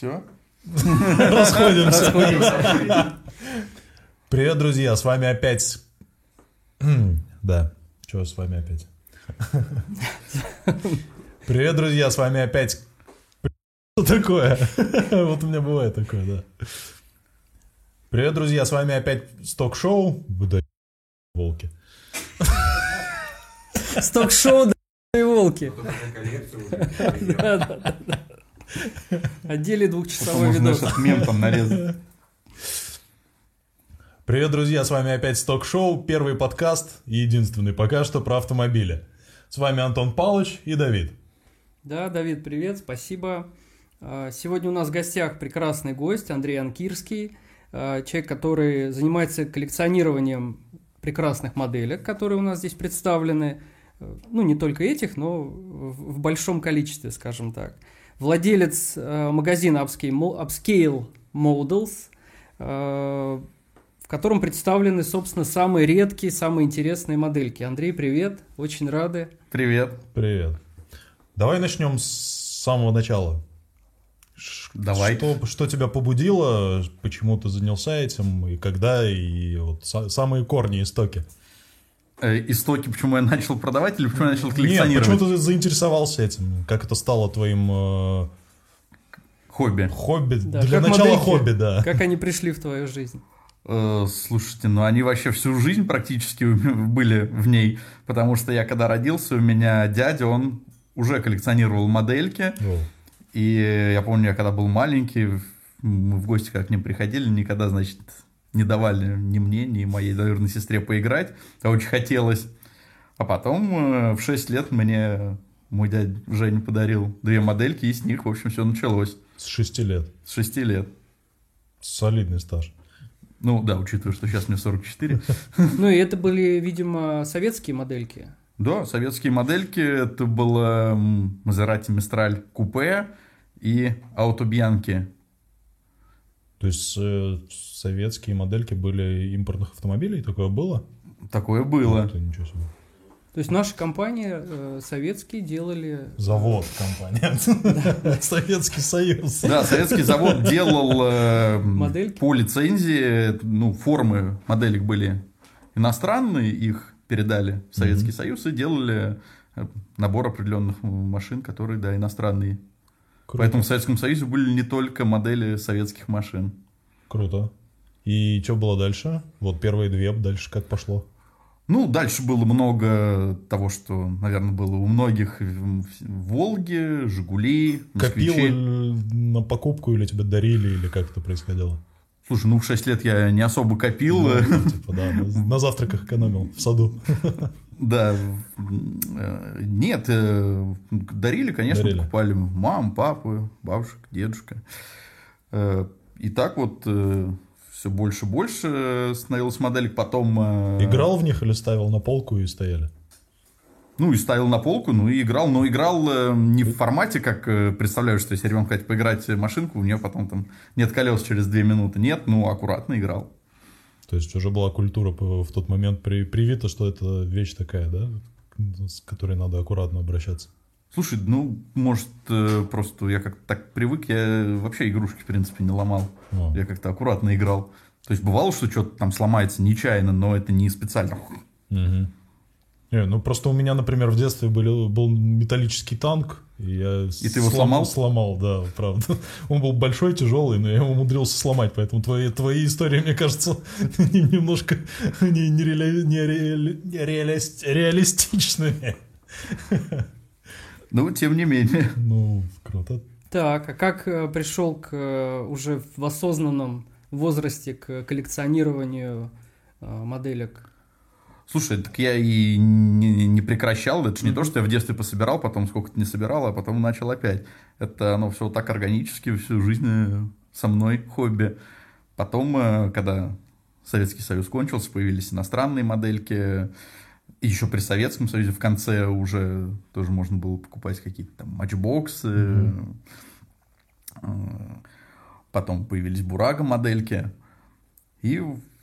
Все? Расходимся. Привет, друзья, с вами опять... Да, что с вами опять? Привет, друзья, с вами опять... Что такое? Вот у меня бывает такое, да. Привет, друзья, с вами опять Сток-шоу. Да, волки. Сток-шоу, да, и волки. Да, да, да. Одели двухчасовой Можно видос. этот мем там нарезать. Привет, друзья, с вами опять Сток-шоу, первый подкаст и единственный пока что про автомобили. С вами Антон Павлович и Давид. Да, Давид, привет, спасибо. А, Сегодня у нас в гостях прекрасный гость Андрей Анкирский, а, человек, который занимается коллекционированием прекрасных моделек, которые у нас здесь представлены. Э, Ну, не только этих, но в большом количестве, скажем так. Владелец э, магазина Upscale Mo- Upscale Models, э, в котором представлены, собственно, самые редкие, самые интересные модельки. Андрей, привет, очень рады. Привет. Привет. Давай начнем с самого начала. Давай. Что, что тебя побудило, почему ты занялся этим, и когда, и вот са- самые корни, истоки. Э, Истоки, почему я начал продавать или почему я начал Нет, коллекционировать? почему ты заинтересовался этим? Как это стало твоим э, Хобби. хобби? Да, Для начала модельки. хобби, да. Как они пришли в твою жизнь? Э, Слушайте, ну они вообще всю жизнь практически были в ней, потому что я когда родился, у меня дядя, он уже коллекционировал модельки, О, и я помню, я когда был маленький, в- мы в гости как к ним приходили, никогда, значит, не давали ни мне, ни моей двоюродной сестре поиграть, а очень хотелось. А потом э, в 6 лет мне мой дядя Женя подарил две модельки, и с них, в общем, все началось. С 6 лет. С 6 лет. Солидный стаж. Ну да, учитывая, что сейчас мне 44. Ну и это были, видимо, советские модельки. Да, советские модельки. Это было м, Maserati Mistral купе и Bianchi. То есть э, советские модельки были импортных автомобилей? Такое было? Такое было. Вот, ничего себе. То есть наши компании э, советские делали... Завод компания. Советский Союз. Да, Советский завод делал э, по лицензии, ну, формы моделек были иностранные, их передали в Советский. Союз и делали э, набор определенных машин, которые, да, иностранные. Круто. Поэтому в Советском Союзе были не только модели советских машин. Круто. И что было дальше? Вот первые две, дальше как пошло? Ну, дальше было много того, что, наверное, было у многих. Волги, Жигули, Копил на покупку или тебе дарили, или как это происходило? Слушай, ну в 6 лет я не особо копил. Ну, типа, да, на завтраках экономил в саду. Да, э, нет, э, дарили, конечно, Дарили. покупали мам, папу, бабушек, дедушка. Э, И так вот все больше и больше становилось моделек. Потом... Играл в них или ставил на полку и стояли? Ну, и ставил на полку, ну и играл. Но играл не в формате, как представляю, что если ребенку хотят поиграть в машинку, у нее потом там нет колес через две минуты. Нет, ну, аккуратно играл. То есть уже была культура в тот момент при- привита, что это вещь такая, да, с которой надо аккуратно обращаться. Слушай, ну, может, э, просто я как-то так привык, я вообще игрушки, в принципе, не ломал. О. Я как-то аккуратно играл. То есть бывало, что что-то там сломается нечаянно, но это не специально. Мгм. Не, ну просто у меня, например, в детстве были, был металлический танк, и я И ты его сломал? Сломал, да, правда. Он был большой, тяжелый, но я его умудрился сломать, поэтому твои, твои истории, мне кажется, немножко не, не, реали- не реали- не реалист- реалистичными. Ну, тем не менее. Ну, круто. Так, а как э, пришел к э, уже в осознанном возрасте к коллекционированию э, моделек? Слушай, так я и не, не прекращал. Это же не то, что я в детстве пособирал, потом сколько-то не собирал, а потом начал опять. Это оно все так органически, всю жизнь э, со мной хобби. Потом, э, когда Советский Союз кончился, появились иностранные модельки. И еще при Советском Союзе в конце уже тоже можно было покупать какие-то там матчбоксы. Э, Потом появились Бурага модельки. И,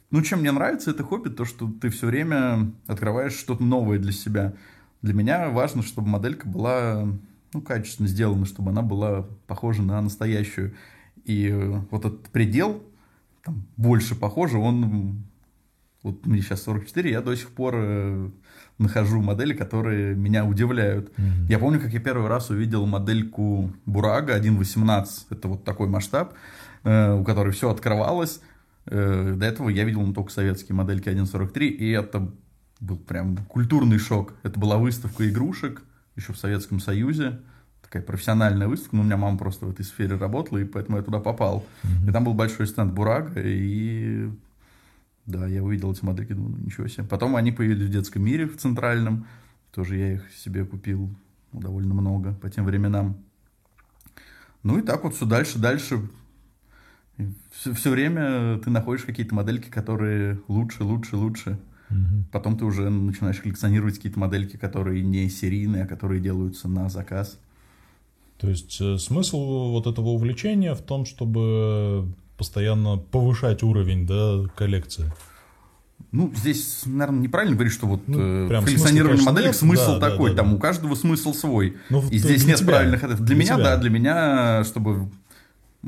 ну, чем мне нравится это хобби, то, что ты все время открываешь что-то новое для себя. Для меня важно, чтобы моделька была, ну, качественно сделана, чтобы она была похожа на настоящую. И вот этот предел, там, больше похоже, он... Вот мне сейчас 44, я до сих пор э, нахожу модели, которые меня удивляют. Мгм. Я помню, как я первый раз увидел модельку Бурага 1.18. Это вот такой масштаб, э, у которой все открывалось. Э, До этого я видел ну, только советские модельки 1.43, и это был прям культурный шок. Это была выставка игрушек еще в Советском Союзе. Такая профессиональная выставка. Ну, у меня мама просто в этой сфере работала, и поэтому я туда попал. И там был большой стенд Бурага, и да, я увидел эти модельки, думаю, ну, ничего себе. Потом они появились в детском мире, в центральном. Тоже я их себе купил ну, довольно много по тем временам. Ну и так вот все дальше, дальше. Все, все время ты находишь какие-то модельки, которые лучше, лучше, лучше. Мгм. Потом ты уже начинаешь коллекционировать какие-то модельки, которые не серийные, а которые делаются на заказ. То есть э, смысл вот этого увлечения в том, чтобы постоянно повышать уровень да, коллекции. Ну, здесь, наверное, неправильно говорить, что вот Ну, э, в коллекционировании моделек нет. смысл Да, да, такой, да, там да. у каждого смысл свой. Ну, И здесь нет тебя. правильных ответов. Для, Для меня, тебя. да, для меня, чтобы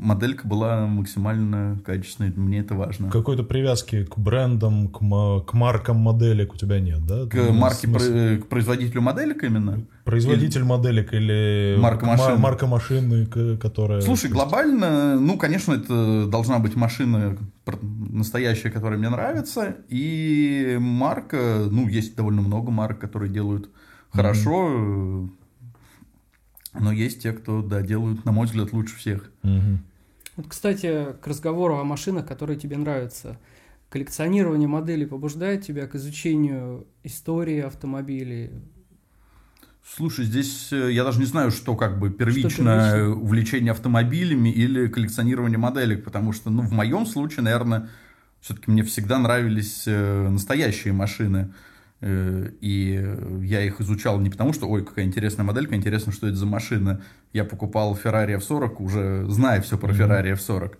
моделька была максимально качественной, мне это важно. Какой-то привязки к брендам, к, к маркам моделек у тебя нет, да? К Ну, марке, смысл- про- к производителю моделек именно. Производитель моделек или Марка ма- машины. марка машины, которая... Слушай, глобально, ну, конечно, это должна быть машина настоящая, которая мне нравится, и марка, ну, есть довольно много марок, которые делают хорошо, э, но есть те, кто, да, делают, на мой взгляд, лучше всех. Мгм. Вот, кстати, к разговору о машинах, которые тебе нравятся. Коллекционирование моделей побуждает тебя к изучению истории автомобилей? Слушай, здесь э, я даже не знаю, что как бы первично первично? увлечение автомобилями или коллекционирование моделек, потому что, ну, в моем случае, наверное, все-таки мне всегда нравились э, настоящие машины. Э, И я их изучал не потому, что, ой, какая интересная моделька, интересно, что это за машина. Я покупал Ferrari F40, уже зная все про. Ferrari F40.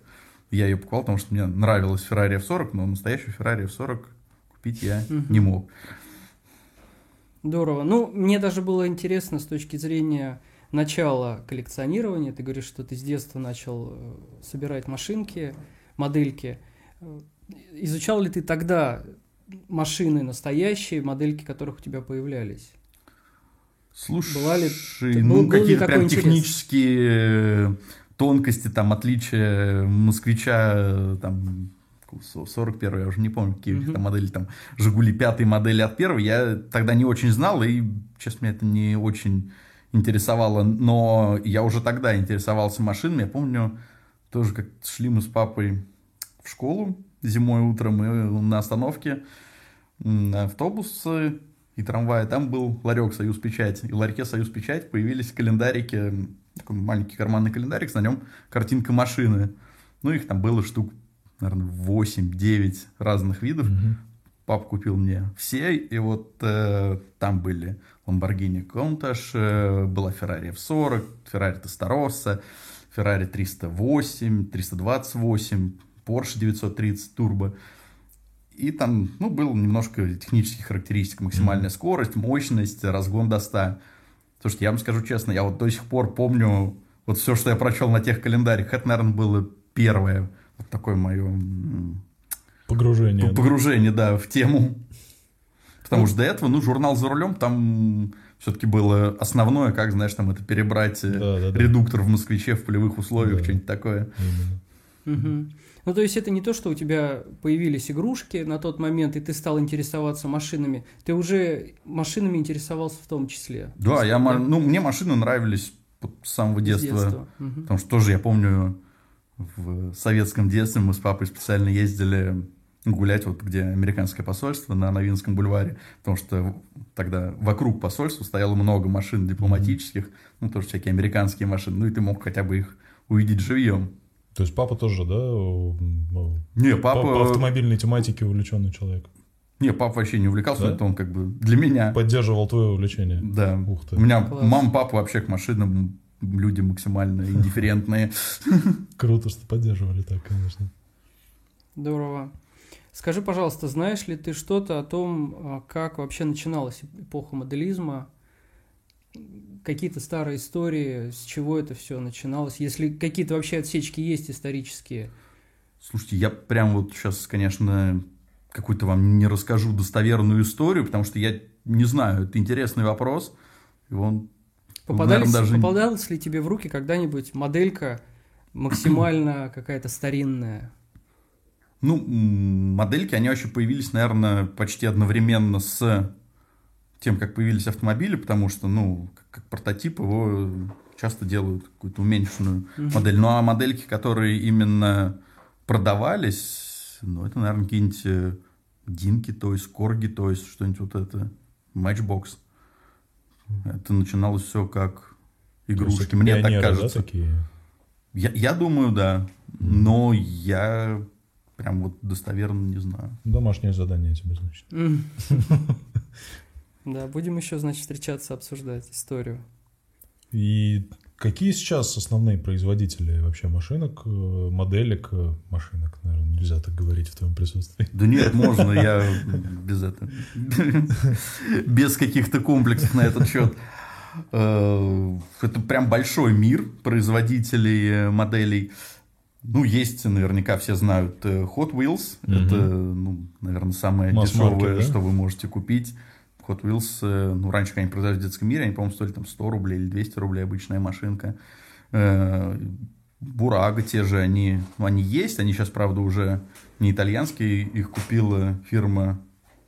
Я ее покупал, потому что мне нравилась Ferrari F40, но настоящую Ferrari F40 купить я не мог. Здорово. Ну, мне даже было интересно с точки зрения начала коллекционирования. Ты говоришь, что ты с детства начал э, собирать машинки, модельки. Э, Изучал ли ты тогда машины настоящие, модельки которых у тебя появлялись? Слушай, Была ли- ну был- какие-то прям интерес? технические э, тонкости, там, отличия москвича, э, там, 41 я уже не помню, какие у них Мгм. там модели, там, Жигули пятой модели от первой, я тогда не очень знал, и, честно, меня это не очень интересовало, но я уже тогда интересовался машинами, я помню, тоже как шли мы с папой в школу зимой утром, и на остановке м, автобус э, и трамвая, там был ларек «Союз Печать». И в ларьке «Союз Печать» появились календарики, такой маленький карманный календарик, на нем картинка машины. Ну, их там было штук, наверное, 8-9 разных видов. Мгм. Папа купил мне все, и вот э, там были Lamborghini Countach, э, была Ferrari F40, Ferrari Testarossa, Ferrari 308, 328, Porsche 930 Turbo. И там, ну, было немножко технических характеристик. Максимальная скорость, мощность, разгон до 100. Слушайте, я вам скажу честно, я вот до сих пор помню вот все, что я прочел на тех календарях. Это, наверное, было первое вот такое мое м, Погружение. да. погружение, да, в тему. Потому что до этого, ну, журнал за рулем, там все-таки было основное, как, знаешь, там это перебрать э, Да, да, да. редуктор в москвиче в полевых условиях, Да. что-нибудь такое. Именно. Ну, то есть это не то, что у тебя появились игрушки на тот момент, и ты стал интересоваться машинами. Ты уже машинами интересовался в том числе. Да, я, Да. ну, мне машины нравились с самого С детства. Мгм. Потому что тоже я помню, в советском детстве мы с папой специально ездили гулять вот где американское посольство на Новинском бульваре, потому что тогда вокруг посольства стояло много машин дипломатических, ну тоже всякие американские машины, ну и ты мог хотя бы их увидеть живьем. То есть папа тоже, да, о, о, Не, по, папа, по автомобильной тематике увлеченный человек. не, папа вообще не увлекался, Да? это он как бы для меня. Поддерживал твое увлечение. Да. Ух ты. У меня Класс. мама, папа вообще к машинам люди максимально индифферентные. Круто, что поддерживали так, конечно. Здорово. Скажи, пожалуйста, знаешь ли ты что-то о том, а, как вообще начиналась эпоха моделизма? Какие-то старые истории, с чего это все начиналось, если какие-то вообще отсечки есть исторические. Слушайте, я прям вот сейчас, конечно, какую-то вам не расскажу достоверную историю, потому что я не знаю, это интересный вопрос. И он, Попадались, наверное, даже... Попадалась ли тебе в руки когда-нибудь моделька максимально какая-то старинная? Ну, модельки, они вообще появились, наверное, почти одновременно с тем, как появились автомобили, потому что, ну, как, как прототип его часто делают какую-то уменьшенную Мгм. модель. Ну, а модельки, которые именно продавались, ну, это, наверное, какие-нибудь э, Динки, то есть Корги, то есть что-нибудь вот это, Matchbox. Это начиналось все как игрушки, мне так пионеры, да, кажется. такие? Я, я думаю, да. Но я прям вот достоверно не знаю. Домашнее задание тебе, значит. Да, будем еще, значит, встречаться, обсуждать историю. И какие сейчас основные производители вообще машинок, э, моделек, э, машинок, наверное, нельзя так говорить в твоем присутствии. Да нет, можно, я без этого. Без каких-то комплексов на этот счет. Э, Это прям большой мир производителей моделей. Ну, есть, наверняка все знают Hot Wheels. Мгм. Это, ну, наверное, самое Масс-маркет, дешевое, да? что вы можете купить. Hot Wheels, э, ну, раньше, они продавались в детском мире, они, по-моему, стоили там 100 рублей или 200 рублей обычная машинка. Э, Бурага те же, они, ну, они есть, они сейчас, правда, уже не итальянские, их купила фирма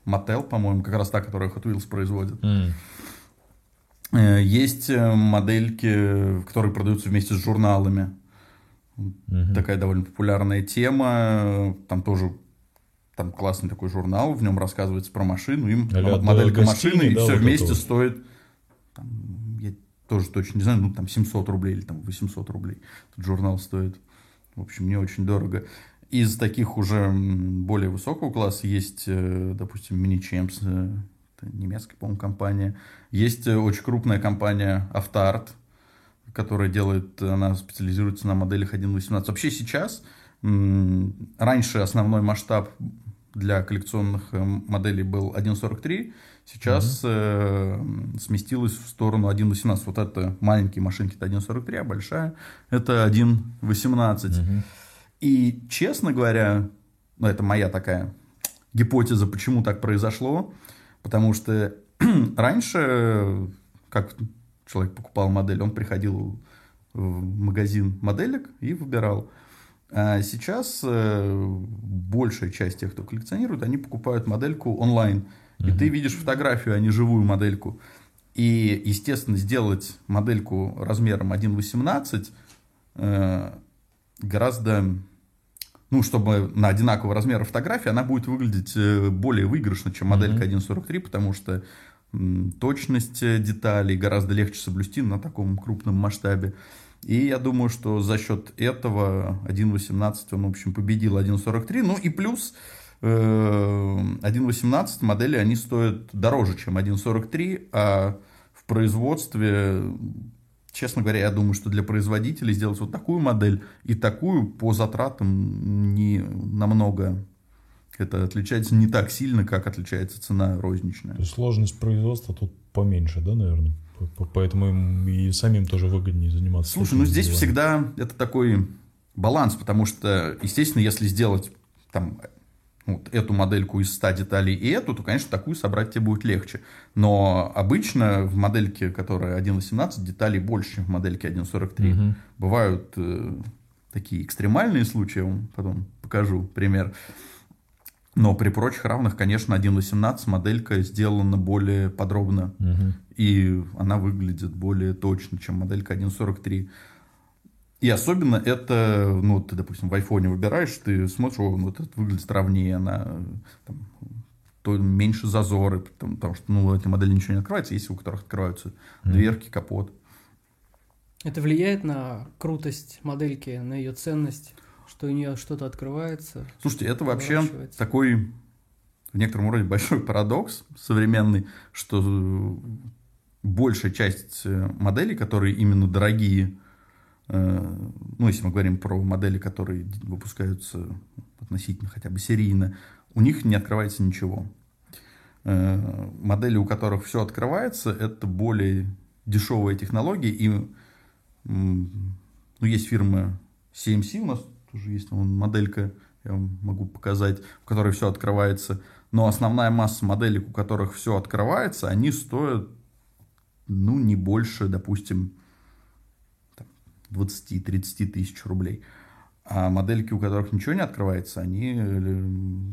Mattel, по-моему, как раз та, которая Hot Wheels производит. Э, Есть модельки, которые продаются вместе с журналами. Мгм. Такая довольно популярная тема. Там тоже там классный такой журнал, в нем рассказывается про машину, им А-ля моделька до машины, гостиной, и да, все вот вместе вот. стоит, там, я тоже точно не знаю, ну там 700 рублей или там 800 рублей этот журнал стоит. В общем, не очень дорого. Из таких уже более высокого класса есть, э, допустим, Mini Champs, э, это немецкая, по-моему, компания. Есть э, очень крупная компания Автоарт, которая делает, она специализируется на моделях 1.18. Вообще сейчас, раньше основной масштаб для коллекционных э, моделей был 1.43, сейчас э, м, сместилась в сторону 1.18. Вот это маленькие машинки, это 1.43, а большая это 1.18. Мгм. И, честно говоря, ну, это моя такая гипотеза, почему так произошло, потому что раньше, как человек покупал модель, он приходил в магазин моделек и выбирал. А сейчас э, большая часть тех, кто коллекционирует, они покупают модельку онлайн. И ты видишь фотографию, а не живую модельку. И, естественно, сделать модельку размером 1.18 э, гораздо ну, чтобы на одинакового размера фотографии она будет выглядеть э, более выигрышно, чем моделька 1.43, потому что м, точность э, деталей гораздо легче соблюсти на таком крупном масштабе. И я думаю, что за счет этого 1.18 он, в общем, победил 1.43. Ну и плюс э, 1.18 модели, они стоят дороже, чем 1.43, а в производстве честно говоря, я думаю, что для производителей сделать вот такую модель и такую по затратам не намного это отличается не так сильно, как отличается цена розничная. То есть сложность производства тут поменьше, да, наверное? Поэтому им и самим тоже выгоднее заниматься. Слушай, ну здесь делами. всегда это такой баланс, потому что, естественно, если сделать там вот эту модельку из 100 деталей и эту, то, конечно, такую собрать тебе будет легче. Но обычно в модельке, которая 1.18, деталей больше, чем в модельке 1.43. Мгм. Бывают э, такие экстремальные случаи, я вам потом покажу пример. Но при прочих равных, конечно, 1.18 моделька сделана более подробно. Мгм. И она выглядит более точно, чем моделька 1.43. И особенно это, ну, ты, допустим, в айфоне выбираешь, ты смотришь, о, вот это выглядит ровнее, она там, то меньше зазоры, потому, потому что, ну, эти модели ничего не открывается, есть у которых открываются дверки, капот. Это влияет на крутость модельки, на ее ценность, что у нее что-то открывается. Слушайте, это вообще такой в некотором роде большой парадокс современный, что э, большая часть э, моделей, которые именно дорогие, э, ну, если мы говорим про модели, которые выпускаются относительно хотя бы серийно, у них не открывается ничего. Модели, у которых все открывается, это более дешевая технология, и ну, есть фирма CMC, у нас тоже есть вон, моделька, я вам могу показать, в которой все открывается. Но основная масса моделей, у которых все открывается, они стоят, ну, не больше, допустим, там, 20-30 тысяч рублей. А модельки, у которых ничего не открывается, они э,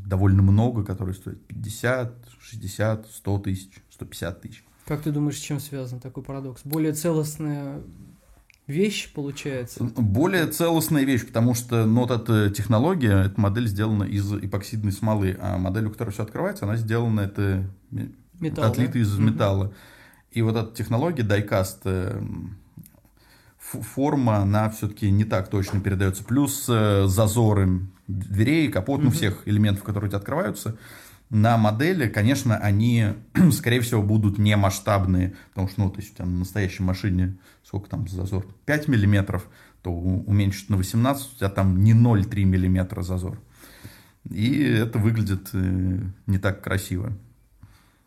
довольно много, которые стоят 50, 60, 100 тысяч, 150 тысяч. Как ты думаешь, с чем связан такой парадокс? Более целостная вещь получается? Более целостная вещь, потому что ну, вот эта технология, эта модель сделана из эпоксидной смолы, а модель, у которой все открывается, она сделана, это Металл, отлита да? из Мгм. металла. И вот эта технология дайкаст, э, форма, она все-таки не так точно передается. Плюс э, зазоры дверей, капот, ну, Мгм. всех элементов, которые у тебя открываются, на модели, конечно, они, скорее всего, будут не масштабные, потому что, ну, то есть тебя на настоящей машине, сколько там зазор, 5 миллиметров, то уменьшить на 18, у тебя там не 0,3 миллиметра зазор. И это выглядит э, не так красиво.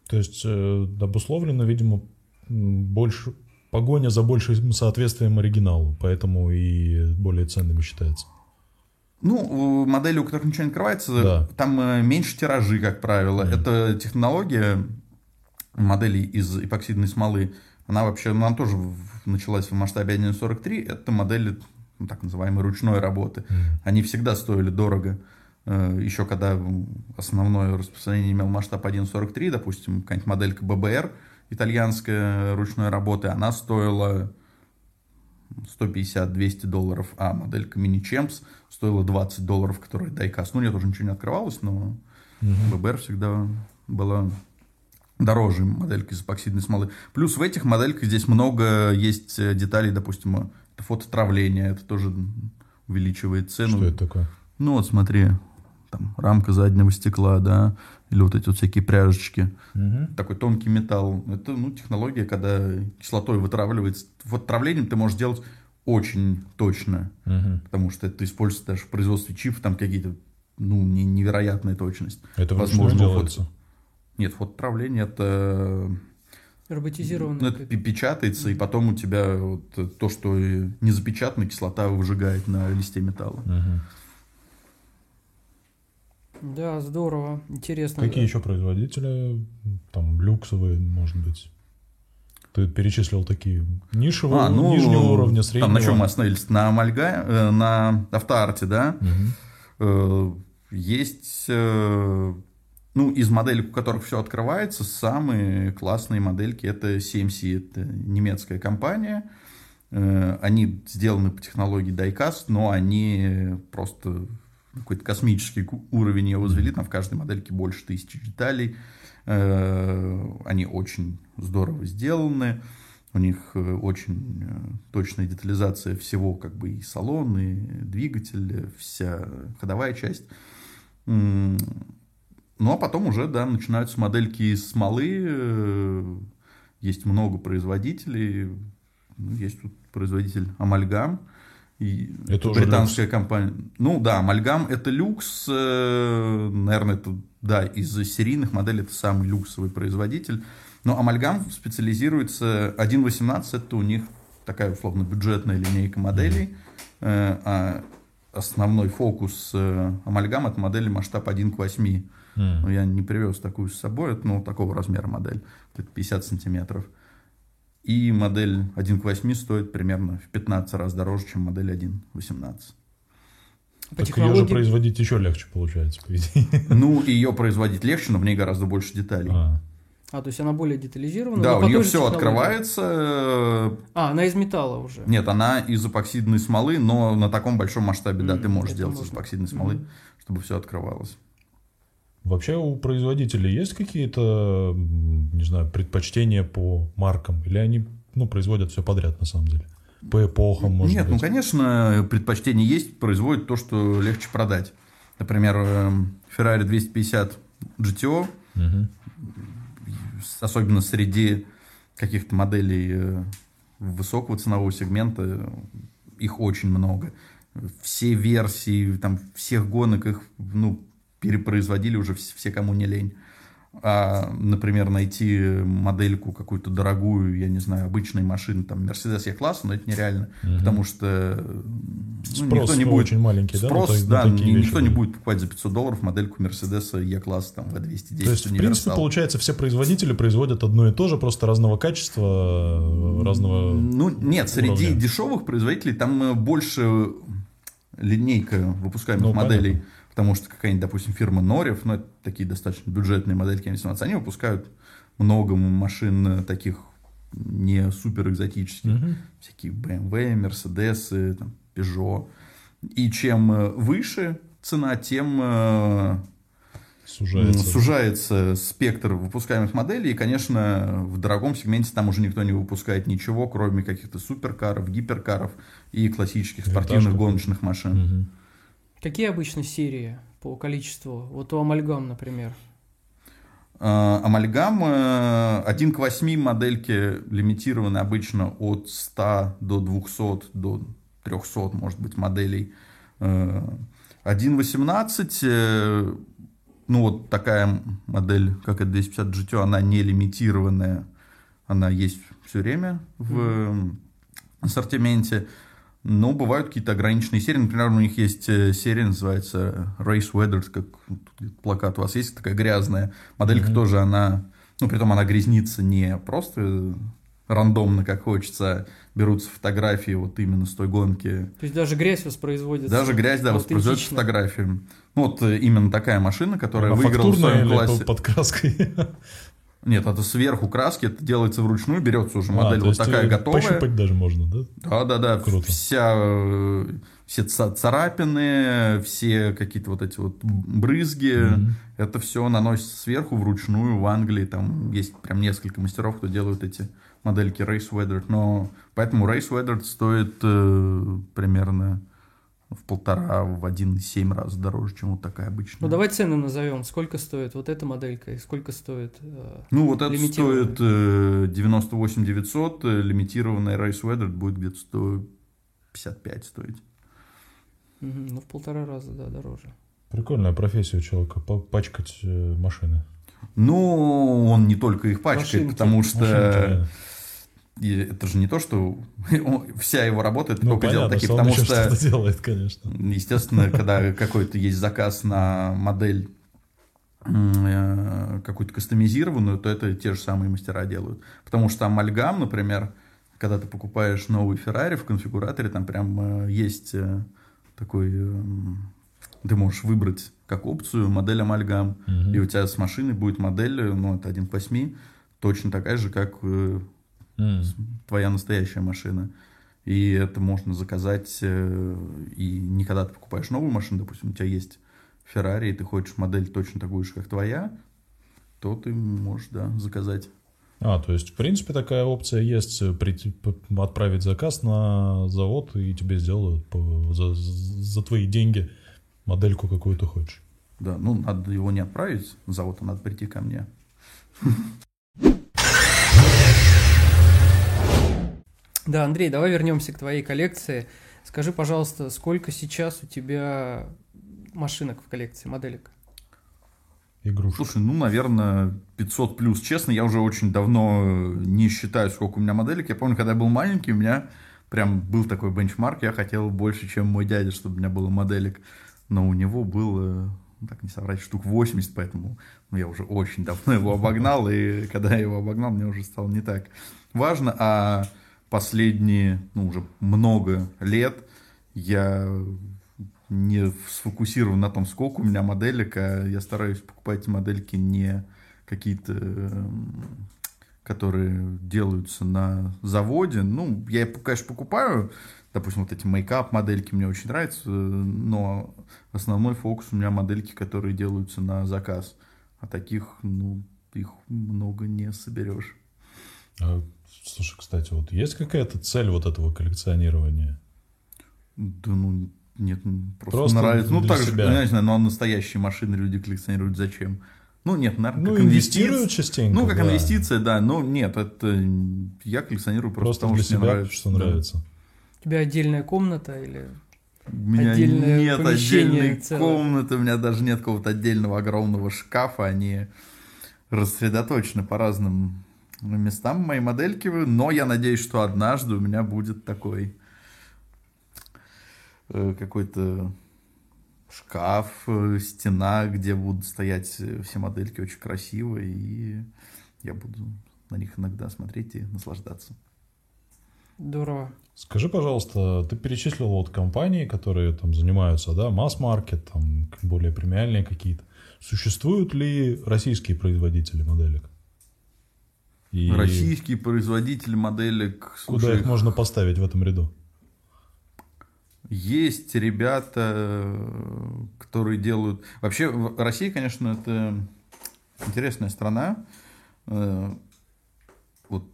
То есть э, обусловлено, видимо, больше погоня за большим соответствием оригиналу, поэтому и более ценными считается. Ну, модели, у которых ничего не открывается, Да. там э, меньше тиражи, как правило. Мгм. Это технология моделей из эпоксидной смолы. Она вообще, она тоже началась в масштабе 1.43. Это модели ну, так называемой ручной работы. Мгм. Они всегда стоили дорого. Э, Еще когда основное распространение имел масштаб 1.43, допустим, какая-нибудь моделька ББР, итальянская ручной работы, она стоила 150-200 долларов, а моделька Mini Champs стоила 20 долларов, которая дайкаст. Ну, нет, уже ничего не открывалось, но. ББР всегда была дороже моделька из эпоксидной смолы. Плюс в этих модельках здесь много есть э, деталей, допустим, это фототравление, это тоже увеличивает цену. Что это такое? Ну вот смотри, там рамка заднего стекла, да, или вот эти вот всякие пряжечки. Мгм. Такой тонкий металл. Это, ну, технология, когда кислотой вытравливается. Вот травлением ты можешь делать очень точно, Мгм. потому что это используется даже в производстве чипов, там какие-то, ну, не- невероятная точность. Это Возможно, делается. Нет, фототравление это, Роботизированная. ну, это печатается, и потом у тебя вот то, что не запечатано, кислота выжигает на листе металла. Мгм. Да, здорово, интересно. Какие еще производители? Там люксовые, может быть. Ты перечислил такие нишевые, А, ну, нижнего уровня, среднего. Там на чем мы остановились? На Амальга, э, на автоарте, да? Мгм. Э, Есть, э, ну, из моделей, у которых все открывается, самые классные модельки это CMC, это немецкая компания. Э, Они сделаны по технологии Diecast, но они просто какой-то космический уровень ее возвели, там в каждой модельке больше тысячи деталей. Э, Они очень здорово сделаны. У них э, очень э, точная детализация всего, как бы и салон, и двигатель, вся ходовая часть. Ну, а потом уже, да, начинаются модельки из смолы. э, Есть много производителей. Ну, Есть тут производитель Амальгам. Это уже британская компания. Ну да, Амальгам это люкс. э, Наверное, это да, из серийных моделей это самый люксовый производитель. Но Амальгам специализируется 1.18, это у них такая условно бюджетная линейка моделей. Э, А основной фокус э, Амальгам это модели масштаб 1 к 8. М. Но я не привез такую с собой, это ну, такого размера модель, где-то 50 сантиметров. И модель 1 к 8 стоит примерно в 15 раз дороже, чем модель 1.18. По Так ее же технологии- производить еще легче получается, по идее. Ну, ее производить легче, но в ней гораздо больше деталей. А, А, то есть она более детализирована. да, у нее все технологии. открывается. э, А, она из металла уже. Нет, она из эпоксидной смолы, но на таком большом масштабе, да, Мгм, ты можешь это делать из эпоксидной смолы, Мгм. чтобы все открывалось. Вообще у производителей есть какие-то, не знаю, предпочтения по маркам? Или они, ну, производят все подряд на самом деле? По эпохам, может Нет, ну, быть? конечно, предпочтение есть, производит то, что легче продать. Например, эм, Ferrari 250 GTO, с- особенно среди каких-то моделей э, высокого ценового сегмента, их очень много. Все версии, там, всех гонок их, ну, перепроизводили уже вс- все, кому не лень. А, например, найти модельку какую-то дорогую, я не знаю, обычной машины, там, Mercedes E-класса, но это нереально, Мгм. потому что ну, Спрос никто не будет... очень маленький, да? Спрос, да, ни- вещи? никто не будет покупать за 500 долларов модельку Mercedes E-класса, там, V210 То есть, в принципе, универсал. получается, все производители производят одно и то же, просто разного качества, разного... Ну, нет, среди уровня. дешевых производителей там э, больше линейка выпускаемых Ну, моделей. понятно. Потому что какая-нибудь, допустим, фирма Норев, ну, это такие достаточно бюджетные модельки М18, они выпускают много машин э, таких не супер экзотических. Мгм. Всякие BMW, Mercedes, там, Peugeot. И чем э, выше цена, тем э, Сужается. Сужается спектр выпускаемых моделей, и, конечно, в дорогом сегменте там уже никто не выпускает ничего, кроме каких-то суперкаров, гиперкаров и классических спортивных Винтажных. гоночных машин. Мгм. Какие обычно серии по количеству? Вот у Амальгам, например. А, Амальгам э, 1 к 8 модельки лимитированы обычно от 100 до 200 до 300, может быть, моделей. Э, 1.18, э, ну вот такая модель, как это 250 GTO, она не лимитированная, она есть все время в э, ассортименте. Но бывают какие-то ограниченные серии. Например, у них есть э, серия, называется Race Weathered, как плакат у вас есть, такая грязная. Моделька Мгм. тоже, она, ну, притом она грязнится не просто рандомно, как хочется, а берутся фотографии вот именно с той гонки. То есть даже грязь воспроизводится. Даже грязь, да, воспроизводит аутентично. фотографии. Ну, вот э, именно такая машина, которая Она выиграла в фактурная своем или классе. по- под краской? Нет, это сверху краски, это делается вручную, берется уже А, модель то вот такая готовая. Пощупать даже можно, да? Да, да, да. Круто. Вся, э, все ца- царапины, все какие-то вот эти вот брызги, Мгм. это все наносится сверху вручную в Англии. Там есть прям несколько мастеров, кто делают эти модельки Race Weathered. Но поэтому Race Weathered стоит э, примерно в полтора, в один семь раз дороже, чем вот такая обычная. Ну давай цены назовем. Сколько стоит вот эта моделька и сколько стоит... э, Ну, вот это стоит э, 98 900, э, лимитированная Race Weathered будет где-то 155 стоить. ну в полтора раза, да, дороже. Прикольная профессия у человека, пачкать э, машины. Ну, он не только их пачкает, Машинки. потому Машинки, что реально. И это же не то, что вся его работа, это Ну, только понятно, такие, что он потому что, что-то делает, конечно. естественно, когда какой-то есть заказ на модель э, какую-то кастомизированную, то это те же самые мастера делают. Потому что амальгам, например, когда ты покупаешь новый Ferrari в конфигураторе, там прям э, есть э, такой... Ты можешь выбрать как опцию модель амальгам, Мгм. и у тебя с машиной будет модель, ну, это 1 к 8, точно такая же, как М. твоя настоящая машина. И это можно заказать, э, и не когда ты покупаешь новую машину, допустим, у тебя есть Ferrari, и ты хочешь модель точно такую же, как твоя, то ты можешь, да, заказать. А, то есть, в принципе, такая опция есть, э, прийти, отправить заказ на завод, и тебе сделают по- за, за твои деньги модельку, какую ты хочешь. Да, ну, надо его не отправить на завод, а надо прийти ко мне. Да, Андрей, давай вернемся к твоей коллекции. Скажи, пожалуйста, сколько сейчас у тебя машинок в коллекции, моделек? Игрушек. Слушай, ну, наверное, 500 плюс. Честно, я уже очень давно э, не считаю, сколько у меня моделек. Я помню, когда я был маленький, у меня прям был такой бенчмарк. Я хотел больше, чем мой дядя, чтобы у меня было моделек. Но у него было, ну, так не соврать, штук 80, поэтому ну, я уже очень давно его обогнал. И когда я его обогнал, мне уже стало не так важно. А последние, ну, уже много лет я не сфокусирован на том, сколько у меня моделек, а я стараюсь покупать модельки не какие-то, эм, которые делаются на заводе. Ну, я, конечно, покупаю, допустим, вот эти мейкап модельки мне очень нравятся, но основной фокус у меня модельки, которые делаются на заказ. А таких, ну, их много не соберешь. А, слушай, кстати, вот есть какая-то цель вот этого коллекционирования? Да ну нет, просто, Просто нравится. Ну так же, себя. я не знаю, но настоящие машины люди коллекционируют зачем? Ну нет, наверное, Ну, как инвестируют частенько. Ну, как да. инвестиция, да. Но нет, это я коллекционирую просто, Просто потому для что мне себя, нравится. что Да. нравится. У тебя отдельная комната или... У меня Отдельное нет отдельной целое. комнаты, у меня даже нет какого-то отдельного огромного шкафа, они рассредоточены по разным местам мои модельки, но я надеюсь, что однажды у меня будет такой э, какой-то шкаф, э, стена, где будут стоять все модельки очень красиво, и я буду на них иногда смотреть и наслаждаться. Здорово. Скажи, пожалуйста, ты перечислил вот компании, которые там занимаются, да, масс-маркет, там более премиальные какие-то. Существуют ли российские производители моделек? И Российские производители моделек. Слушай, куда их можно поставить в этом ряду? Есть ребята, которые делают... Вообще, Россия, конечно, это интересная страна. Э, вот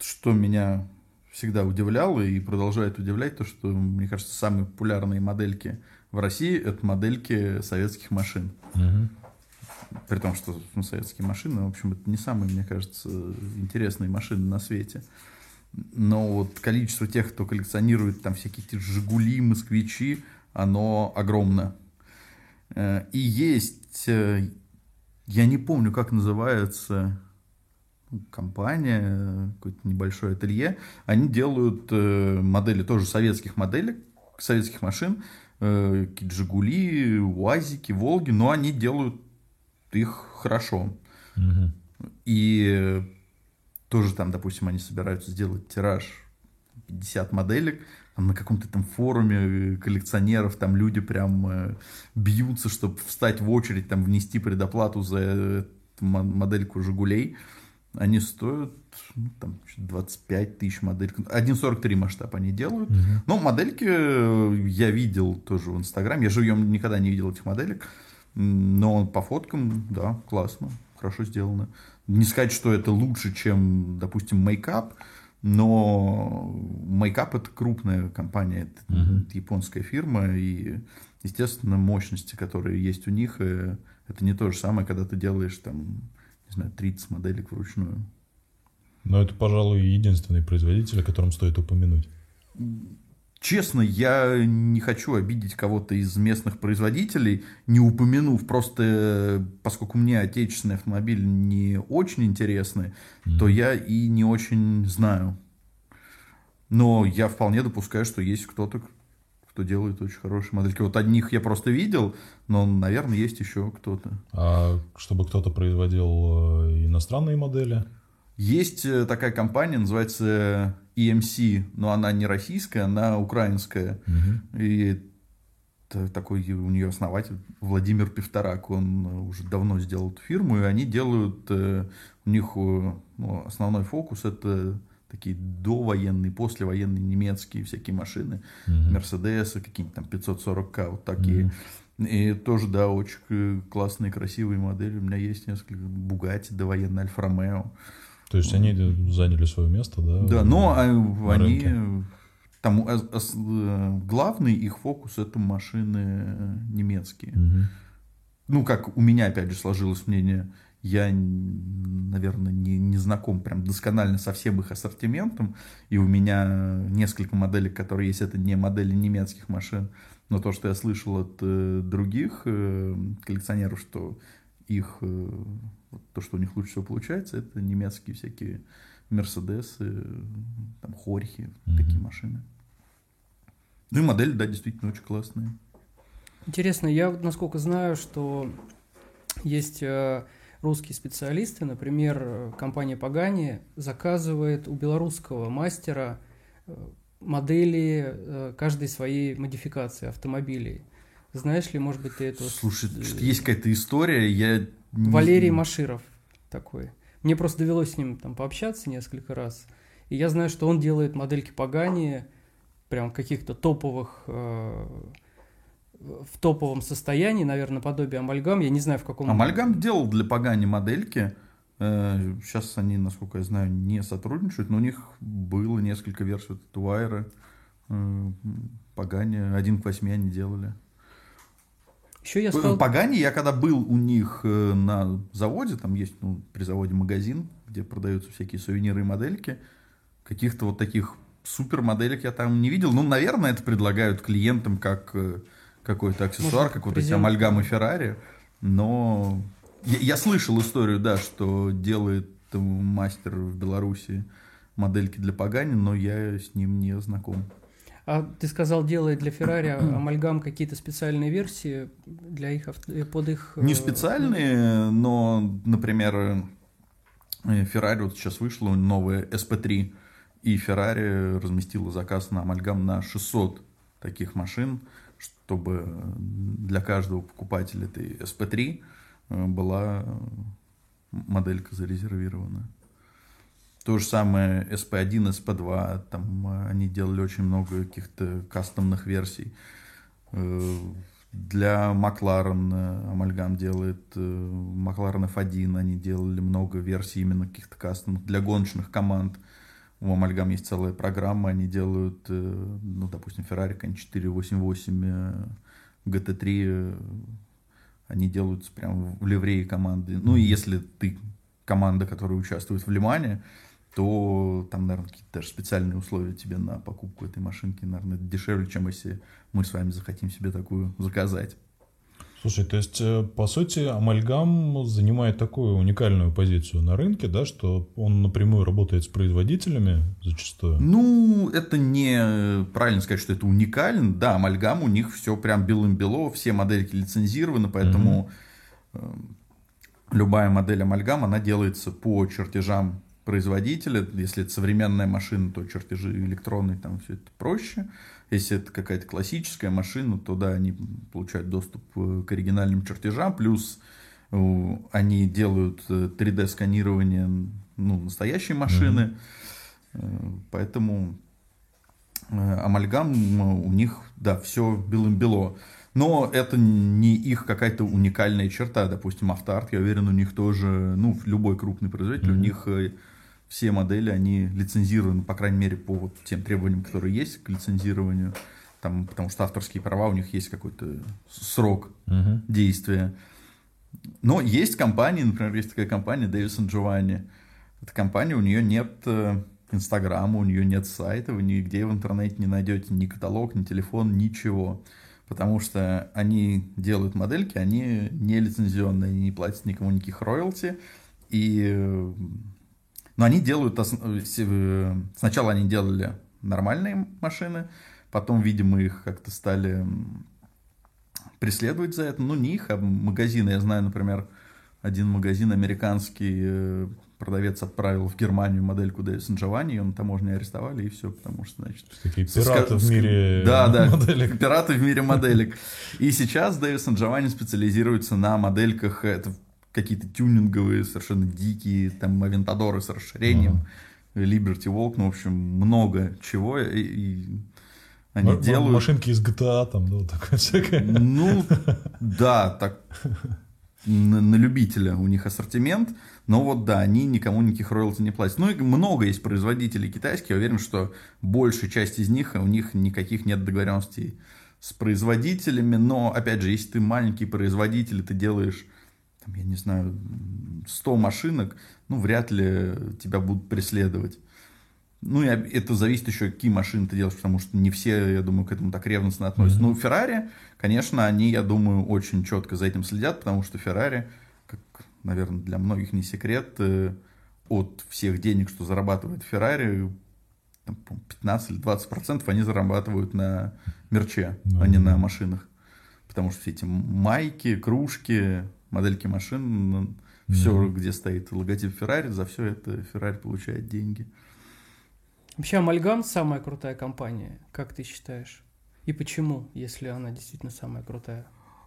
что меня всегда удивляло и продолжает удивлять, то, что, мне кажется, самые популярные модельки в России – это модельки советских машин. Угу. При том, что ну, советские машины, в общем, это не самые, мне кажется, интересные машины на свете. Но вот количество тех, кто коллекционирует там всякие эти «Жигули», «Москвичи», оно огромно. Э, и есть, э, я не помню, как называется ну, компания, какое-то небольшое ателье, они делают э, модели тоже советских моделей, советских машин, какие-то «Жигули», «УАЗики», «Волги», но они делают их хорошо. Угу. И тоже там, допустим, они собираются сделать тираж 50 моделек, там на каком-то там форуме коллекционеров, там люди прям э, бьются, чтобы встать в очередь, там внести предоплату за модельку «Жигулей». Они стоят ну, там, 25 тысяч моделек. 1.43 масштаб они делают. Угу. Но модельки э, я видел тоже в Инстаграме. Я живьем никогда не видел этих моделек. Но по фоткам, да, классно, хорошо сделано. Не сказать, что это лучше, чем, допустим, мейкап, но мейкап это крупная компания, это uh-huh. японская фирма, и, естественно, мощности, которые есть у них, э, это не то же самое, когда ты делаешь там, не знаю, 30 моделек вручную. Но это, пожалуй, единственный производитель, о котором стоит упомянуть. Честно, я не хочу обидеть кого-то из местных производителей, не упомянув, просто поскольку мне отечественный автомобиль не очень интересны, mm-hmm. то я и не очень знаю. Но я вполне допускаю, что есть кто-то, кто делает очень хорошие модельки. Вот одних я просто видел, но, наверное, есть еще кто-то. А чтобы кто-то производил э, иностранные модели? Есть э, такая компания, называется EMC, но она не российская, она украинская. Угу. И такой у нее основатель Владимир Пивторак, он уже давно сделал эту фирму, и они делают, э, у них э, ну, основной фокус это такие довоенные, послевоенные немецкие всякие машины, Мерседесы, какие-нибудь там 540к, вот такие. Mm-hmm. И тоже, да, очень классные, красивые модели. У меня есть несколько Бугати, довоенный Альфа Ромео. То есть они заняли свое место, да? Да, но а, они там э, главный их фокус это машины немецкие. Угу. Ну, как у меня, опять же, сложилось мнение, я, наверное, не, не знаком прям досконально со всем их ассортиментом, и у меня несколько моделей, которые есть, это не модели немецких машин, но то, что я слышал от э, других э, коллекционеров, что их э, вот то, что у них лучше всего получается, это немецкие всякие Мерседесы, там, Хорхи, mm-hmm. такие машины. Ну и модели, да, действительно очень классные. Интересно, я вот насколько знаю, что есть э, русские специалисты, например, компания Пагани заказывает у белорусского мастера э, модели э, каждой своей модификации автомобилей. Знаешь ли, может быть, ты это... Слушай, есть какая-то история, я Валерий Маширов такой. Мне просто довелось с ним там пообщаться несколько раз. И я знаю, что он делает модельки Пагани прям каких-то топовых э, в топовом состоянии, наверное, подобие амальгам. Я не знаю, в каком... Амальгам делал для Пагани модельки. Э, сейчас они, насколько я знаю, не сотрудничают, но у них было несколько версий Туайра, э, Пагани, один к восьми они делали. Еще я стал... Пагани, я когда был у них э, на заводе, там есть ну, при заводе магазин, где продаются всякие сувениры и модельки, каких-то вот таких супер моделек я там не видел. Ну, наверное, это предлагают клиентам как э, какой-то аксессуар, как вот эти амальгамы Феррари, но Я, я слышал историю, да, что делает мастер в Беларуси модельки для Пагани, но я с ним не знаком. А ты сказал, делает для Феррари амальгам какие-то специальные версии для их под их. Не специальные, но, например, Феррари вот сейчас вышла новая SP3, и Феррари разместила заказ на амальгам на 600 таких машин, чтобы для каждого покупателя этой SP3 э, была моделька зарезервирована. То же самое SP1, SP2, там э, они делали очень много каких-то кастомных версий. Э, для Макларен Амальгам делает, Макларен F1 они делали много версий именно каких-то кастомных. Для гоночных команд у Амальгам есть целая программа, они делают, э, ну, допустим, Ferrari 488 GT3, они делают прям в ливреи команды. Ну, и если ты команда, которая участвует в Лимане, то там, наверное, какие-то даже специальные условия тебе на покупку этой машинки, наверное, дешевле, чем если мы с вами захотим себе такую заказать. Слушай, то есть, э, по сути, Амальгам занимает такую уникальную позицию на рынке, да, что он напрямую работает с производителями зачастую? Ну, это не правильно сказать, что это уникально. Да, Амальгам у них все прям белым-бело, все модельки лицензированы, поэтому mm любая модель Амальгам, она делается по чертежам производителя. Если это современная машина, то чертежи электронные, там все это проще. Если это какая-то классическая машина, то да, они получают доступ э, к оригинальным чертежам, плюс они делают 3D-сканирование э, ну, настоящей машины, mm-hmm. поэтому амальгам у них, да, все белым-бело. Но это не их какая-то уникальная черта. Допустим, автоарт, я уверен, у них тоже, ну, любой крупный производитель, mm-hmm. у них все модели, они лицензированы, по крайней мере, по вот тем требованиям, которые есть к лицензированию. Там, потому что авторские права у них есть какой-то срок uh-huh. действия. Но есть компании, например, есть такая компания Дэвисон Giovanni. Эта компания, у нее нет э, Инстаграма, у нее нет сайта, вы нигде в интернете не найдете ни каталог, ни телефон, ничего. Потому что они делают модельки, они не лицензионные, они не платят никому никаких роялти. И э, но они делают... Э, сначала они делали нормальные машины, потом, видимо, их как-то стали преследовать за это. Ну, не их, а магазины. Я знаю, например, один магазин американский э, продавец отправил в Германию модельку Дэвисон Джованни, ее на таможне арестовали, и все, потому что, значит... Такие пираты в мире Да, да, моделек. пираты в мире моделек. И сейчас Дэвисон Джованни специализируется на модельках, это какие-то тюнинговые, совершенно дикие, там, авентадоры с расширением, Liberty Walk, ну, в общем, много чего, и, и они М- делают... Машинки из GTA там, да, такое всякое. Ну, да, так, на, на любителя у них ассортимент, но вот да, они никому никаких роялти не платят. Ну и много есть производителей китайских, я уверен, что большая часть из них, у них никаких нет договоренностей с производителями, но, опять же, если ты маленький производитель, ты делаешь там, я не знаю, 100 машинок, ну, вряд ли тебя будут преследовать. Ну, и это зависит еще, какие машины ты делаешь, потому что не все, я думаю, к этому так ревностно относятся. Mm-hmm. Ну, Феррари, конечно, они, я думаю, очень четко за этим следят, потому что Феррари, как, наверное, для многих не секрет, э, от всех денег, что зарабатывает Феррари, 15 или 20 процентов они зарабатывают на мерче, mm-hmm. а не на машинах. Потому что все эти майки, кружки, модельки машин, ну, все, mm-hmm. где стоит логотип Феррари, за все это Феррари получает деньги. Вообще, Амальгам самая крутая компания, как ты считаешь? И почему, если она действительно самая крутая?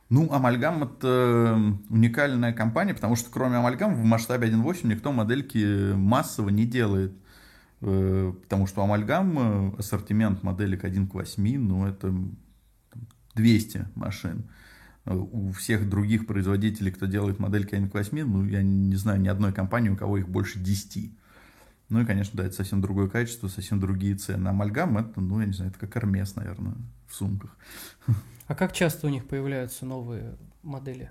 Ну, Амальгам это уникальная компания, потому что кроме Амальгам в масштабе 1.8 никто модельки массово не делает. Э, потому что Амальгам, э, ассортимент моделек 1 к 8, ну, это 200 машин у всех других производителей, кто делает модельки АНК-8, ну, я не знаю ни одной компании, у кого их больше 10. Ну и, конечно, да, это совсем другое качество, совсем другие цены. Амальгам это, ну, я не знаю, это как Армес, наверное, в сумках. А как часто у них появляются новые модели?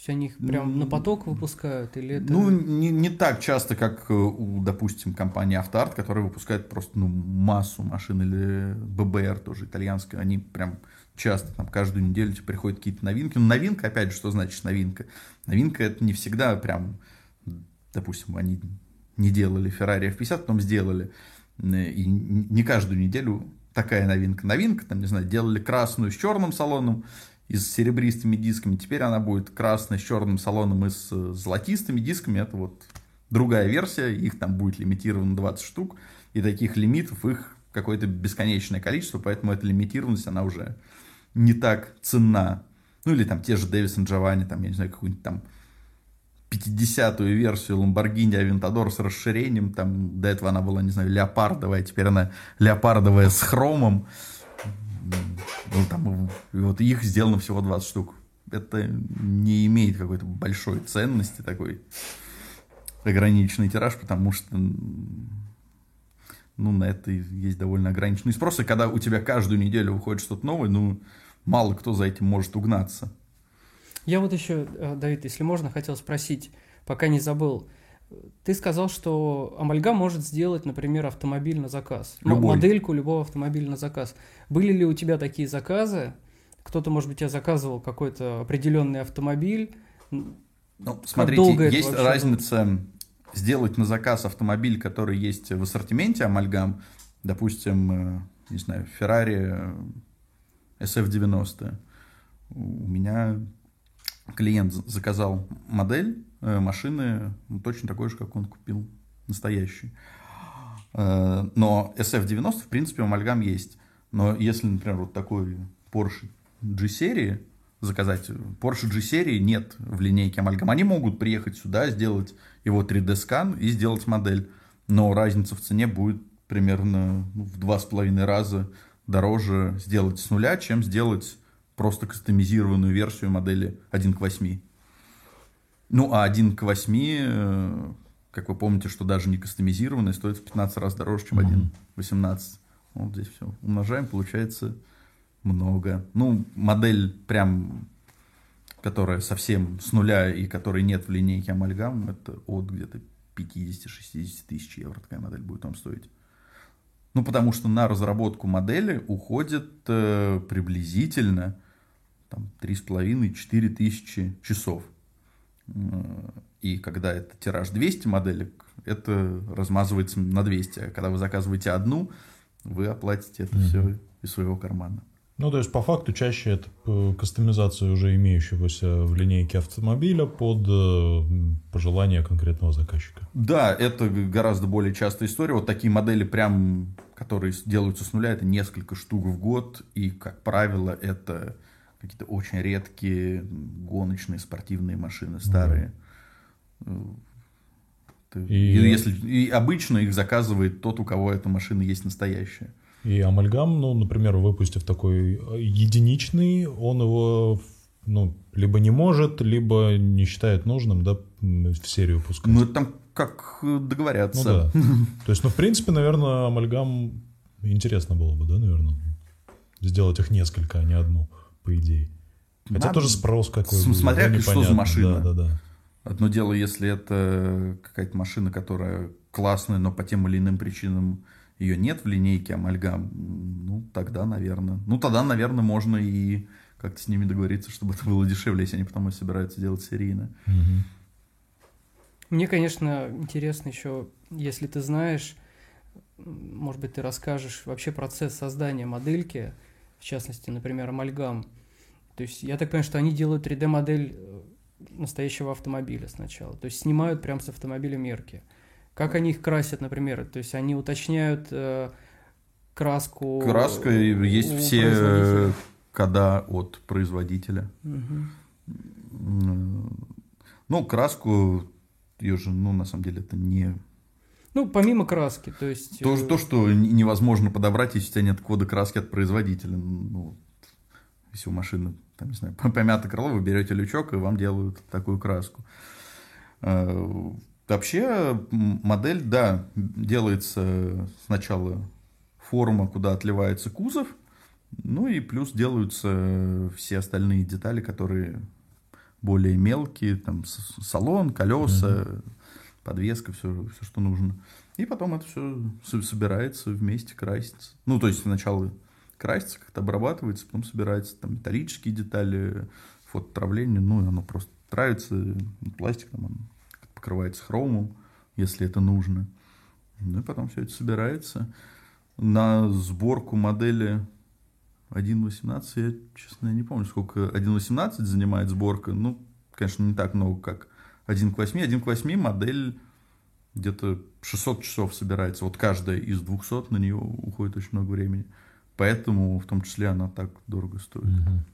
есть они их прям на поток выпускают или это... Ну, не, не так часто, как у, допустим, компании Автоарт, которая выпускает просто ну, массу машин, или ББР тоже итальянская, они прям часто, там, каждую неделю тебе приходят какие-то новинки. Но новинка, опять же, что значит новинка? Новинка это не всегда прям, допустим, они не делали Ferrari F50, потом сделали. И не каждую неделю такая новинка. Новинка, там, не знаю, делали красную с черным салоном и с серебристыми дисками. Теперь она будет красная с черным салоном и с золотистыми дисками. Это вот другая версия. Их там будет лимитировано 20 штук. И таких лимитов их какое-то бесконечное количество, поэтому эта лимитированность, она уже не так ценна. Ну, или там те же Дэвисон Джованни, там, я не знаю, какую-нибудь там 50-ю версию Lamborghini Aventador с расширением, там до этого она была, не знаю, леопардовая, теперь она леопардовая с хромом. Ну, там, вот их сделано всего 20 штук. Это не имеет какой-то большой ценности, такой ограниченный тираж, потому что ну, на это есть довольно ограниченный спрос. И когда у тебя каждую неделю выходит что-то новое, ну, мало кто за этим может угнаться. Я вот еще, э, Давид, если можно, хотел спросить, пока не забыл. Ты сказал, что Амальгам может сделать, например, автомобиль на заказ. Любой. Модельку любого автомобиля на заказ. Были ли у тебя такие заказы? Кто-то, может быть, тебя заказывал какой-то определенный автомобиль? Ну, смотрите, есть разница? Сделать на заказ автомобиль, который есть в ассортименте Амальгам, допустим, э, не знаю, Ferrari SF90. У меня клиент заказал модель э, машины, ну, точно такой же, как он купил, настоящий. Э, но SF90, в принципе, Амальгам есть. Но если, например, вот такой Porsche G-серии заказать, Porsche G-серии нет в линейке Амальгам. Они могут приехать сюда, сделать его 3D-скан и сделать модель. Но разница в цене будет примерно ну, в два с половиной раза дороже сделать с нуля, чем сделать просто кастомизированную версию модели 1 к 8. Ну, а 1 к 8, э, как вы помните, что даже не кастомизированный, стоит в 15 раз дороже, чем 1 к 18. Вот здесь все умножаем, получается много. Ну, модель прям, которая совсем с нуля и которой нет в линейке Амальгам, это от где-то 50-60 тысяч евро такая модель будет вам стоить. Ну, потому что на разработку модели уходит э, приблизительно там, 3,5-4 тысячи часов. И когда это тираж 200 моделек, это размазывается на 200. А когда вы заказываете одну, вы оплатите это mm-hmm. все из своего кармана. Ну, то есть, по факту, чаще это э, кастомизация уже имеющегося в линейке автомобиля под э, пожелания конкретного заказчика. Да, это гораздо более частая история. Вот такие модели прям, которые делаются с нуля, это несколько штук в год. И, как правило, это какие-то очень редкие гоночные спортивные машины старые. Да. И... И, если, и обычно их заказывает тот, у кого эта машина есть настоящая. И Амальгам, ну, например, выпустив такой единичный, он его ну, либо не может, либо не считает нужным, да, в серию пускать. Ну, это там как договорятся. Ну, да. То есть, ну, в принципе, наверное, Амальгам интересно было бы, да, наверное, сделать их несколько, а не одну по идее. Хотя Надо... тоже спрос какой то Смотря да, что за машина. Да, да, да. Одно дело, если это какая-то машина, которая классная, но по тем или иным причинам ее нет в линейке амальгам, ну, тогда, наверное. Ну, тогда, наверное, можно и как-то с ними договориться, чтобы это было дешевле, если они потом собираются делать серийно. Угу. Мне, конечно, интересно еще, если ты знаешь, может быть, ты расскажешь вообще процесс создания модельки, в частности, например, амальгам. То есть я так понимаю, что они делают 3D-модель э, настоящего автомобиля сначала. То есть снимают прямо с автомобиля мерки. Как они их красят, например? То есть они уточняют э, краску. Краска есть все кода от производителя. Угу. Ну, краску, ее же, ну, на самом деле, это не ну, помимо краски, то есть... То, э, то что невозможно подобрать, если у тебя нет кода краски от производителя. Ну, если у машины там, не знаю, помято крыло, вы берете лючок, и вам делают такую краску. Вообще модель, да, делается сначала форма, куда отливается кузов, ну и плюс делаются все остальные детали, которые более мелкие, там салон, колеса, подвеска, все, все, что нужно. И потом это все собирается вместе, красится. Ну, то есть сначала красится, как-то обрабатывается, потом собирается там металлические детали, фототравление, ну, и оно просто травится пластиком, оно покрывается хромом, если это нужно. Ну и потом все это собирается. На сборку модели 1.18, я, честно, я не помню, сколько 1.18 занимает сборка. Ну, конечно, не так много, как 1 к 8. 1 к 8 модель где-то 600 часов собирается. Вот каждая из 200 на нее уходит очень много времени. Поэтому, в том числе, она так дорого стоит. Мгм.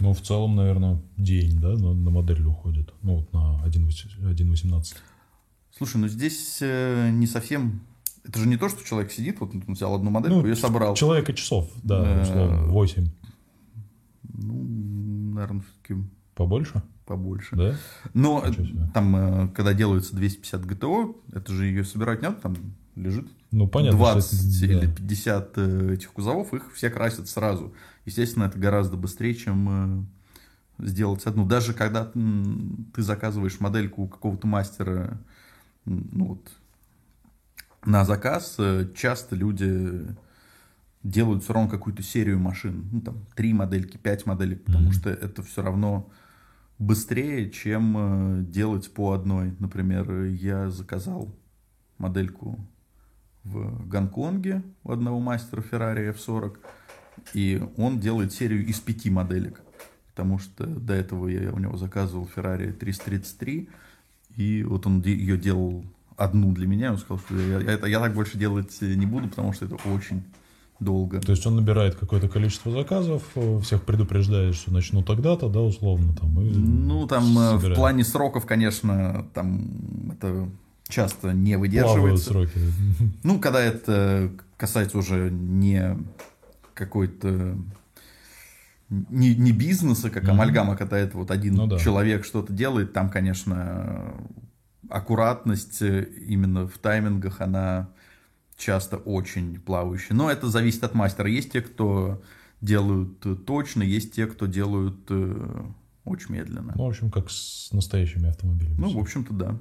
Ну, в целом, наверное, день, да, на, на модель уходит. Ну, вот на 1.18. Слушай, ну здесь э, не совсем... Это же не то, что человек сидит, вот он взял одну модельку Ну, и собрал. Человека часов, да, Э, условно, 8. Ну, наверное, все-таки Побольше, побольше. да? Но себе. там, э, когда делается 250 ГТО, это же ее собирать не надо, там лежит Ну, понятно. что 20 это- или да. 50 э, этих кузовов, их все красят сразу. Естественно, это гораздо быстрее, чем э, сделать одну. Даже когда ты заказываешь модельку у какого-то мастера ну, вот, на заказ, э, часто люди делают все равно какую-то серию машин. Ну, там, три модельки, пять моделек, потому Мгм. что это все равно быстрее, чем э, делать по одной. Например, я заказал модельку в Гонконге у одного мастера Ferrari F40, и он делает серию из пяти моделек, потому что до этого я у него заказывал Ferrari 333, и вот он ее делал одну для меня, он сказал, что я, я это, я так больше делать не буду, потому что это очень долго. То есть он набирает какое-то количество заказов, э, всех предупреждает, что начну тогда-то, да, условно, там, и Ну, там э, в собирает. плане сроков, конечно, там это часто не Плавают выдерживается. сроки. Ну, когда это касается уже не какой-то не, не бизнеса, как амальгама, когда это вот один Ну да. человек что-то делает, там, конечно, аккуратность э, именно в таймингах, она часто очень плавающая. Но это зависит от мастера. Есть те, кто делают э, точно, есть те, кто делают э, очень медленно. Ну, в общем, как с настоящими автомобилями. Ну, в общем-то, да.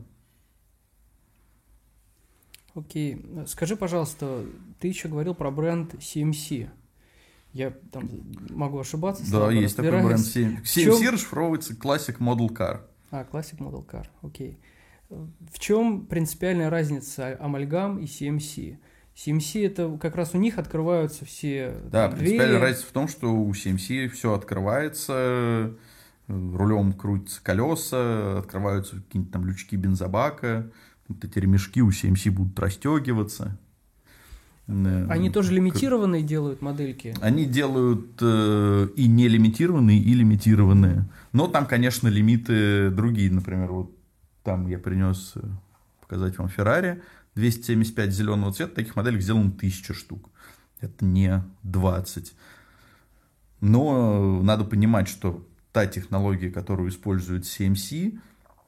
Окей. Скажи, пожалуйста, ты еще говорил про бренд CMC. Я там могу ошибаться. Да, есть такой бренд разбираюсь. 7. В 7C чём- расшифровывается Classic Model Car. А, Classic Model Car, окей. В чем принципиальная разница амальгам и CMC? CMC это как раз у них открываются все Да, двери. принципиальная разница в том, что у CMC все открывается, рулем крутятся колеса, открываются какие-нибудь там лючки бензобака, вот эти ремешки у CMC будут расстегиваться. Они тоже лимитированные делают модельки. Они делают э, и не лимитированные, и лимитированные. Но там, конечно, лимиты другие. Например, вот там я принес э, показать вам Ferrari 275 зеленого цвета. Таких моделей сделано 1000 штук. Это не 20. Но надо понимать, что та технология, которую использует CMC,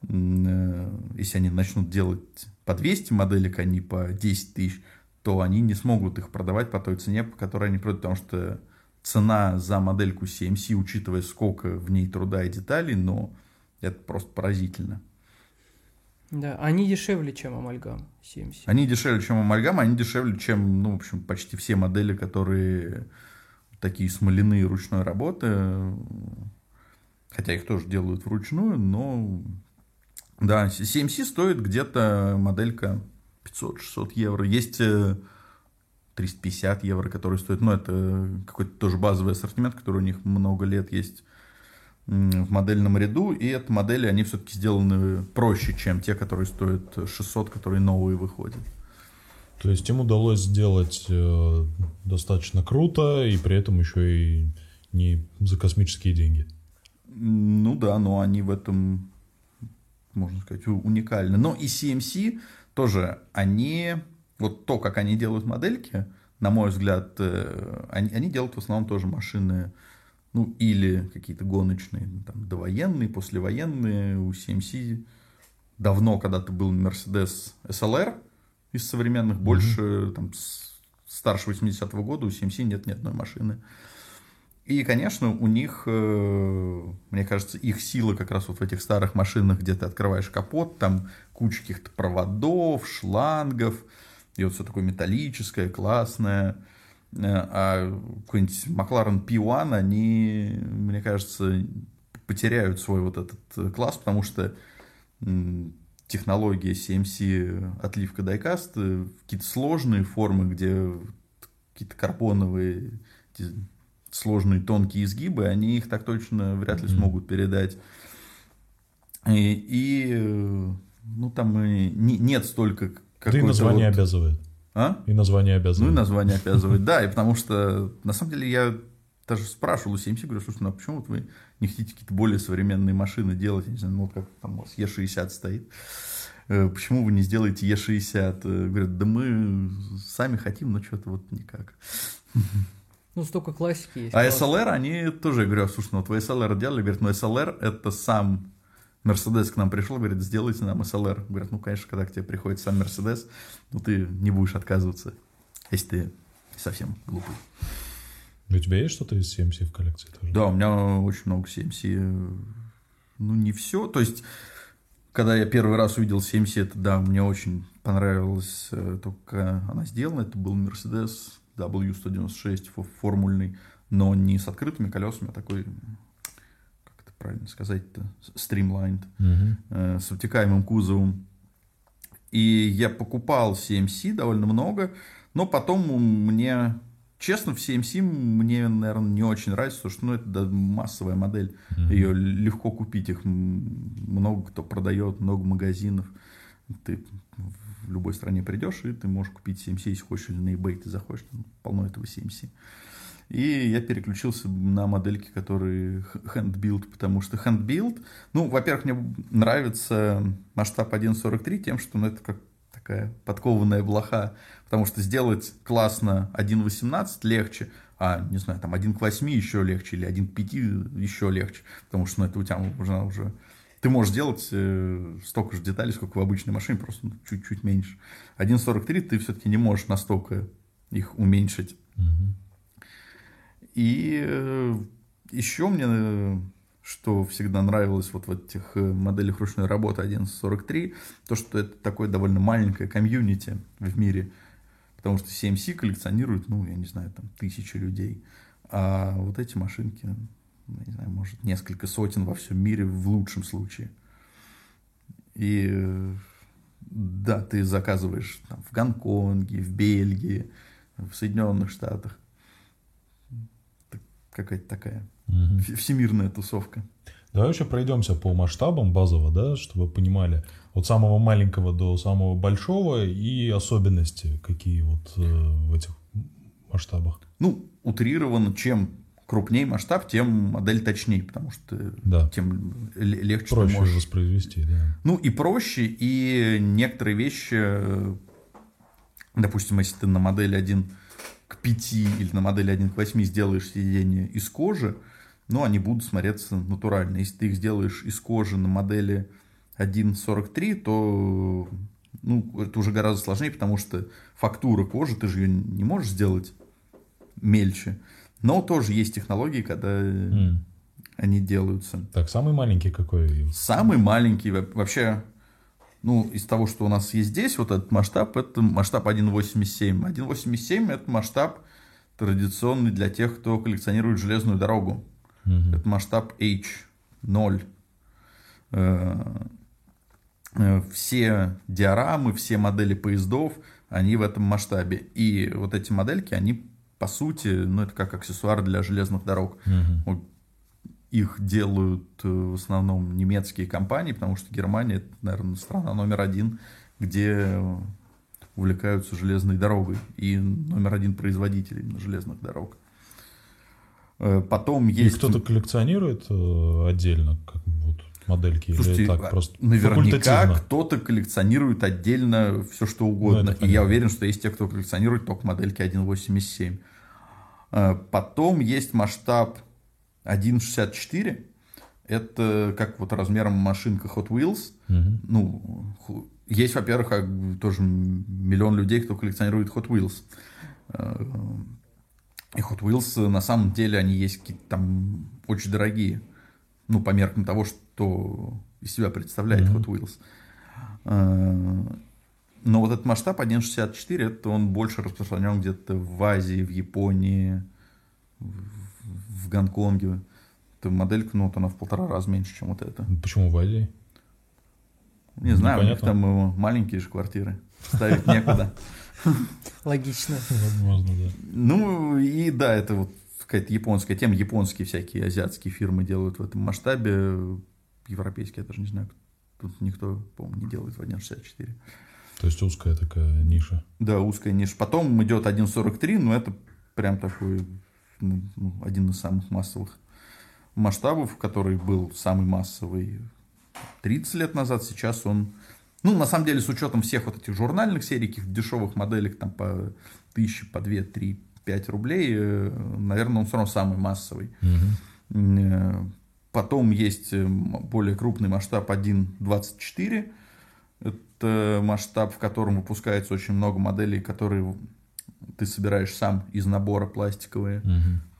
м, э, если они начнут делать по 200 моделек, а не по 10 тысяч, то они не смогут их продавать по той цене, по которой они продают, потому что цена за модельку CMC, учитывая сколько в ней труда и деталей, но это просто поразительно. Да, они дешевле, чем амальгам CMC. Они дешевле, чем амальгама, они дешевле, чем, ну, в общем, почти все модели, которые такие смоляные ручной работы. Хотя их тоже делают вручную, но да, CMC стоит где-то моделька 500-600 евро. Есть э, 350 евро, которые стоят, но это какой-то тоже базовый ассортимент, который у них много лет есть в модельном ряду, и это модели, они все-таки сделаны проще, чем те, которые стоят 600, которые новые выходят. То есть им удалось сделать э, достаточно круто, и при этом еще и не за космические деньги. Ну да, но они в этом, можно сказать, уникальны. Но и CMC тоже, они, вот то, как они делают модельки, на мой взгляд, э, они, они делают в основном тоже машины, ну, или какие-то гоночные, там, довоенные, послевоенные. У CMC давно когда-то был Mercedes SLR из современных, больше, там, с старше 80-го года у CMC нет ни одной машины. И, конечно, у них, э, мне кажется, их сила как раз вот в этих старых машинах, где ты открываешь капот, там куча каких-то проводов, шлангов, и вот все такое металлическое, классное. Э, а какой-нибудь Макларен P1, они, мне кажется, потеряют свой вот этот класс, потому что технология CMC отливка дайкаст, какие-то сложные формы, где какие-то карбоновые сложные тонкие изгибы, они их так точно вряд ли смогут передать. И, и ну там и не, нет столько да и название вот... обязывает. А? И название обязывает. Ну и название обязывает, да, и потому что на самом деле я даже спрашивал у CMC, говорю, слушай, ну а почему вот вы не хотите какие-то более современные машины делать, я не знаю, ну вот как там у вас Е60 стоит, э, почему вы не сделаете Е60? Э, говорят, да мы сами хотим, но что-то вот никак. Ну, столько классики есть. А SLR, они тоже, я говорю, слушай, ну вот вы SLR делали, говорят, ну SLR это сам Мерседес к нам пришел, говорит, сделайте нам SLR. Говорят, ну, конечно, когда к тебе приходит сам Мерседес, ну, ты не будешь отказываться, если ты совсем глупый. У тебя есть что-то из CMC в коллекции тоже? Да, у меня очень много CMC. Ну, не все. То есть, когда я первый раз увидел CMC, это, да, мне очень понравилось, э, только она сделана. Это был Mercedes W196 формульный, но не с открытыми колесами, а такой, как это правильно сказать-то, streamlined, угу. э, с обтекаемым кузовом. И я покупал CMC довольно много, но потом мне, честно, в CMC мне, наверное, не очень нравится, потому что ну, это да, массовая модель, угу. ее легко купить, их много кто продает, много магазинов. Ты в любой стране придешь, и ты можешь купить CMC, если хочешь, или на eBay ты заходишь, там полно этого CMC. И я переключился на модельки, которые hand-build, потому что hand-build, ну, во-первых, мне нравится масштаб 1.43 тем, что ну, это как такая подкованная блоха, потому что сделать классно 1.18 легче, а, не знаю, там 1 к 8 еще легче, или 1 к 5 еще легче, потому что ну, это у тебя уже, уже ты можешь сделать э, столько же деталей, сколько в обычной машине, просто ну, чуть-чуть меньше. 1.43 ты все-таки не можешь настолько их уменьшить. Угу. И э, еще мне, что всегда нравилось вот в этих э, моделях ручной работы 1.43, то, что это такое довольно маленькое комьюнити в мире, потому что CMC коллекционирует, ну, я не знаю, там, тысячи людей, а вот эти машинки не знаю, может, несколько сотен во всем мире в лучшем случае. И да, ты заказываешь там, в Гонконге, в Бельгии, в Соединенных Штатах. Какая-то такая угу. всемирная тусовка. Давай вообще пройдемся по масштабам базово, да, чтобы понимали, от самого маленького до самого большого и особенности какие вот э, в этих масштабах. Ну, утрированно, чем крупнее масштаб, тем модель точнее, потому что да. тем легче проще можешь... воспроизвести. Да. Ну и проще, и некоторые вещи, допустим, если ты на модели 1 к 5 или на модели 1 к 8 сделаешь сиденье из кожи, ну, они будут смотреться натурально. Если ты их сделаешь из кожи на модели 1.43, то ну, это уже гораздо сложнее, потому что фактура кожи, ты же ее не можешь сделать мельче. Но тоже есть технологии, когда mm. они делаются. Так, самый маленький какой? Самый маленький вообще, ну, из того, что у нас есть здесь, вот этот масштаб, это масштаб 1.87. 1.87 это масштаб традиционный для тех, кто коллекционирует железную дорогу. Mm-hmm. Это масштаб H0. Э, э, все диорамы, все модели поездов, они в этом масштабе. И вот эти модельки, они по сути, ну, это как аксессуар для железных дорог. Угу. Их делают э, в основном немецкие компании, потому что Германия, это, наверное, страна номер один, где увлекаются железной дорогой и номер один производитель железных дорог. Э, потом есть... И кто-то коллекционирует э, отдельно, как вот модельки? Слушайте, или так просто наверняка кто-то коллекционирует отдельно все, что угодно. Ну, и я уверен, что есть те, кто коллекционирует только модельки 1.87. Э, потом есть масштаб 1.64. Это как вот размером машинка Hot Wheels. Угу. Ну, есть, во-первых, тоже миллион людей, кто коллекционирует Hot Wheels. Э, И Hot Wheels, на самом деле, они есть какие-то там очень дорогие. Ну, по меркам того, что из себя представляет Мгм. Hot Wheels. Но вот этот масштаб 1.64, это он больше распространен где-то в Азии, в Японии, в, Гонконге. Это моделька, ну, вот она в полтора раза меньше, чем вот эта. Почему в Азии? Не знаю, у них Непонятно. там э, маленькие же квартиры. Ставить некуда. Логично. Возможно, да. Ну, и да, это вот какая-то японская тема. Японские всякие азиатские фирмы делают в этом масштабе. Европейские, я даже не знаю. Тут никто, по-моему, не делает в 1.64. То есть узкая такая ниша. Да, узкая ниша. Потом идет 1.43, но это прям такой ну, один из самых массовых масштабов, который был самый массовый 30 лет назад. Сейчас он, ну, на самом деле, с учетом всех вот этих журнальных серий, каких дешевых моделек, там по тысяче, по 2, 3, 5 рублей, э, наверное, он все равно самый массовый. Э, Потом есть более крупный масштаб 1.24. Это масштаб, в котором выпускается очень много моделей, которые ты собираешь сам из набора пластиковые.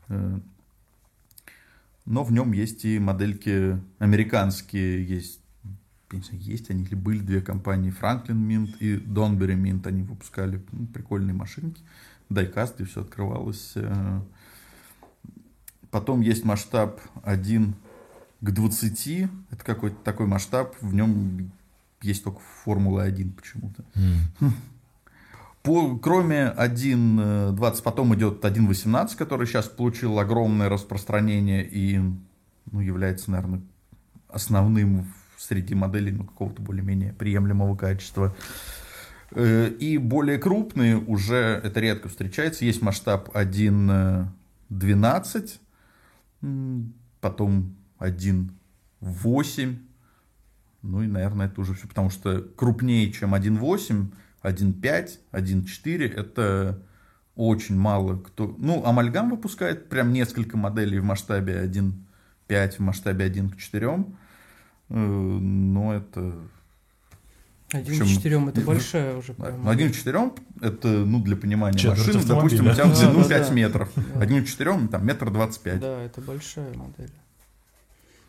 Э, Но в нем есть и модельки американские, есть, я не знаю, есть они или были две компании, Franklin Mint и Donbury Mint, они выпускали ну, прикольные машинки, дайкаст и все открывалось. э. Потом есть масштаб 1 к 20, это какой-то такой масштаб, в нем есть только Формула 1 почему-то. М. По, кроме 1.20, потом идет 1.18, который сейчас получил огромное распространение и ну, является, наверное, основным среди моделей ну, какого-то более-менее приемлемого качества. Э, И более крупные уже, это редко встречается, есть масштаб 1.12, м, потом 1.8, ну и, наверное, это уже все, потому что крупнее, чем 1.8, 1.5, 1.4 это очень мало кто... Ну, Амальгам выпускает прям несколько моделей в масштабе 1.5, в масштабе 1 к 4. Э, Но это... Один Причем- к четырем это большая уже прям. 1 к 4 это, ну, для понимания Четверть машины, допустим, у тебя в длину Да, да, 5 да. метров. Да. 1 к 4 там метр 25. Да, это большая модель.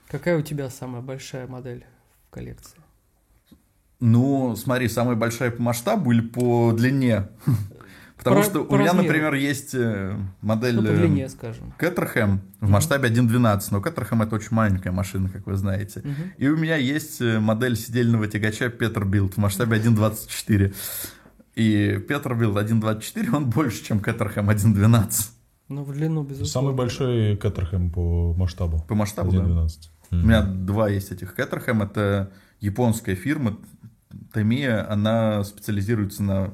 Какая у тебя самая большая модель коллекции? Ну, смотри, самая большая по масштабу или по длине? Потому По- что по у меня, размеру. например, есть э, модель Ну, э, длине, скажем. Кэтерхэм в Мгм. масштабе 1.12, но Кэтерхэм это очень маленькая машина, как вы знаете. Мгм. И у меня есть э, модель сидельного тягача Петербилд в масштабе 1.24. И Петербилд 1.24, он больше, чем Кэтерхэм 1.12. Ну, в длину, безусловно. Самый большой Кэтерхэм по масштабу. По масштабу, да. 1.12. У меня два есть этих Кэтерхэм. Это японская фирма Тamiya. Она специализируется на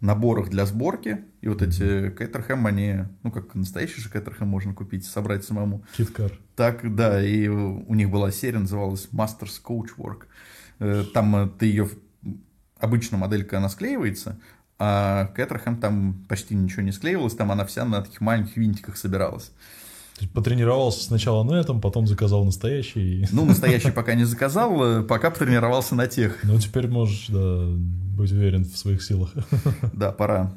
наборах для сборки. И вот эти Кэтерхэм, они, ну, как настоящий же Кэтерхэм можно купить, собрать самому. Киткар. Так, да, и у них была серия, называлась Masters Coachwork. Э, Там э, ты ее... Обычно моделька, она склеивается, а Кэтерхэм там почти ничего не склеивалось, там она вся на таких маленьких винтиках собиралась. То есть Потренировался сначала на этом, потом заказал настоящий. Ну, настоящий пока не заказал, э, пока потренировался на тех. Ну, теперь можешь, да, быть уверен в своих силах. Да, пора.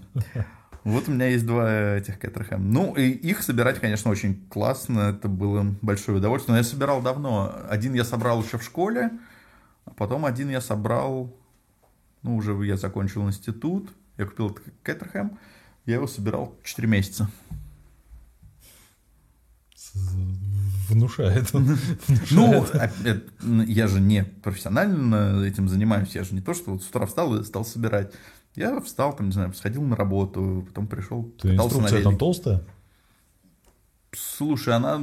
Вот у меня есть два этих Кэтерхэм. Ну, и их собирать, конечно, очень классно. Это было большое удовольствие. Но я собирал давно. Один я собрал еще в школе, а потом один я собрал... Ну, уже я закончил институт. Я купил этот Кэтерхэм. Я его собирал 4 месяца. Внушает. Ну, я же не профессионально этим занимаюсь. Я же не то, что вот с утра встал и стал собирать. Я встал, там, не знаю, сходил на работу, потом пришел, Ты инструкция там толстая? Слушай, она,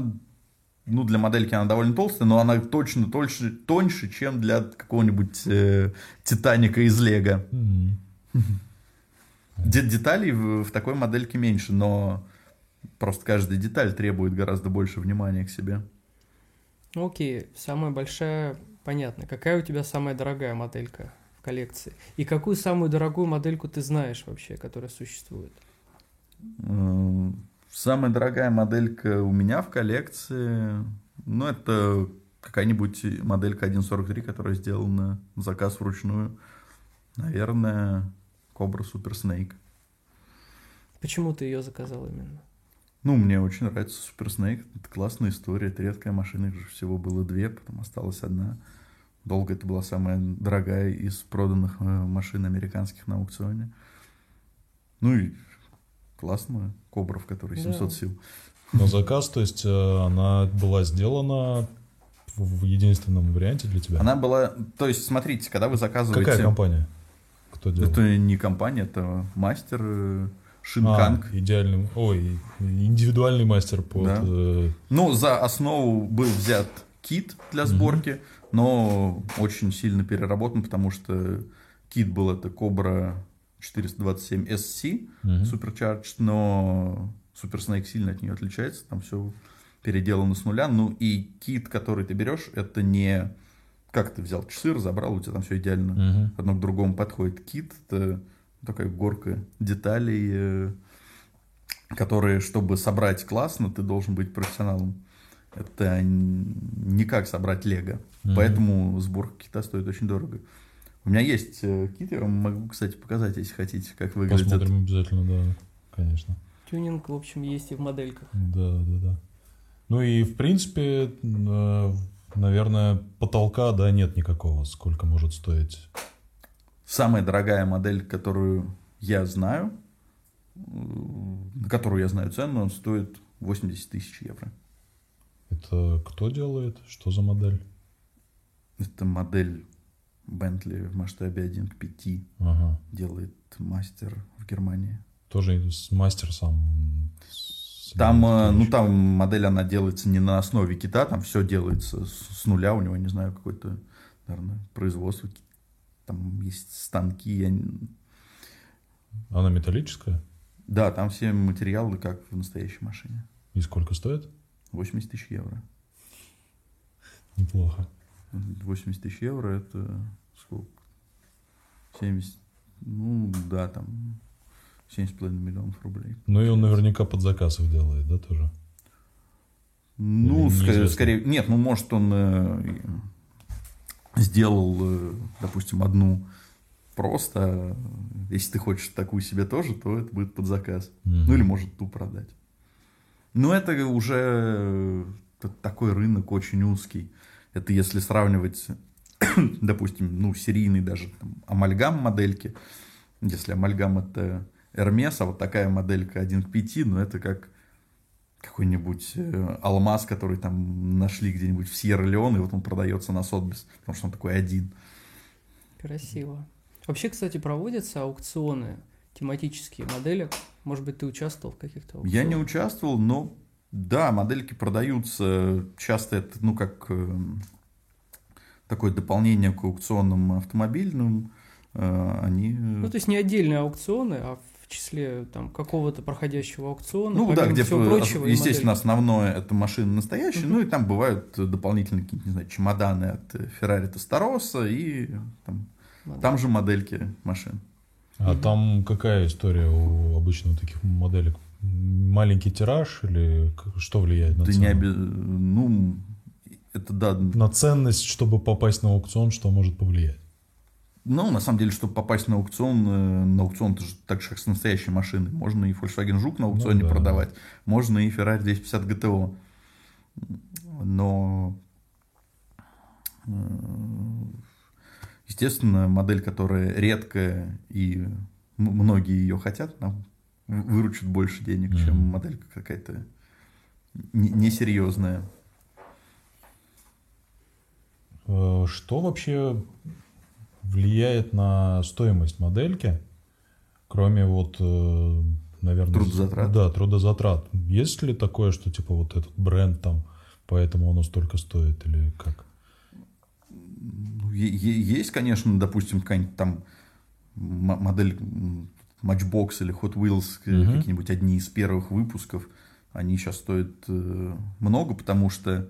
ну, для модельки она довольно толстая, но она точно тоньше, тоньше чем для какого-нибудь э, Титаника из Лего. Де- деталей в, в такой модельке меньше, но просто каждая деталь требует гораздо больше внимания к себе. Окей, самая большая, понятно. Какая у тебя самая дорогая моделька в коллекции? И какую самую дорогую модельку ты знаешь вообще, которая существует? Э, Самая дорогая моделька у меня в коллекции, ну, это какая-нибудь моделька 1.43, которая сделана на заказ вручную. Наверное, Cobra Super Snake. Почему ты ее заказал именно? Ну, мне очень нравится Super Snake. Это классная история. Это редкая машина. Их же всего было две, потом осталась одна. Долго это была самая дорогая из проданных э, машин американских на аукционе. Ну и классная Кобра, в которой 700 Да. сил. На заказ, то есть э, она была сделана в единственном варианте для тебя? Она была... То есть, смотрите, когда вы заказываете... Какая компания? Кто делал? Это не компания, это мастер э, Шинканг. А, идеальный, ой, индивидуальный мастер под... Да. э, Ну, за основу был взят кит для сборки, но очень сильно переработан, потому что кит был это Cobra 427 SC Мгм. Supercharged, но Super Snake сильно от нее отличается, там все переделано с нуля. Ну и кит, который ты берешь, это не как ты взял часы, разобрал, у тебя там все идеально Мгм. одно к другому подходит. Кит — это такая горка деталей, э, которые, чтобы собрать классно, ты должен быть профессионалом. Это не как собрать лего. Мгм. Поэтому сборка кита стоит очень дорого. У меня есть э, кит, я вам могу, кстати, показать, если хотите, как выглядит. Посмотрим обязательно, да, конечно. Тюнинг, в общем, есть и в модельках. Да, да, да. Ну и в принципе, э, наверное, потолка, да, нет никакого, сколько может стоить. Самая дорогая модель, которую я знаю, на которую я знаю цену, он стоит 80 тысяч евро. Это кто делает? Что за модель? Это модель Bentley в масштабе 1 к 5 Ага. делает мастер в Германии. Тоже мастер сам. Там, э, ну, там модель, она делается не на основе кита, там все делается с, нуля, у него, не знаю, какое-то, наверное, производство. Там есть станки. Она металлическая? Да, там все материалы, как в настоящей машине. И сколько стоит? 80 тысяч евро. Неплохо. 80 тысяч евро это сколько? 70, ну да, там 7,5 миллионов рублей. Ну и он наверняка под заказ их делает, да, тоже? Ну, неизвестно? скорее, нет, ну, может, он э, сделал, э, допустим, одну просто, если ты хочешь такую себе тоже, то это будет под заказ. Мгм. Ну, или может ту продать. Но это уже э, такой рынок очень узкий. Это если сравнивать, допустим, ну, серийный даже там, амальгам модельки. Если амальгам это Hermes, а вот такая моделька 1 к 5, ну, это как какой-нибудь э, алмаз, который там нашли где-нибудь в Сьерра-Леоне, и вот он продается на Сотбис, потому что он такой один. Красиво. Вообще, кстати, проводятся аукционы тематические модели. Может быть, ты участвовал в каких-то аукционах? Я не участвовал, но да, модельки продаются. Часто это, ну, как э, такое дополнение к аукционным автомобильным. Э, они... Ну, то есть не отдельные аукционы, а числе там какого-то проходящего аукциона. Ну да, где, всего э, прочего, естественно, основное это машины настоящие, Мгм. ну и там бывают дополнительные какие-то, не знаю, чемоданы от э, Ferrari Testarossa и там, Модель. там же модельки машин. А Мгм. там какая история у обычно у таких моделек? Маленький тираж или что влияет на Да цену? не обе- ну, это да, На ценность, чтобы попасть на аукцион, что может повлиять? Ну, на самом деле, чтобы попасть на аукцион, э, на аукцион это же так же, как с настоящей машиной. Можно и Volkswagen Жук на аукционе Ну да. продавать, можно и Ferrari 250 GTO. Но, э, естественно, модель, которая редкая и многие ее хотят, нам вы- выручит больше денег, чем Мгм. моделька какая-то не- несерьезная. Э, Что вообще влияет на стоимость модельки, кроме вот, э, наверное... Трудозатрат. Да, трудозатрат. Есть ли такое, что типа вот этот бренд там, поэтому оно столько стоит или как? Ну, Есть, конечно, допустим, какая-нибудь там модель Matchbox или Hot Wheels, Мгм. какие-нибудь одни из первых выпусков, они сейчас стоят э, много, потому что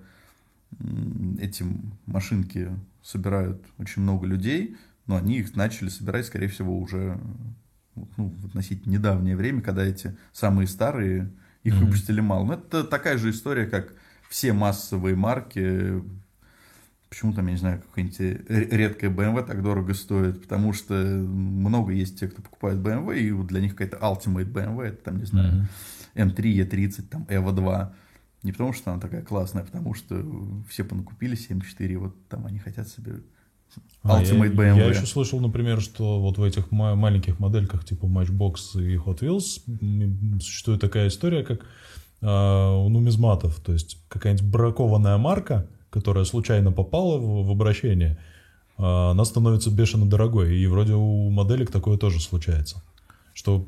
эти машинки собирают очень много людей, но они их начали собирать, скорее всего, уже ну, в относительно недавнее время, когда эти самые старые, их Мгм. выпустили мало. Но это такая же история, как все массовые марки Почему там, я не знаю, какая-нибудь редкая BMW так дорого стоит? Потому что много есть тех, кто покупает BMW, и для них какая-то Ultimate BMW, это там, не знаю, M3, E30, там, EVO 2. Не потому что она такая классная, а потому что все понакупили 7.4, вот там они хотят себе а, Ultimate BMW. Я, я еще слышал, например, что вот в этих маленьких модельках типа Matchbox и Hot Wheels существует такая история, как э, у нумизматов, то есть какая-нибудь бракованная марка, которая случайно попала в, в обращение, а, она становится бешено дорогой. И вроде у моделек такое тоже случается. Что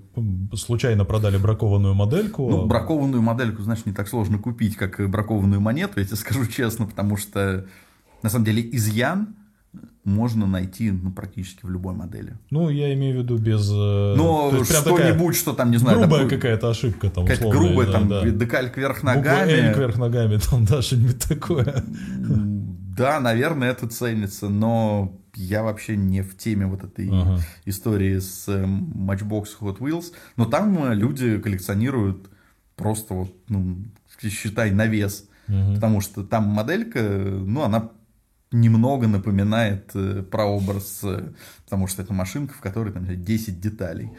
случайно продали бракованную модельку. Ну, бракованную модельку, значит, не так сложно купить, как бракованную монету, я тебе скажу честно, потому что, на самом деле, изъян можно найти ну, практически в любой модели. Ну, я имею в виду без... Но что-нибудь, что там, не знаю... Грубая какая-то ошибка там, Какая-то грубая, там, да. декальк вверх ногами. Буква вверх ногами, там, да, что-нибудь такое. Да, наверное, это ценится, но я вообще не в теме вот этой ага. истории с э, Matchbox Hot Wheels. Но там э, люди коллекционируют просто вот, ну, считай, на вес. Угу. Потому что там моделька, ну, она немного напоминает э, прообраз, э, потому что это машинка, в которой там 10 деталей.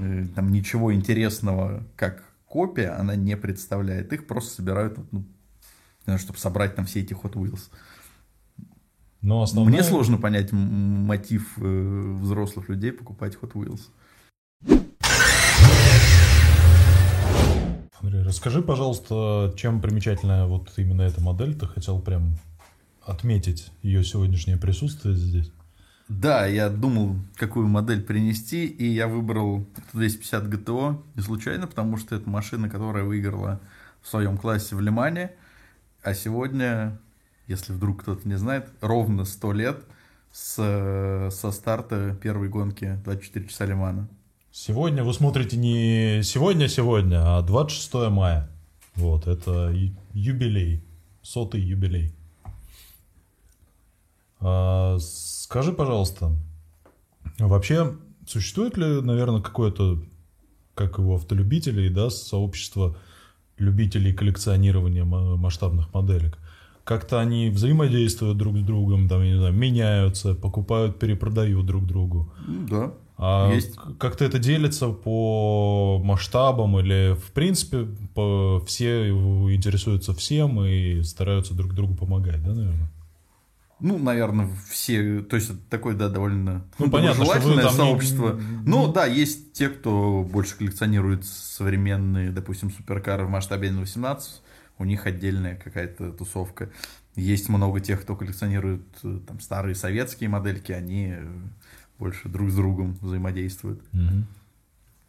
Э, там ничего интересного, как копия, она не представляет. Их просто собирают, ну, чтобы собрать там все эти Hot Wheels. Но основная... Мне сложно понять мотив взрослых людей покупать Hot Wheels. Андрей, расскажи, пожалуйста, чем примечательная вот именно эта модель? Ты хотел прям отметить ее сегодняшнее присутствие здесь. Да, я думал, какую модель принести, и я выбрал 250 GTO не случайно, потому что это машина, которая выиграла в своем классе в Лимане, а сегодня, если вдруг кто-то не знает, ровно 100 лет с, со старта первой гонки 24 часа Лимана. Сегодня вы смотрите не сегодня-сегодня, а 26 мая. Вот, это юбилей, сотый юбилей. А, скажи, пожалуйста, вообще существует ли, наверное, какое-то, как его автолюбителей, да, сообщество любителей коллекционирования масштабных моделек? Как-то они взаимодействуют друг с другом, там, я не знаю, меняются, покупают, перепродают друг другу. Да. А есть. как-то это делится по масштабам или, в принципе, по, все интересуются всем и стараются друг другу помогать, да, наверное? Ну, наверное, все, то есть это такое, да, довольно ну, понятно, желательное сообщество. Не... Ну, да, есть те, кто больше коллекционирует современные, допустим, суперкары в масштабе N18, у них отдельная какая-то тусовка. Есть много тех, кто коллекционирует э, там старые советские модельки, они больше друг с другом взаимодействуют. Угу.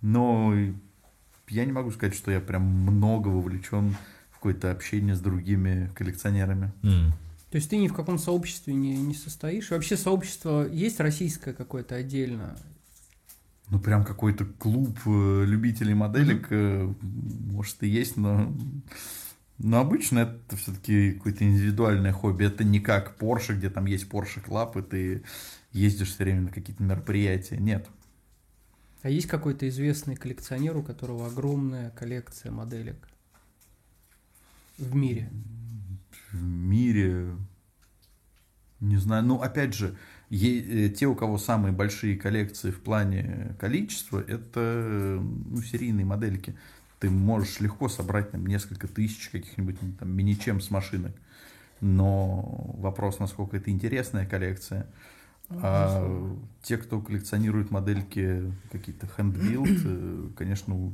Но я не могу сказать, что я прям много вовлечен в какое-то общение с другими коллекционерами. Mm. То есть ты ни в каком сообществе не, не состоишь? Вообще сообщество есть российское какое-то отдельно? Ну, прям какой-то клуб э, любителей моделек, mm-hmm. может, и есть, но... Но обычно это все-таки какое-то индивидуальное хобби. Это не как Porsche, где там есть Porsche Club, и ты ездишь все время на какие-то мероприятия. Нет. А есть какой-то известный коллекционер, у которого огромная коллекция моделек в мире? В мире, не знаю, ну, опять же, е- те, у кого самые большие коллекции в плане количества, это ну, серийные модельки. Ты можешь легко собрать там, несколько тысяч каких-нибудь ну, там, мини-чем с машинок. Но вопрос, насколько это интересная коллекция. Ну, а те, кто коллекционирует модельки какие-то handbuild, э, конечно,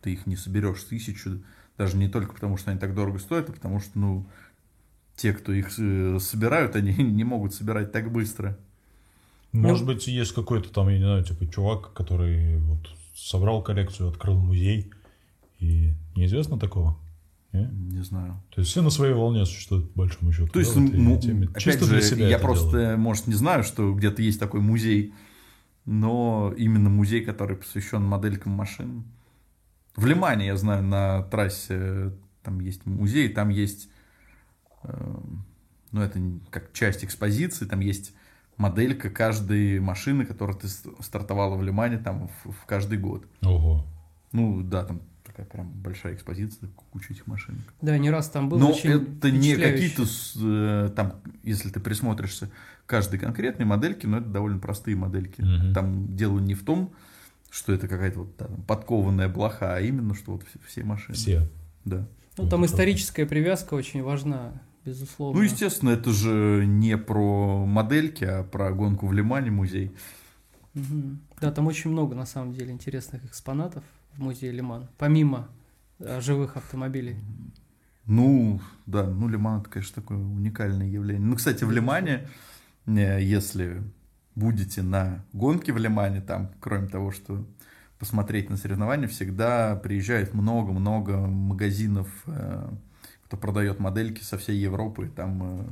ты их не соберешь тысячу, даже не только потому, что они так дорого стоят, а потому что, ну, те, кто их э, собирают, они не могут собирать так быстро. Может ну, быть, есть какой-то там, я не знаю, типа чувак, который вот собрал коллекцию, открыл музей, и неизвестно такого? Не? не знаю. То есть все на своей волне существуют, по большому счету. То есть, да, ну, теме. опять Чисто же, для себя я просто, делают. может, не знаю, что где-то есть такой музей, но именно музей, который посвящен моделькам машин, в Лимане, я знаю, на трассе там есть музей, там есть, э, ну, это как часть экспозиции, там есть моделька каждой машины, которая ты стартовала в Лимане там в, в каждый год. Ого. Ну, да, там такая прям большая экспозиция, куча этих машинок. Да, не раз там был. Но очень это не какие-то, э, там, если ты присмотришься каждой конкретной модельке, но это довольно простые модельки. Мгм. Там дело не в том, что это какая-то вот там подкованная блоха, а именно, что вот все, машины. Все. Да. Ну, там Это историческая привязка очень важна, безусловно. Ну, естественно, это же не про модельки, а про гонку в Лимане музей. Мгм. Да, там очень много, на самом деле, интересных экспонатов в музее Лиман, помимо э, живых автомобилей. Ну, да, ну Лиман это, конечно, такое уникальное явление. Ну, кстати, в Лимане, э, если будете на гонке в Лимане, там, кроме того, что посмотреть на соревнования, всегда приезжает много-много магазинов, э, кто продает модельки со всей Европы. и Там э,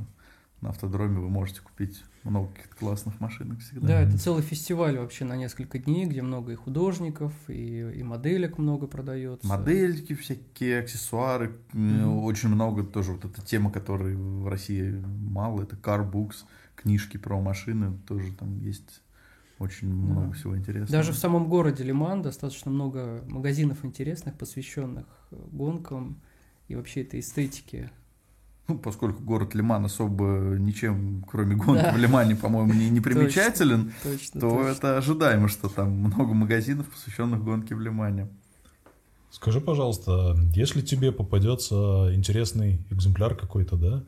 на автодроме вы можете купить много каких-то классных машинок всегда. Да, это целый фестиваль вообще на несколько дней, где много и художников, и, и моделек много продается. Модельки всякие, аксессуары, Мгм. очень много тоже вот эта тема, которой в России мало, это Carbooks, книжки про машины, тоже там есть очень много всего интересного. Даже в самом городе Лиман достаточно много магазинов интересных, посвященных э, гонкам и вообще этой эстетике. Ну, поскольку город Лиман особо ничем, кроме гонки Да. в Лимане, по-моему, не, не примечателен, Точно, то точно. это ожидаемо, что там много магазинов, посвященных гонке в Лимане. Скажи, пожалуйста, если тебе попадется интересный экземпляр какой-то, да,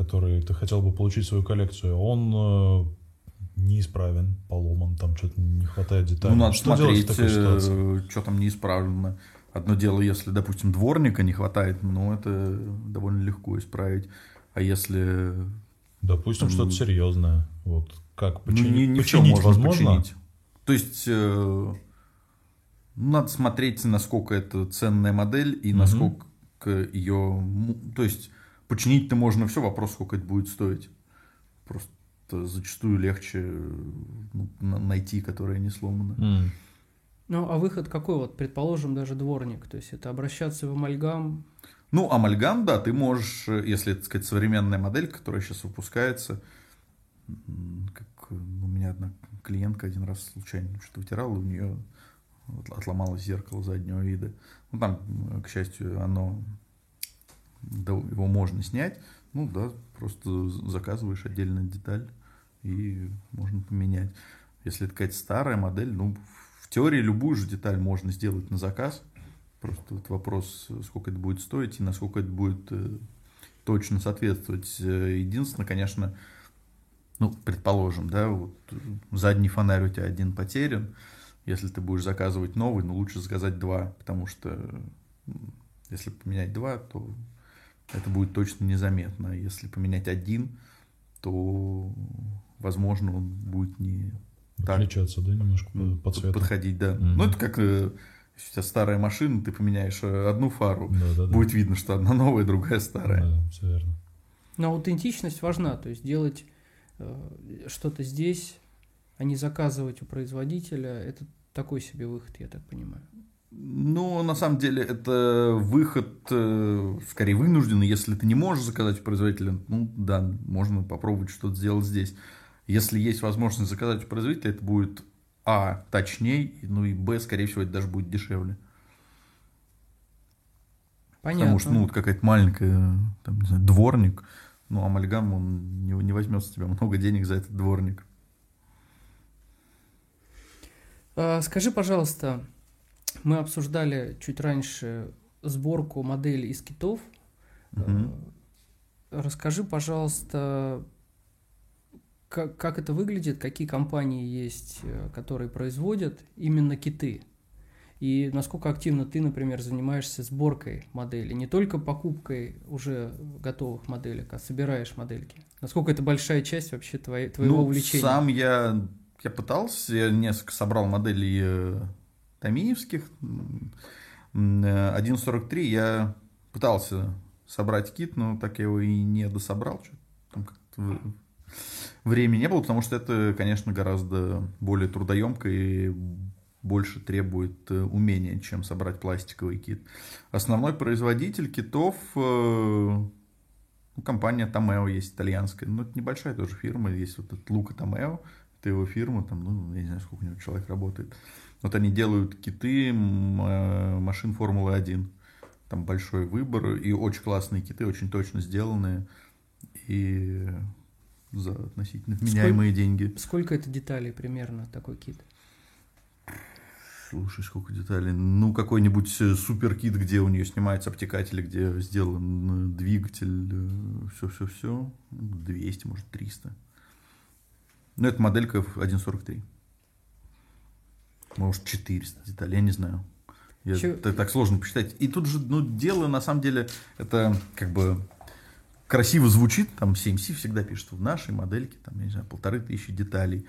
который ты хотел бы получить в свою коллекцию, он э, неисправен, поломан, там что-то не хватает деталей. Ну, надо что делать в смотреть, такой ситуации? что там неисправлено. Одно дело, если, допустим, дворника не хватает, ну, это довольно легко исправить. А если... Допустим, там- что-то серьезное. Вот как Ну, починить, не, не всё починить можно возможно? починить. То есть, э, надо смотреть, насколько это ценная модель и Мгм. насколько ее... То есть, починить-то можно все, вопрос, сколько это будет стоить. Просто зачастую легче ну, на- найти, которая не сломана. М. Ну, а выход какой вот, предположим, даже дворник, то есть это обращаться в амальгам, Ну, амальгам, да, ты можешь, если, так сказать, современная модель, которая сейчас выпускается, как э, у меня одна клиентка один раз случайно что-то вытирала, у нее отломалось зеркало заднего вида. Ну, там, к счастью, оно, его можно снять, ну, да, просто заказываешь отдельно деталь и можно поменять. Если это какая-то старая модель, ну, в теории любую же деталь можно сделать на заказ, Просто вот вопрос, сколько это будет стоить и насколько это будет э, точно соответствовать. Единственное, конечно, ну, предположим, да, вот э, задний фонарь у тебя один потерян. Если ты будешь заказывать новый, ну, лучше заказать два, потому что если поменять два, то это будет точно незаметно. Если поменять один, то, возможно, он будет не так Отличаться, да, немножко по, по цвету. подходить, да. Мгм. Ну, это как э, если у тебя старая машина, ты поменяешь э, одну фару, Да, да, да. будет видно, что одна новая, другая старая. Да, все верно. Но аутентичность важна, то есть делать э, что-то здесь, а не заказывать у производителя, это такой себе выход, я так понимаю. Ну, на самом деле, это выход, э, скорее, вынужденный. Если ты не можешь заказать у производителя, ну, да, можно попробовать что-то сделать здесь. Если есть возможность заказать у производителя, это будет, а, точней, ну, и, б, скорее всего, это даже будет дешевле. Понятно. Потому что, ну, вот какая-то маленькая, там, не знаю, дворник, ну, амальгам, он не, не возьмет с тебя много денег за этот дворник. А, Скажи, пожалуйста, мы обсуждали чуть раньше сборку модели из китов. Э, Расскажи, пожалуйста, как, как это выглядит, какие компании есть, э, которые производят именно киты? И насколько активно ты, например, занимаешься сборкой модели, не только покупкой уже готовых моделек, а собираешь модельки? Насколько это большая часть вообще твоей, твоего ну, увлечения? сам я, я пытался, я несколько собрал моделей э, Томиевских. М, м, э, 1.43 я пытался собрать кит, но так я его и не дособрал. Там как-то времени не было, потому что это, конечно, гораздо более трудоемко и больше требует э, умения, чем собрать пластиковый кит. Основной производитель китов э, ну, компания Томео есть итальянская, ну, это небольшая тоже фирма, есть вот этот Лука Томео, это его фирма, там, ну, я не знаю, сколько у него человек работает. Вот они делают киты э, машин Формулы-1. Там большой выбор и очень классные киты, очень точно сделанные. И за относительно вменяемые деньги. Сколько это деталей примерно, такой кит? Слушай, сколько деталей. Ну, какой-нибудь э, суперкит, где у нее снимаются обтекатели, где сделан э, двигатель, все-все-все. 200, может, 300. Ну, это моделька 1.43. Может, 400 деталей, я не знаю. Я, Чё- это так сложно посчитать. И тут же, ну, дело, на самом деле, это как бы красиво звучит, там CMC всегда пишет, в нашей модельке, там, я не знаю, полторы тысячи деталей.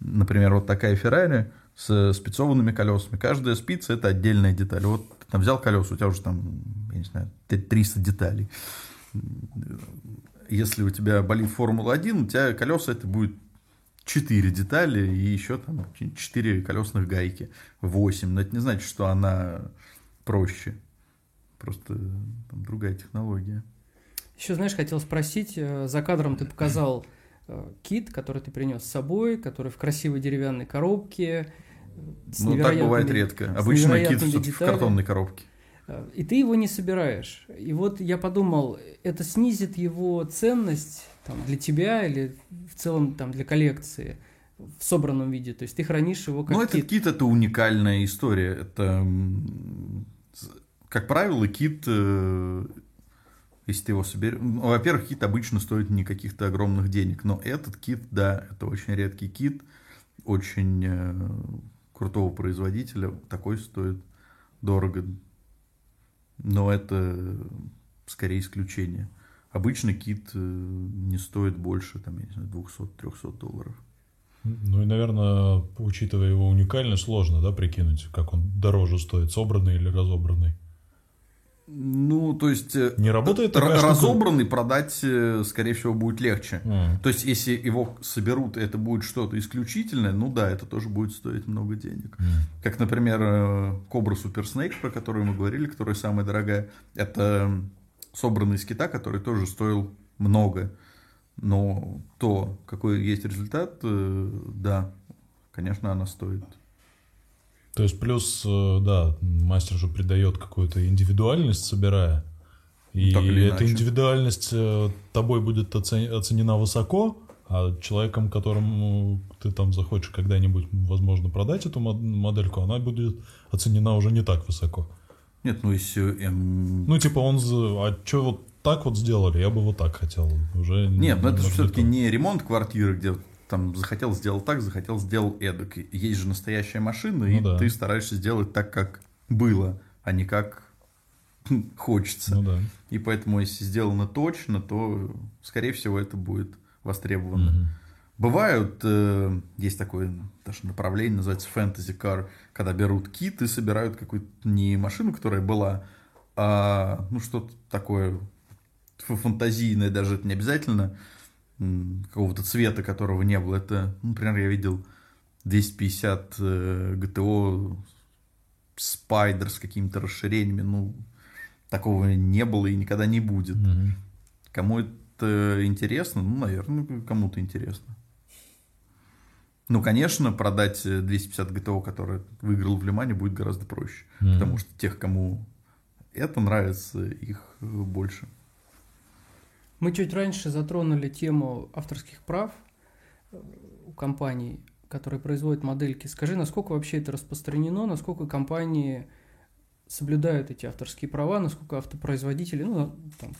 Например, вот такая Феррари с спецованными колесами. Каждая спица – это отдельная деталь. Вот ты там взял колеса, у тебя уже там, я не знаю, 300 деталей. Если у тебя болит Формула-1, у тебя колеса это будет 4 детали и еще там 4 колесных гайки, 8. Но это не значит, что она проще. Просто там другая технология. Еще, знаешь, хотел спросить, э, за кадром ты показал э, кит, который ты принес с собой, который в красивой деревянной коробке. э, ну, так бывает редко. Обычно кит в, картонной коробке. И ты его не собираешь. И вот я подумал, это снизит его ценность там, для тебя или в целом там, для коллекции в собранном виде. То есть ты хранишь его как Ну, этот кит. это уникальная история. Это, как правило, кит, э, если ты его соберешь... ну, во-первых, кит обычно стоит не каких-то огромных денег, но этот кит, да, это очень редкий кит, очень э, крутого производителя, такой стоит дорого. Но это скорее исключение. Обычно кит э, не стоит больше, там, я не знаю, 200-300 долларов. Ну и, наверное, учитывая его уникальность, сложно, да, прикинуть, как он дороже стоит, собранный или разобранный. Ну, то есть... э, Не работает такая штука? разобранный продать, э, скорее всего, будет легче. М. То есть, если его соберут, это будет что-то исключительное, ну да, это тоже будет стоить много денег. М. Как, например, Cobra Super Snake, про которую мы говорили, которая самая дорогая. Это собранный из кита, который тоже стоил много. Но то, какой есть результат, э, да, конечно, она стоит. То есть плюс, э, да, мастер же придает какую-то индивидуальность, собирая. И Так или эта иначе. индивидуальность э, тобой будет оце- оценена высоко, а человеком, которому ты там захочешь когда-нибудь, возможно, продать эту мод- модельку, она будет оценена уже не так высоко. Нет, ну если... эм, Ну, типа, он... А что вот так вот сделали? Я бы вот так хотел. Уже Нет, но это немного все-таки не ремонт квартиры, где там захотел сделал так, захотел сделал эдак. И Есть же настоящая машина, и Ну да. ты стараешься сделать так, как было, а не как хочется. Ну да. И поэтому, если сделано точно, то, скорее всего, это будет востребовано. Мгм. Бывают, э, есть такое даже направление, называется fantasy car, когда берут кит и собирают какую-то не машину, которая была, а ну что-то такое фантазийное, даже это не обязательно, какого-то цвета, которого не было. Это, ну, например, я видел 250 э, GTO Spider с какими-то расширениями, ну, такого не было и никогда не будет. Мгм. Кому это интересно? Ну, наверное, кому-то интересно. Ну, конечно, продать э, 250 ГТО, который выиграл в Лимане, будет гораздо проще. Мгм. Потому что тех, кому это нравится, их э, больше. Мы чуть раньше затронули тему авторских прав э, у компаний, которые производят модельки. Скажи, насколько вообще это распространено, насколько компании соблюдают эти авторские права, насколько автопроизводители, ну, там,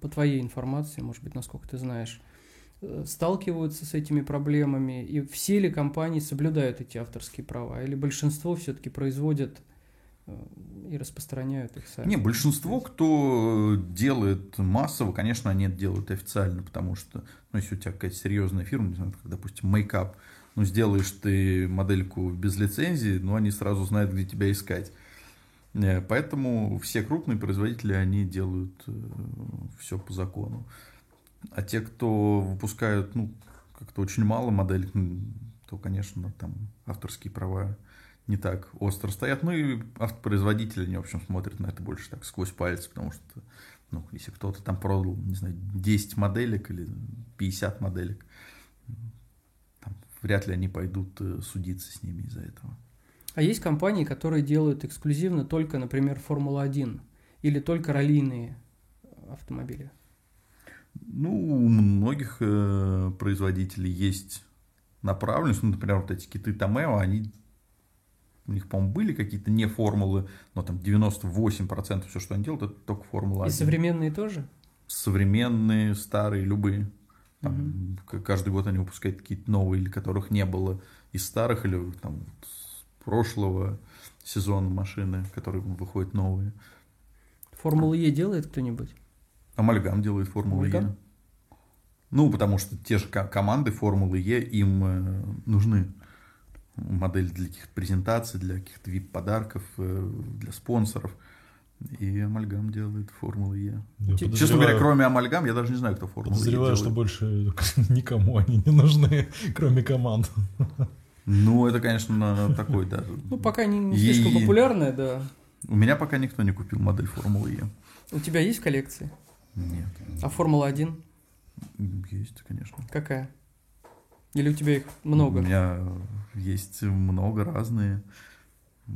по твоей информации, может быть, насколько ты знаешь, сталкиваются с этими проблемами, и все ли компании соблюдают эти авторские права, или большинство все-таки производят э, и распространяют их сами? Не, большинство, кто делает массово, конечно, они это делают официально, потому что, ну, если у тебя какая-то серьезная фирма, не знаю, как, допустим, Makeup, ну, сделаешь ты модельку без лицензии, ну, они сразу знают, где тебя искать. Э, Поэтому все крупные производители, они делают все по закону. А те, кто выпускают, ну, как-то очень мало моделей, м, то, конечно, там авторские права не так остро стоят. Ну и автопроизводители, они, в общем, смотрят на это больше так сквозь пальцы, потому что, ну, если кто-то там продал, не знаю, 10 моделек или 50 моделек, там, вряд ли они пойдут э, судиться с ними из-за этого. А есть компании, которые делают эксклюзивно только, например, Формула-1 или только раллийные автомобили? Ну, у многих э, производителей есть направленность. Ну, например, вот эти киты Томео, они у них, по-моему, были какие-то не формулы, но там 98% все, что они делают, это только формула 1. И современные тоже? Современные, старые, любые. Там, угу. Каждый год они выпускают какие-то новые, или которых не было из старых, или там прошлого сезона машины, которые выходят новые. Формулу Е делает кто-нибудь? Амальгам делает Формулу Е. Ну, потому что те же команды Формулы Е им э, нужны модели для каких-то презентаций, для каких-то VIP-подарков, э, для спонсоров. И Амальгам делает Формулу Е. Я Честно говоря, кроме Амальгам, я даже не знаю, кто Формулу Подозреваю, что больше никому они не нужны, кроме команд. Ну, это, конечно, такой, да. Ну, пока не слишком популярная, да. У меня пока никто не купил модель Формулы Е. У тебя есть в коллекции? Нет. А Формула-1? Есть, конечно. Какая? Или у тебя их много? У меня есть много разные.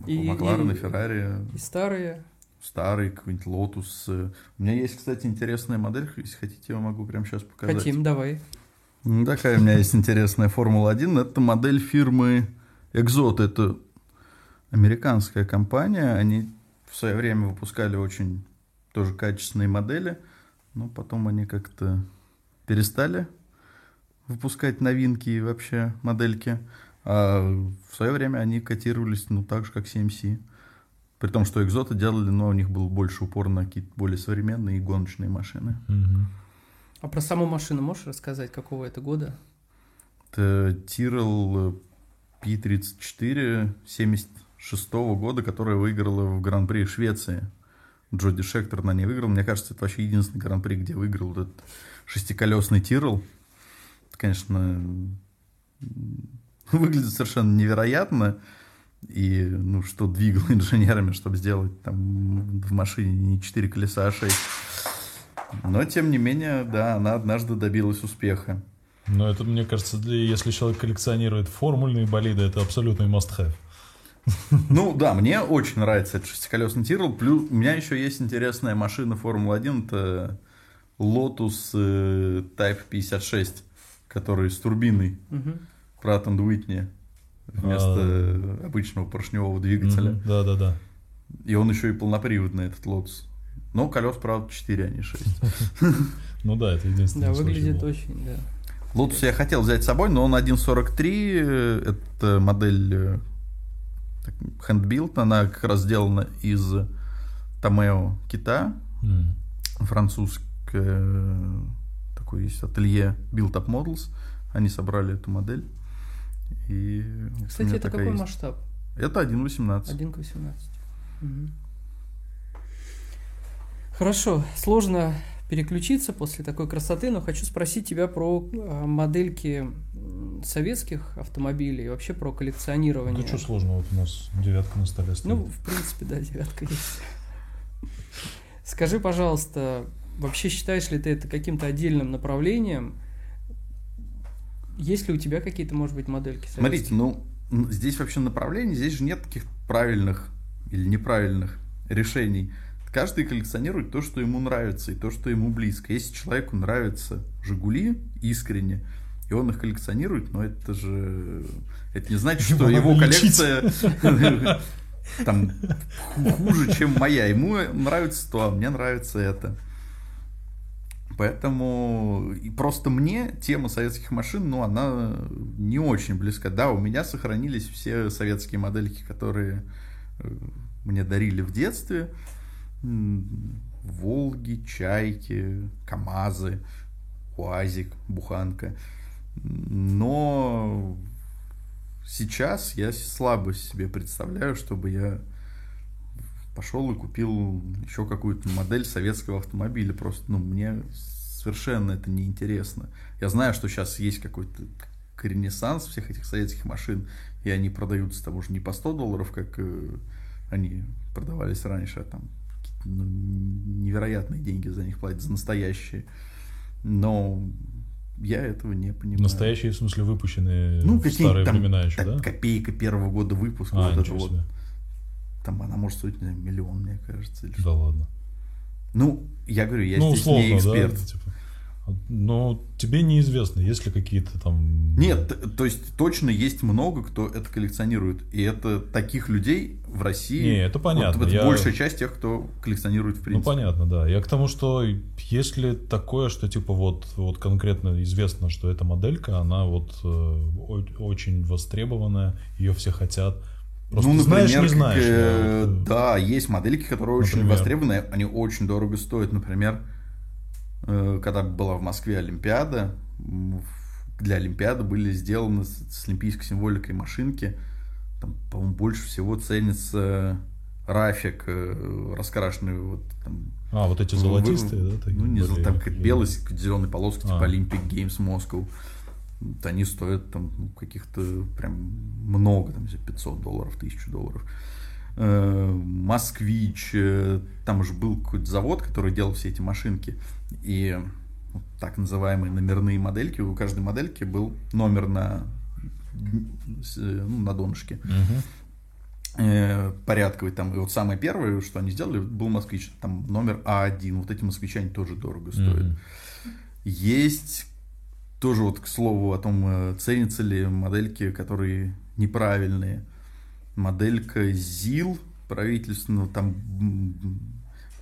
И, Макларен, и, Феррари. И старые? Старый, какой-нибудь Лотус. У меня есть, кстати, интересная модель. Если хотите, я могу прямо сейчас показать. Хотим, давай. Такая у меня есть интересная Формула-1. Это модель фирмы Exot. Это американская компания. Они в свое время выпускали очень тоже качественные модели, но потом они как-то перестали выпускать новинки и вообще модельки. А в свое время они котировались, ну, так же, как CMC. При том, что экзоты делали, но у них был больше упор на какие-то более современные и гоночные машины. Угу. А про саму машину можешь рассказать, какого это года? Это Tyrrell P34 76 -го года, которая выиграла в Гран-при Швеции. Джоди Шектор на ней выиграл. Мне кажется, это вообще единственный Гран-при, где выиграл этот шестиколесный Тирл. Это, конечно, выглядит совершенно невероятно. И, ну, что двигал инженерами, чтобы сделать там в машине не 4 колеса, а 6. Но, тем не менее, да, она однажды добилась успеха. Но это, мне кажется, для, если человек коллекционирует формульные болиды, это абсолютный must-have. Ну да, мне очень нравится этот шестиколесный Тирл. Плюс у меня еще есть интересная машина Формулы-1. Это Lotus э, Type 56, который с турбиной. Pratt Whitney вместо а, обычного поршневого двигателя. Да, да, да. И он еще и полноприводный, этот Lotus. Но колес, правда, 4, а не 6. Ну да, это единственное. Да, выглядит очень, да. Lotus я хотел взять с собой, но он 1.43, э, это модель э, handbuilt, она как раз сделана из Томео кита, mm. французское такое есть ателье Build Up Models, они собрали эту модель. И Кстати, это какой есть. масштаб? Это 1.18. 1.18. Угу. Хорошо, сложно переключиться после такой красоты, но хочу спросить тебя про а, модельки советских автомобилей и вообще про коллекционирование. Да что сложного, вот у нас девятка на столе стоит. Ну, в принципе, да, девятка есть. Скажи, пожалуйста, вообще считаешь ли ты это каким-то отдельным направлением? Есть ли у тебя какие-то, может быть, модельки? Советские? Смотрите, ну, здесь вообще направлений, здесь же нет таких правильных или неправильных решений. Каждый коллекционирует то, что ему нравится, и то, что ему близко. Если человеку нравятся «Жигули» искренне, и он их коллекционирует, но это же... Это не значит, что его коллекция там хуже, чем моя. Ему нравится то, а мне нравится это. Поэтому и просто мне тема советских машин, ну, она не очень близка. Да, у меня сохранились все советские модельки, которые э, мне дарили в детстве. Волги, Чайки, КАМАЗы, УАЗик, Буханка. Но сейчас я слабо себе представляю, чтобы я пошел и купил еще какую-то модель советского автомобиля. Просто, ну, мне совершенно это неинтересно. Я знаю, что сейчас есть какой-то ренессанс всех этих советских машин, и они продаются там уже не по 100 долларов, как э, они продавались раньше, а там ну, невероятные деньги за них платят, за настоящие. Но Я этого не понимаю. Настоящие, в смысле, выпущенные ну, в старые там, времена еще, да? копейка первого года выпуска, А, вот это вот. Там она может стоить, не знаю, миллион, мне кажется. или Да что. ладно. Ну, я говорю, я ну, здесь условно, не эксперт. да? Типа. Но тебе неизвестно, есть ли какие-то там... Нет, то есть точно есть много, кто это коллекционирует. И это таких людей в России. Не, это понятно, Вот, это я- большая часть тех, кто коллекционирует в Ну, принципе. понятно, да. Я к тому, что если такое, что типа вот, вот конкретно известно, что эта моделька, она вот э, очень востребованная, ее все хотят. Просто ну, знаешь, например, не знаешь. как, э, да, вот, да, есть модельки, которые очень Например? востребованы, они очень дорого стоят. Например, когда была в Москве Олимпиада, для Олимпиады были сделаны с, олимпийской символикой машинки. Там, по-моему, больше всего ценится рафик, э, раскрашенный вот там А, вот эти золотистые, Вы- да? такие Ну, не знаю, были? там как белый с зеленой полоской, типа А. Olympic Games Moscow. Вот Они стоят там ну, каких-то прям много, там за 500 долларов, 1000 долларов. Э, Москвич, э, там же был какой-то завод, который делал все эти машинки. И так называемые номерные модельки, у каждой модельки был номер на, э, ну, на донышке э, порядковый там. И вот самое первое, что они сделали, был москвич, там номер А1. Вот эти москвичи, они тоже дорого стоят. Мгм. Есть тоже вот к слову о том, ценятся ли модельки, которые неправильные. Моделька ЗИЛ правительственного, там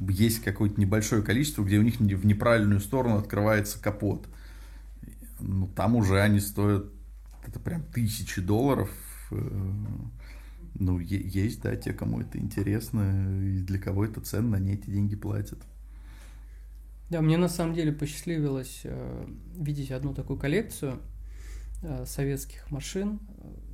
есть какое-то небольшое количество, где у них в неправильную сторону открывается капот. Ну, там уже они стоят, это прям тысячи долларов. Э, Ну, есть, да, те, кому это интересно, и для кого это ценно, они эти деньги платят. Да, мне на самом деле посчастливилось э, видеть одну такую коллекцию э, советских машин.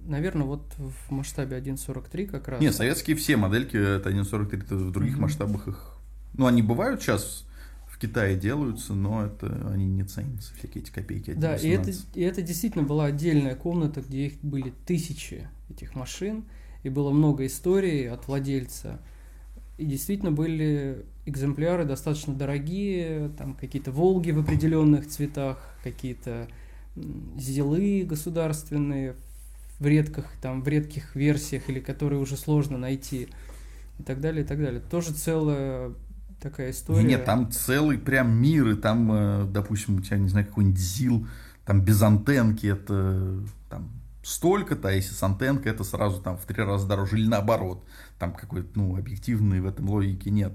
Наверное, вот в масштабе 1.43 как раз. Не, советские все модельки, это 1.43, это в других Мгм. масштабах их... Ну, они бывают сейчас, в Китае делаются, но это они не ценятся, всякие эти копейки. Да, и это, 1.18. и это действительно была отдельная комната, где их были тысячи этих машин, и было много историй от владельца. И действительно были экземпляры достаточно дорогие, там какие-то Волги в определенных цветах, какие-то м, Зилы государственные в редких, там, в редких версиях, или которые уже сложно найти, и так далее, и так далее. Тоже целая такая история. Не, Нет, там целый прям мир, и там, э, допустим, у тебя, не знаю, какой-нибудь ЗИЛ, там без антенки, это там столько-то, а если с антенкой, это сразу там в три раза дороже, или наоборот, там какой-то, ну, объективной в этом логики нет.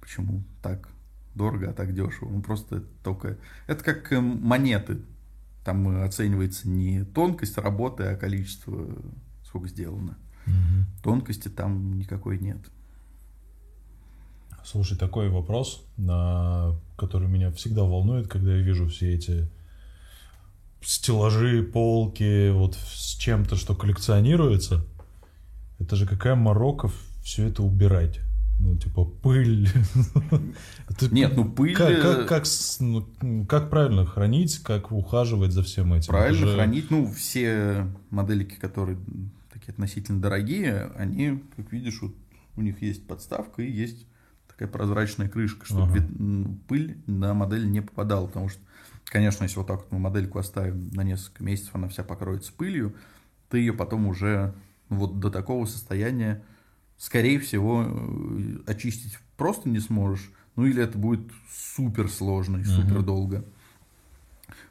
Почему так дорого, а так дешево? Ну, просто это только... Это как э, монеты. Там э, оценивается не тонкость работы, а количество, сколько сделано. Мгм. Тонкости там никакой нет. Слушай, такой вопрос, который меня всегда волнует, когда я вижу все эти стеллажи, полки, вот с чем-то, что коллекционируется. Это же какая морока все это убирать. Ну, типа, пыль. Нет, ну пыль... Как, э, как, как, с- ну, как правильно хранить, как ухаживать за всем этим? Правильно Это же- хранить. Ну, все модельки, которые такие относительно дорогие, они, как видишь, вот у них есть подставка и есть такая прозрачная крышка, чтобы Ага. вид- пыль на модель не попадала. Потому что, конечно, если вот так вот мы модельку оставим на несколько месяцев, она вся покроется пылью, ты ее потом уже вот до такого состояния, скорее всего, э, очистить просто не сможешь. Ну, или это будет супер сложно и супер долго.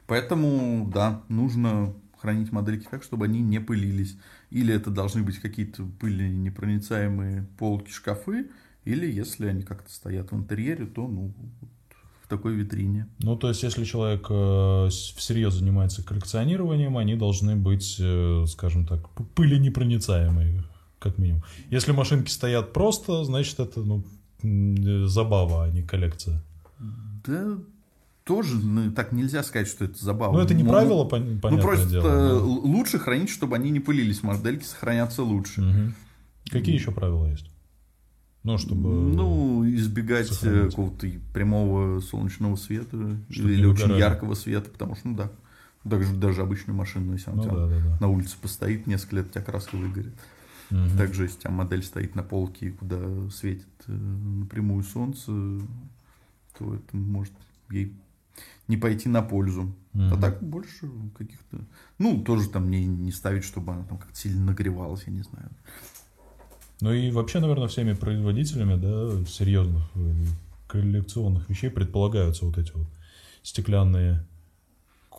Поэтому, да, нужно хранить модельки так, чтобы они не пылились. Или это должны быть какие-то пыли непроницаемые полки, шкафы, или если они как-то стоят в интерьере, то ну, в такой витрине. Ну, то есть, если человек э, всерьез занимается коллекционированием, они должны быть, э, скажем так, п- пыленепроницаемые, как минимум. Если машинки стоят просто, значит, это ну, забава, а не коллекция. Да, тоже ну, так нельзя сказать, что это забавно. Ну, это не Могут- правило, пон- понятное Ну, просто дело. э, да. лучше хранить, чтобы они не пылились. Модельки сохранятся лучше. Мгм. Какие еще правила есть? Ну, чтобы... Ну, избегать э, сохранить. какого-то прямого солнечного света Чтоб или очень угорали. яркого света, потому что, ну да, даже, даже обычную машину, если она Ну, да, да, да. на улице постоит, несколько лет у тебя краска выгорит. Мгм. Также, если у тебя модель стоит на полке, куда светит э, напрямую солнце, то это может ей не пойти на пользу. А Мгм. так больше каких-то... Ну, тоже там не, не ставить, чтобы она там как-то сильно нагревалась, я не знаю. Ну и вообще, наверное, всеми производителями, да, серьезных э, коллекционных вещей предполагаются вот эти вот стеклянные.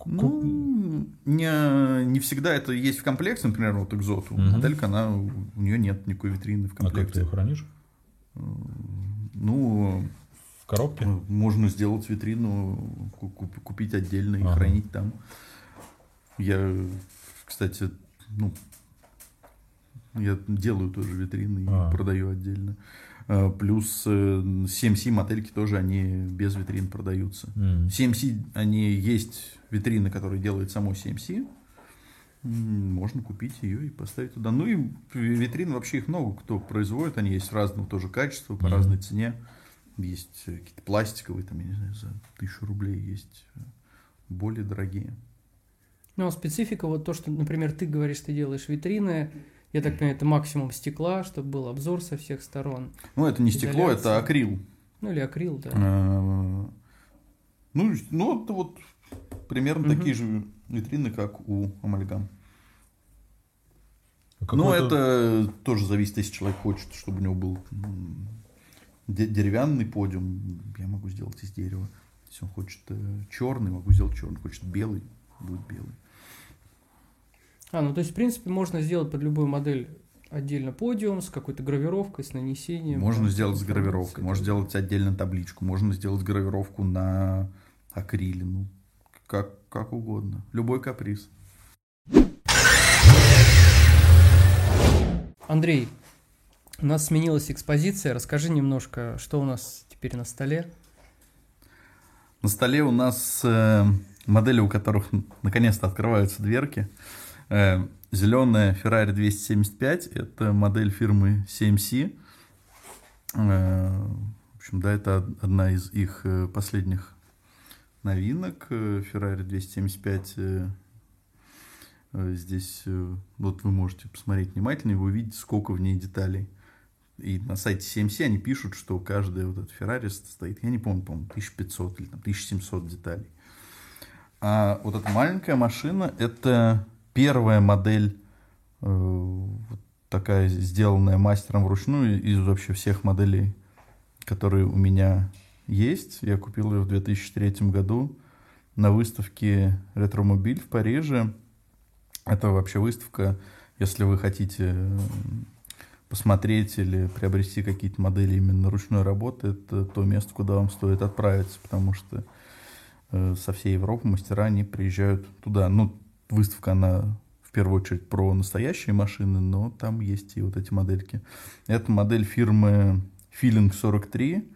Ну, не, не всегда это есть в комплекте, например, вот Экзоту. Мгм. Моделька, она, у нее нет никакой витрины в А как ты комплекте. ее хранишь? Ну, В коробке? можно сделать витрину, ку- куп- купить отдельно и Ага. хранить там. Я, кстати, ну, я делаю тоже витрины и А. продаю отдельно. А, Плюс э, CMC модельки тоже, они без витрин продаются. М. CMC, они есть витрины, которые делает само CMC. М, Можно купить ее и поставить туда. Ну и витрин вообще их много кто производит. Они есть разного тоже качества, по Мгм. разной цене. Есть э, какие-то пластиковые, там, я не знаю, за тысячу рублей есть э, более дорогие. Ну, а специфика, вот то, что, например, ты говоришь, ты делаешь витрины, я так понимаю, это максимум стекла, чтобы был обзор со всех сторон. Ну, это не стекло, это акрил. Ну, или акрил, да. Э, Ну, ну, это вот примерно такие же витрины, как у Амальгам. А Ну, какой-то- это тоже зависит, если человек хочет, чтобы у него был деревянный подиум, я могу сделать из дерева. Если он хочет черный, могу сделать черный. Хочет белый, будет белый. А, ну, то есть, в принципе, можно сделать под любую модель отдельно подиум с какой-то гравировкой, с нанесением. Можно там, сделать с гравировкой, можно сделать отдельно табличку, можно сделать гравировку на акриле, ну, как, как угодно. Любой каприз. Андрей, у нас сменилась экспозиция. Расскажи немножко, что у нас теперь на столе. На столе у нас э, модели, у которых наконец-то открываются дверки. Зеленая Ferrari 275 это модель фирмы CMC. Э, в общем, да, это од- одна из их э, последних новинок. Э, Ferrari 275 э, э, здесь э, вот вы можете посмотреть внимательнее, вы увидите, сколько в ней деталей. И на сайте CMC они пишут, что каждая вот эта Ferrari стоит, я не помню, по-моему, 1500 или там 1700 деталей. А вот эта маленькая машина, это первая модель, э, такая сделанная мастером вручную из вообще всех моделей, которые у меня есть. Я купил ее в 2003 году на выставке Ретромобиль в Париже. Это вообще выставка, если вы хотите э, посмотреть или приобрести какие-то модели именно ручной работы, это то место, куда вам стоит отправиться, потому что э, со всей Европы мастера, они приезжают туда. Ну, выставка, она в первую очередь про настоящие машины, но там есть и вот эти модельки. Это модель фирмы Feeling 43.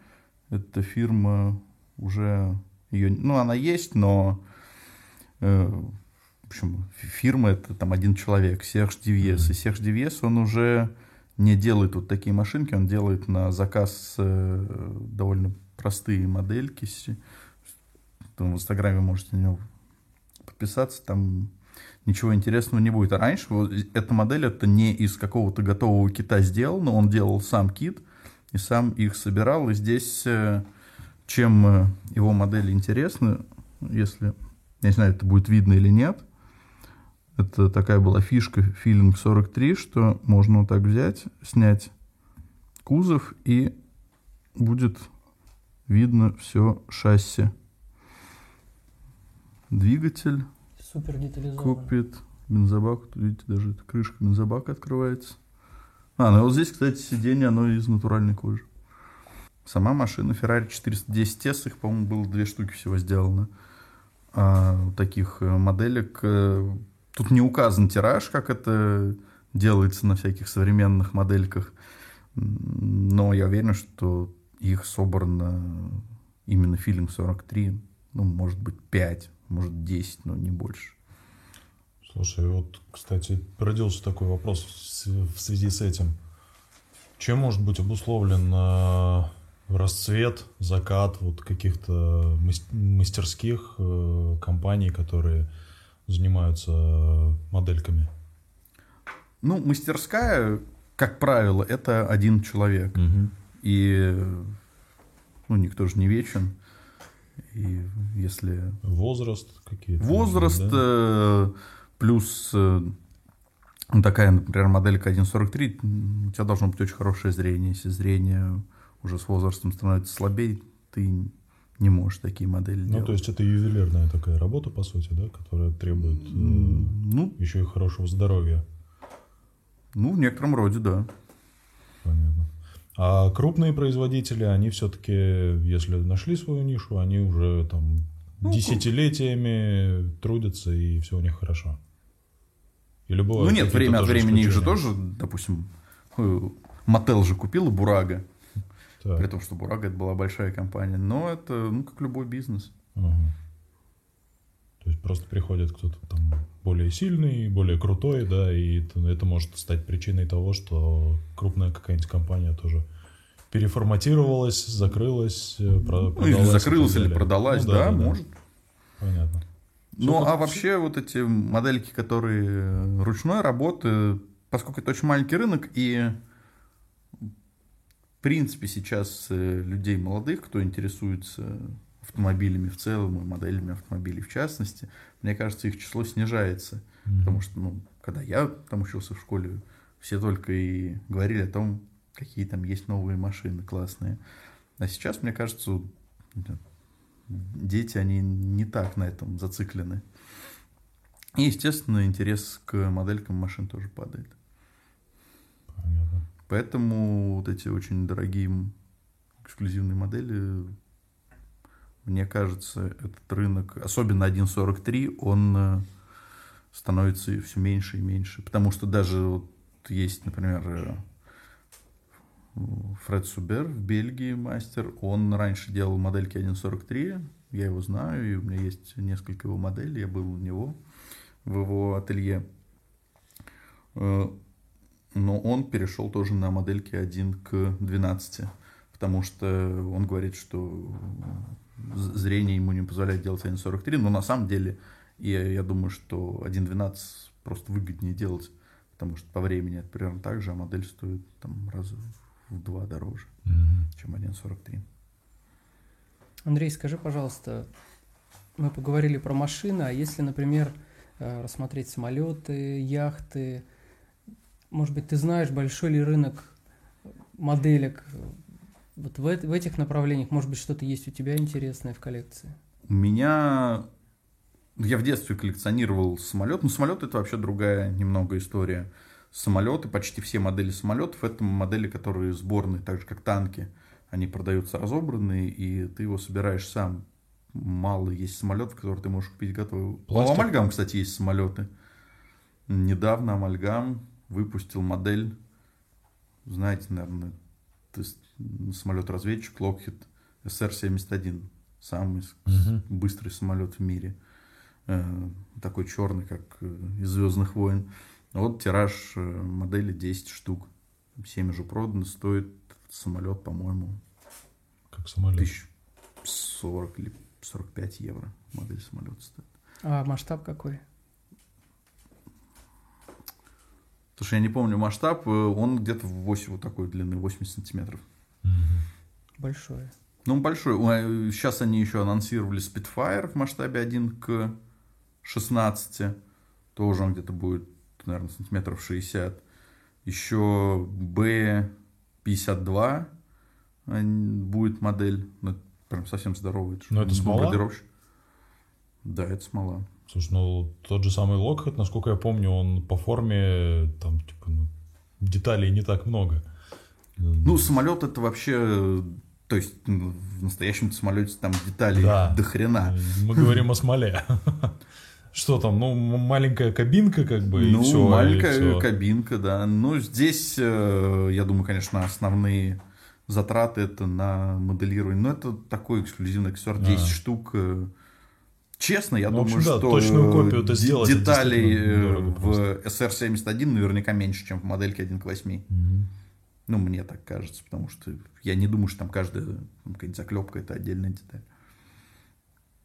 Это фирма уже ее, ну, она есть, но э, в общем, фирма это там один человек, Серж Дивьес. И Серж Дивьес, он уже не делает вот такие машинки, он делает на заказ э, довольно простые модельки. Там в Инстаграме можете на него подписаться, там ничего интересного не будет. А раньше вот эта модель это не из какого-то готового кита сделана, он делал сам кит и сам их собирал. И здесь э, чем э, его модели интересны, если, я не знаю, это будет видно или нет, это такая была фишка Feeling 43, что можно вот так взять, снять кузов и будет видно все шасси. Двигатель, Супер детализованно. кокпит, бензобак. Видите, даже эта крышка бензобака открывается. А, ну вот здесь, кстати, сиденье, оно из натуральной кожи. Сама машина Ferrari 410S, их, по-моему, было две штуки всего сделано. А, таких э, моделек. э, Тут не указан тираж, как это делается на всяких современных модельках. Но я уверен, что их собрано именно Feeling 43, ну, может быть, 5, может, 10, но не больше. Слушай, вот, кстати, родился такой вопрос в связи с этим. Чем может быть обусловлен э, расцвет, закат вот каких-то мас- мастерских э, компаний, которые занимаются модельками? Ну, мастерская, как правило, это один человек. И ну, никто же не вечен. И если... Возраст какие-то? Возраст да? э, плюс э, такая, например, моделька 1.43, у тебя должно быть очень хорошее зрение. Если зрение уже с возрастом становится слабее, ты не можешь такие модели Ну, делать. то есть это ювелирная такая работа, по сути, да, которая требует э, Ну, еще и хорошего здоровья. ну, в некотором роде, да. Понятно. А крупные производители, они все-таки, если нашли свою нишу, они уже там Ну, десятилетиями трудятся и все у них хорошо. Или бывают Ну нет, время от времени их же тоже, допустим, э, Мотел же купила Бурага, Так, при том, что Бурага это была большая компания, но это, ну, как любой бизнес. ага. То есть просто приходит кто-то там более сильный, более крутой, да, и это, может стать причиной того, что крупная какая-нибудь компания тоже переформатировалась, закрылась, э, Ну, или продалась и так закрылась, или продалась, Ну да, может. Понятно. Ну, а вообще вот эти модельки, которые ручной работы, поскольку это очень маленький рынок, и в принципе сейчас э, людей молодых, кто интересуется автомобилями в целом и моделями автомобилей в частности, мне кажется, их число снижается. Мгм. Потому что, ну, когда я там учился в школе, все только и говорили о том, какие там есть новые машины классные. А сейчас, мне кажется, дети, они не так на этом зациклены. И, естественно, интерес к моделькам машин тоже падает. Понятно. Поэтому вот эти очень дорогие эксклюзивные модели, мне кажется, этот рынок, особенно 1.43, он э, становится все меньше и меньше. Потому что даже вот есть, например, э, Фред Субер в Бельгии мастер, он раньше делал модельки 1.43, я его знаю, и у меня есть несколько его моделей, я был у него в его ателье. Э, но он перешел тоже на модельки 1 к 12, потому что он говорит, что зрение ему не позволяет делать 1.43, но на самом деле я, я думаю, что 1.12 просто выгоднее делать, потому что по времени это примерно так же, а модель стоит там раза в два дороже, Мгм. чем 1.43. Андрей, скажи, пожалуйста, мы поговорили про машины, а если, например, э, рассмотреть самолеты, яхты, может быть, ты знаешь, большой ли рынок моделек вот в, в этих направлениях, может быть, что-то есть у тебя интересное в коллекции? У меня... Я в детстве коллекционировал самолет. Ну, самолет это вообще другая немного история. Самолеты, почти все модели самолетов, это модели, которые сборные, так же как танки. Они продаются разобранные, и ты его собираешь сам. Мало есть самолетов, которые ты можешь купить готовый. У Пластик? Амальгам, кстати, есть самолеты. Недавно Амальгам выпустил модель, знаете, наверное, то есть самолет-разведчик Lockheed SR-71. Самый Мгм. быстрый самолет в мире. Э, Такой черный, как э, из Звездных войн. Вот тираж э, модели 10 штук. 7 уже продано. Стоит самолет, по-моему, Как самолет. тысяч 40 или 45 евро. Модель самолета стоит. А масштаб какой? Потому что я не помню масштаб. э, Он где-то в 8 вот такой длины, 80 сантиметров. Большое. Ну, он большой. Ой, Сейчас они еще анонсировали Spitfire в масштабе 1 к 16. Тоже он где-то будет, наверное, сантиметров 60. Еще B52 ань- будет модель. Ну, это прям совсем здоровый. Но это смола? бомбардировщик. Да, это смола. Слушай, ну тот же самый Локхед, насколько я помню, он по форме там типа ну, деталей не так много. Ну, самолет это вообще... То есть в настоящем самолете там деталей Да. до хрена. Мы говорим о смоле. Что там, ну, маленькая кабинка, как бы, и ну, все. маленькая кабинка, да. Ну, здесь, э, я думаю, конечно, основные затраты это на моделирование. Но это такой эксклюзивный аксессуар, 10 А. штук. Честно, я Ну, думаю, общем, да, что точную э, копию-то де- сделать деталей э, в SR-71 наверняка меньше, чем в модельке 1 к 8. Мгм. Ну, мне так кажется, потому что я не думаю, что там каждая там, какая-нибудь заклепка это отдельная деталь.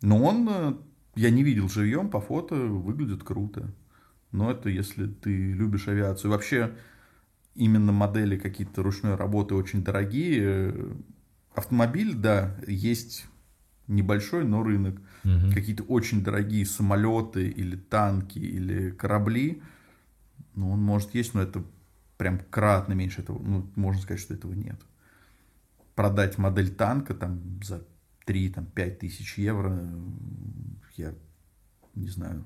Но он, э, я не видел живьем, по фото выглядит круто. Но это если ты любишь авиацию. Вообще, именно модели какие-то ручной работы очень дорогие. Автомобиль, да, есть небольшой, но рынок. Мгм. Какие-то очень дорогие самолеты или танки или корабли, ну, он может есть, но это прям кратно меньше этого. Ну, можно сказать, что этого нет. Продать модель танка там за 3-5 тысяч евро, я не знаю,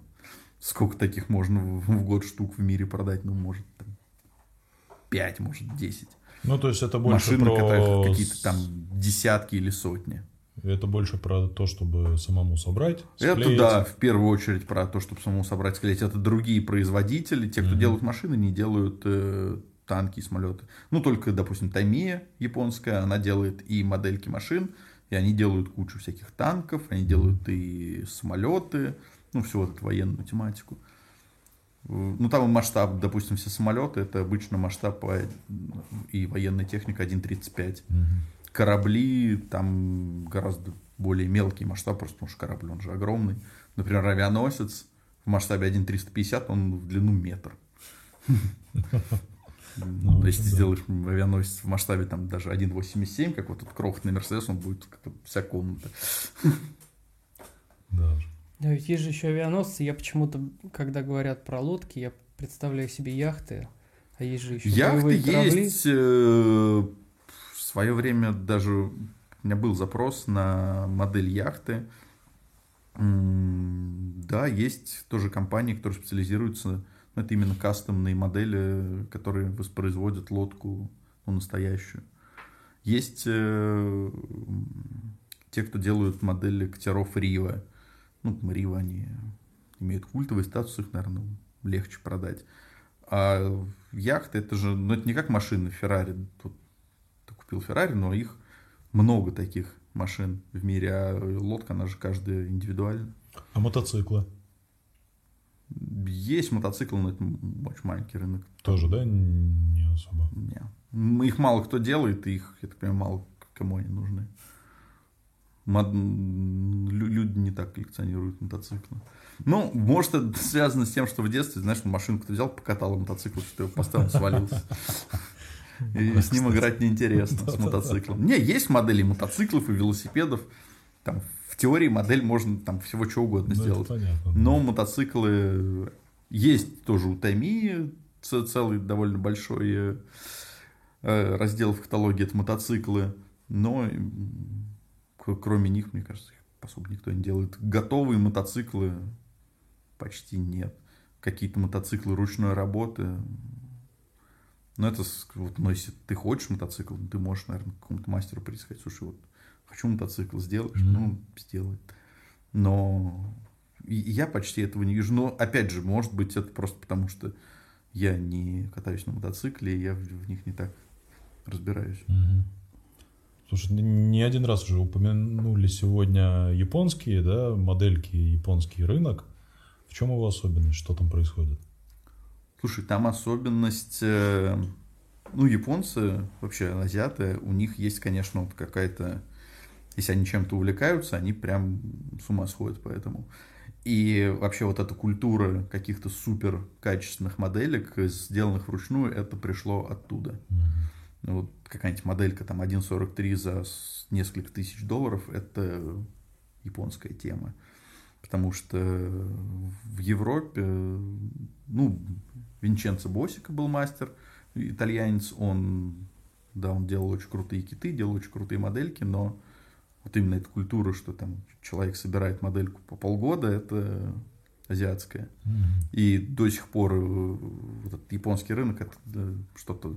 сколько таких можно в, год штук в мире продать, ну, может, там, 5, может, 10. Ну, то есть это больше Машины, про... которые какие-то там десятки или сотни. Это больше про то, чтобы самому собрать, Это склеить. да, в первую очередь про то, чтобы самому собрать, склеить. Это другие производители, те, кто Мгм. делают машины, не делают э, танки и самолеты. Ну, только, допустим, Таймия японская, она делает и модельки машин, и они делают кучу всяких танков, они делают и самолеты, ну, всю вот эту военную тематику. Ну, там масштаб, допустим, все самолеты, это обычно масштаб по- и военная техника 1.35 Мгм. Корабли, там гораздо более мелкий масштаб, просто потому что корабль, он же огромный. Например, авианосец в масштабе 1.350, он в длину метр. Ну, Если ты да. сделаешь авианосец в масштабе там даже 1.87, как вот этот крохотный Мерседес, он будет как вся комната. Да. Да, ведь есть же еще авианосцы. Я почему-то, когда говорят про лодки, я представляю себе яхты, а есть же еще Яхты корабли. есть. Свое время даже у меня был запрос на модель яхты. Да, есть тоже компании, которые специализируются. ну, Это именно кастомные модели, которые воспроизводят лодку ну, настоящую. Есть э, те, кто делают модели катеров Рива. Ну, Рива, они имеют культовый статус, их, наверное, легче продать. А яхты, это же, ну, это не как машины Феррари. Тут купил Феррари, но их много таких машин в мире, а лодка, она же каждая индивидуальна. А мотоциклы? Есть мотоциклы, но это очень маленький рынок. Тоже, да? Не особо. Не. Их мало кто делает, и их, я так понимаю, мало кому они нужны. Мод- лю- Люди не так коллекционируют мотоциклы. Ну, может, это связано с тем, что в детстве, знаешь, машинку ты взял, покатал мотоцикл, что ты его поставил, свалился. И с ним играть неинтересно, с мотоциклом. Не, есть модели мотоциклов и велосипедов. Там в теории модель можно там всего чего угодно Ну, сделать. понятно. да. Но мотоциклы есть тоже у Тайми целый довольно большой э, э, раздел в каталоге это мотоциклы, но кроме них, мне кажется, их особо никто не делает. Готовые мотоциклы почти нет. Какие-то мотоциклы ручной работы. Но это, вот, но если ты хочешь мотоцикл, ты можешь, наверное, к какому-то мастеру прийти сказать, слушай, вот хочу мотоцикл, сделаешь? Мгм. Ну, сделает. Но и- и я почти этого не вижу. Но, опять же, может быть, это просто потому, что я не катаюсь на мотоцикле, и я в, в них не так разбираюсь. Мгм. Слушай, не один раз уже упомянули сегодня японские, да, модельки, японский рынок. В чем его особенность? Что там происходит? Слушай, там особенность... э, Ну, японцы, вообще азиаты, у них есть, конечно, вот какая-то... Если они чем-то увлекаются, они прям с ума сходят по этому. И вообще вот эта культура каких-то супер качественных моделек, сделанных вручную, это пришло оттуда. Ну, Вот какая-нибудь моделька там 1.43 за несколько тысяч долларов, это японская тема. Потому что в Европе, ну, Винченцо Босика был мастер, итальянец, он, да, он делал очень крутые киты, делал очень крутые модельки, но вот именно эта культура, что там человек собирает модельку по полгода, это азиатская. Мгм. И до сих пор э, вот этот японский рынок это да, что-то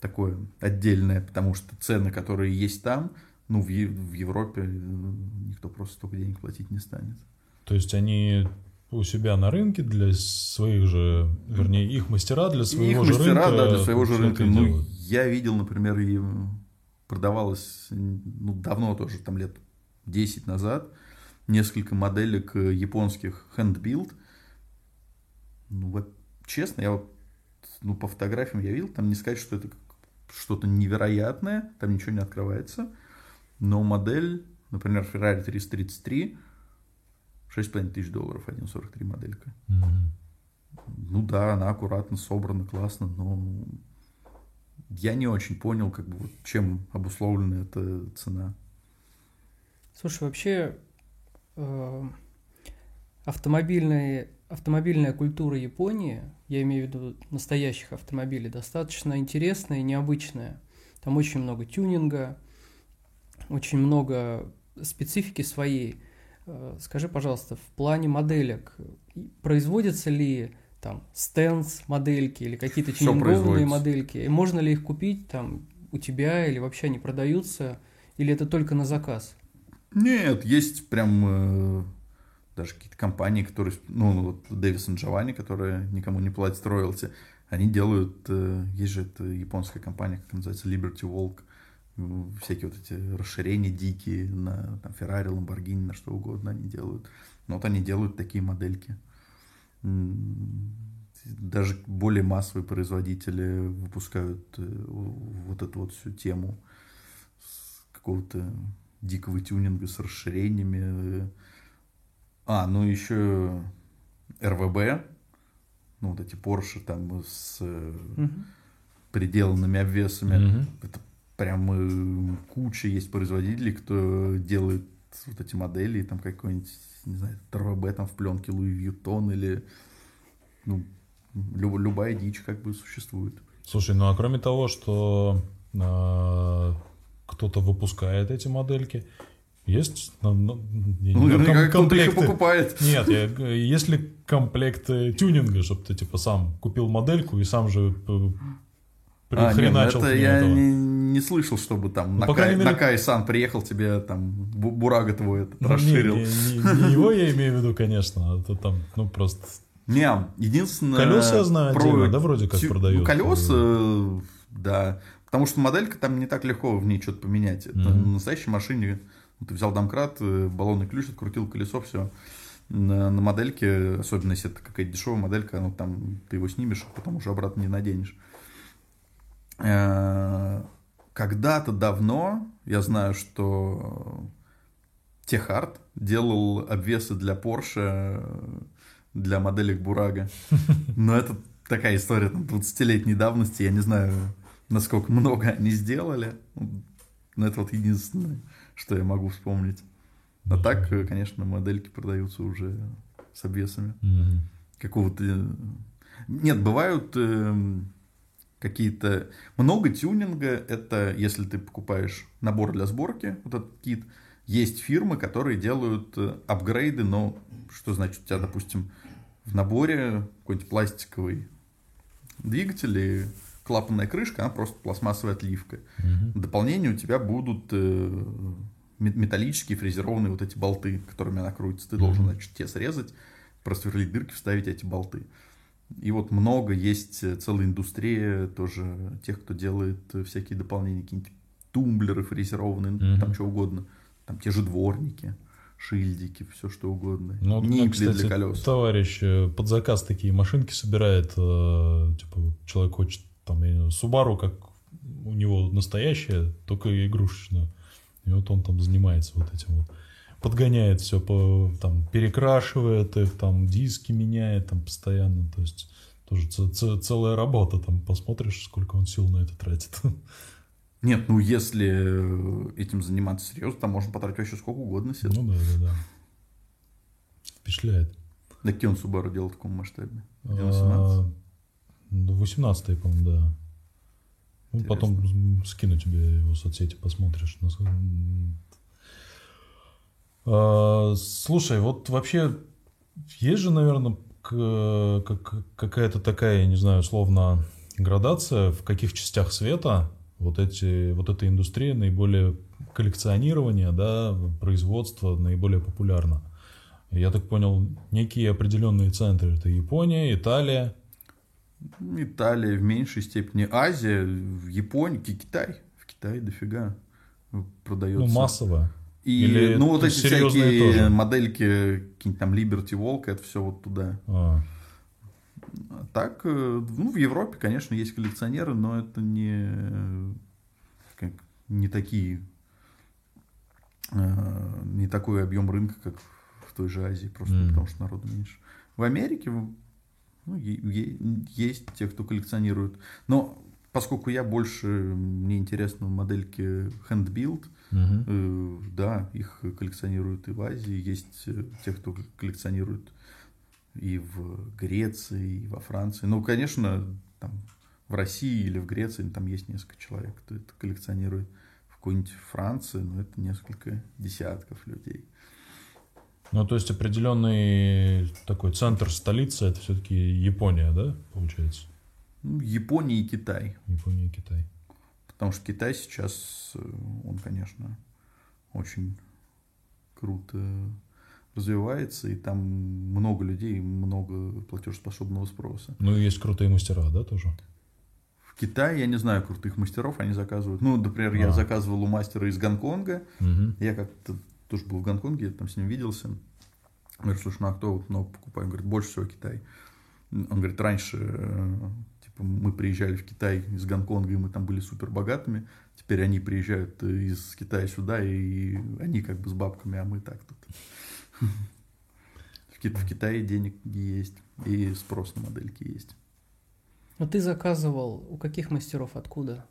такое отдельное, потому что цены, которые есть там, ну, в, в Европе э, никто просто столько денег платить не станет. То есть они у себя на рынке для своих же, вернее, их мастера для своего их же мастера, рынка. да, для своего же рынка. Ну, делают. я видел, например, и продавалось, ну, давно тоже, там лет 10 назад, несколько моделек э, японских hand-build. Ну, вот, честно, я вот, ну, по фотографиям я видел, там не сказать, что это что-то невероятное, там ничего не открывается, но модель, например, Ferrari 333, 6,5 тысяч долларов, 1.43 моделька. Мгм. Ну да, она аккуратно собрана, классно, но я не очень понял, как бы, вот, чем обусловлена эта цена. Слушай, вообще э, автомобильная, автомобильная культура Японии, я имею в виду настоящих автомобилей, достаточно интересная и необычная. Там очень много тюнинга, очень много специфики своей. Э, скажи, пожалуйста, в плане моделек, производятся ли там стенс модельки или какие-то производится. модельки? И можно ли их купить там у тебя или вообще они продаются? Или это только на заказ? Нет, есть прям э, даже какие-то компании, которые, ну, вот Дэвисон Джованни, которая никому не платит роялти, они делают, э, есть же это японская компания, как называется, Liberty Walk, всякие вот эти расширения дикие на там, Ferrari, Lamborghini, на что угодно они делают. Но вот они делают такие модельки. Даже более массовые производители выпускают э, вот эту вот всю тему какого-то дикого тюнинга с расширениями. А, ну еще РВБ, ну вот эти Porsche там с Мгм. приделанными обвесами. Мгм. Это прям э, куча есть производителей, кто делает вот эти модели, и там какой-нибудь, не знаю, РВБ там в пленке Луи Вьютон или ну, люб- любая дичь как бы существует. Слушай, ну а кроме того, что а, кто-то выпускает эти модельки, есть ну, ну, Ну, наверняка ком- комплекты. покупает. Нет, я есть ли комплект э, тюнинга, чтобы ты типа сам купил модельку и сам же п- А, нет, ну это я этого? не, не слышал, чтобы там Ну, на, Кай, мере- на Кай-сан приехал, тебе там бу- бурага твой этот Ну, расширил. Не, не- не его я имею в виду, конечно, а то там, ну просто Не, единственное... Колеса я знаю про отдельно, да, вроде как тю- продают? Ну, колеса, э, да. Потому что моделька там не так легко в ней что-то поменять. Это Мгм. на настоящей машине ну, ты взял домкрат, э, баллонный ключ, открутил колесо, все. На, на модельке, особенно если это какая-то дешевая моделька, ну там ты его снимешь, а потом уже обратно не наденешь. Э, Когда-то давно, я знаю, что Техарт делал обвесы для Porsche э, для моделек Бурага. Но это такая история там, 20-летней давности. Я не знаю, насколько много они сделали. Но это вот единственное, что я могу вспомнить. А так, э, конечно, модельки продаются уже с обвесами. Какого-то... э, Нет, бывают эм, какие-то... Много тюнинга, это если ты покупаешь набор для сборки, вот этот кит, есть фирмы, которые делают э, апгрейды, но что значит у тебя, допустим, в наборе какой-нибудь пластиковый двигатель и клапанная крышка, она просто пластмассовая отливка. Мгм. В дополнение у тебя будут э, ме- металлические фрезерованные вот эти болты, которыми она крутится. Ты должен, Мгм. значит, те срезать, просверлить дырки, вставить эти болты. И вот много есть э, целая индустрия тоже тех, кто делает э, всякие дополнения, какие-нибудь тумблеры фрезерованные, Мгм. там что угодно. Там те же дворники, шильдики, все что угодно. Ну, вот Никли кстати, для колес. товарищ э, под заказ такие машинки собирает. Типа, человек хочет, там, я не знаю, Subaru, как у него настоящая, только игрушечная. И вот он там занимается вот этим вот. Подгоняет все, по, там, перекрашивает их, там, диски меняет там постоянно. То есть, тоже ц- ц- целая работа. Там посмотришь, сколько он сил на это тратит. Нет, ну если э, этим заниматься серьезно, там можно потратить вообще сколько угодно сил. Ну да, да, да. Впечатляет. Да где он Subaru делал в таком масштабе? Где он А, 17? ну, 18 по-моему, да. Ну, потом скину тебе его соцсети, посмотришь. А, Слушай, вот вообще есть же, наверное, какая-то такая, я не знаю, условно, градация, в каких частях света вот, эти, вот эта индустрия наиболее коллекционирования, да, производство наиболее популярно. Я так понял, некие определенные центры. Это Япония, Италия. Италия в меньшей степени, Азия, Ки- Китай. В Китае дофига продается. Ну, массово. И, или ну, вот эти всякие тоже? модельки, какие-нибудь там Liberty Walk, это все вот туда. А, так, э, ну, в Европе, конечно, есть коллекционеры, но это не, как, не такие, э, не такой объем рынка, как в той же Азии, просто Мгм. потому что народу меньше. В Америке ну, есть те, кто коллекционирует. Но поскольку я больше, мне интересны модельки hand-build, Мгм. Э, да, их коллекционируют и в Азии, есть э, те, кто коллекционирует и в Греции, и во Франции. Ну, конечно, там в России или в Греции там есть несколько человек, кто это коллекционирует. В какой-нибудь Франции, ну, это несколько десятков людей. Ну, то есть определенный такой центр столицы это все-таки Япония, да, получается? Ну, Япония и Китай. Япония и Китай. Потому что Китай сейчас, э, он, конечно, очень круто развивается, и там много людей, много платежеспособного спроса. Ну, и есть крутые мастера, да, тоже? В Китае, я не знаю крутых мастеров, они заказывают. Ну, например, я А. заказывал у мастера из Гонконга. Мгм. Я как-то тоже был в Гонконге, я там с ним виделся. Говорю, слушай, ну а кто вот много покупает? Он говорит, больше всего Китай. Он говорит, раньше э, мы приезжали в Китай из Гонконга, и мы там были супер богатыми. Теперь они приезжают э, из Китая сюда, и они как бы с бабками, а мы так тут. В Ки- в Китае денег есть, и спрос на модельки есть. Ну, ты заказывал у каких мастеров, откуда?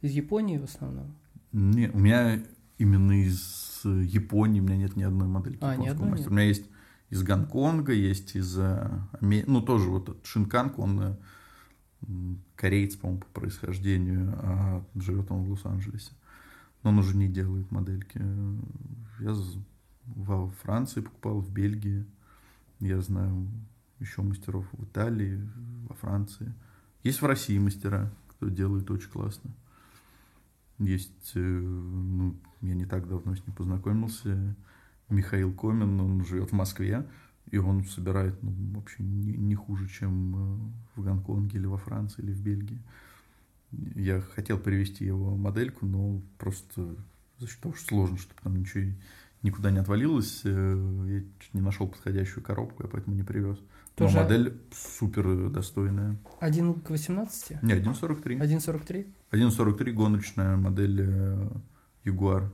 Из Японии в основном? Не, у меня именно из э, Японии, у меня нет ни одной модельки А, ни одной мастера. нет? У меня есть из Гонконга, есть из... э, Ну, тоже вот этот Шинканг, он кореец, по-моему, по происхождению, а живет он в Лос-Анджелесе. Но он уже не делает модельки. Я во Франции покупал, в Бельгии. Я знаю еще мастеров в Италии, во Франции. Есть в России мастера, кто делает очень классно. Есть, э, ну, я не так давно с ним познакомился, Михаил Комин, он живет в Москве, и он собирает, ну, вообще не, не хуже, чем э, в Гонконге или во Франции или в Бельгии. Я хотел привезти его модельку, но просто за счет того, что сложно, чтобы там ничего никуда не отвалилось, э, я чуть не нашел подходящую коробку, я поэтому не привез. Но Тоже- модель супер достойная. 1 к 18? Не, 1.43. 1.43? 1.43 гоночная модель э, Jaguar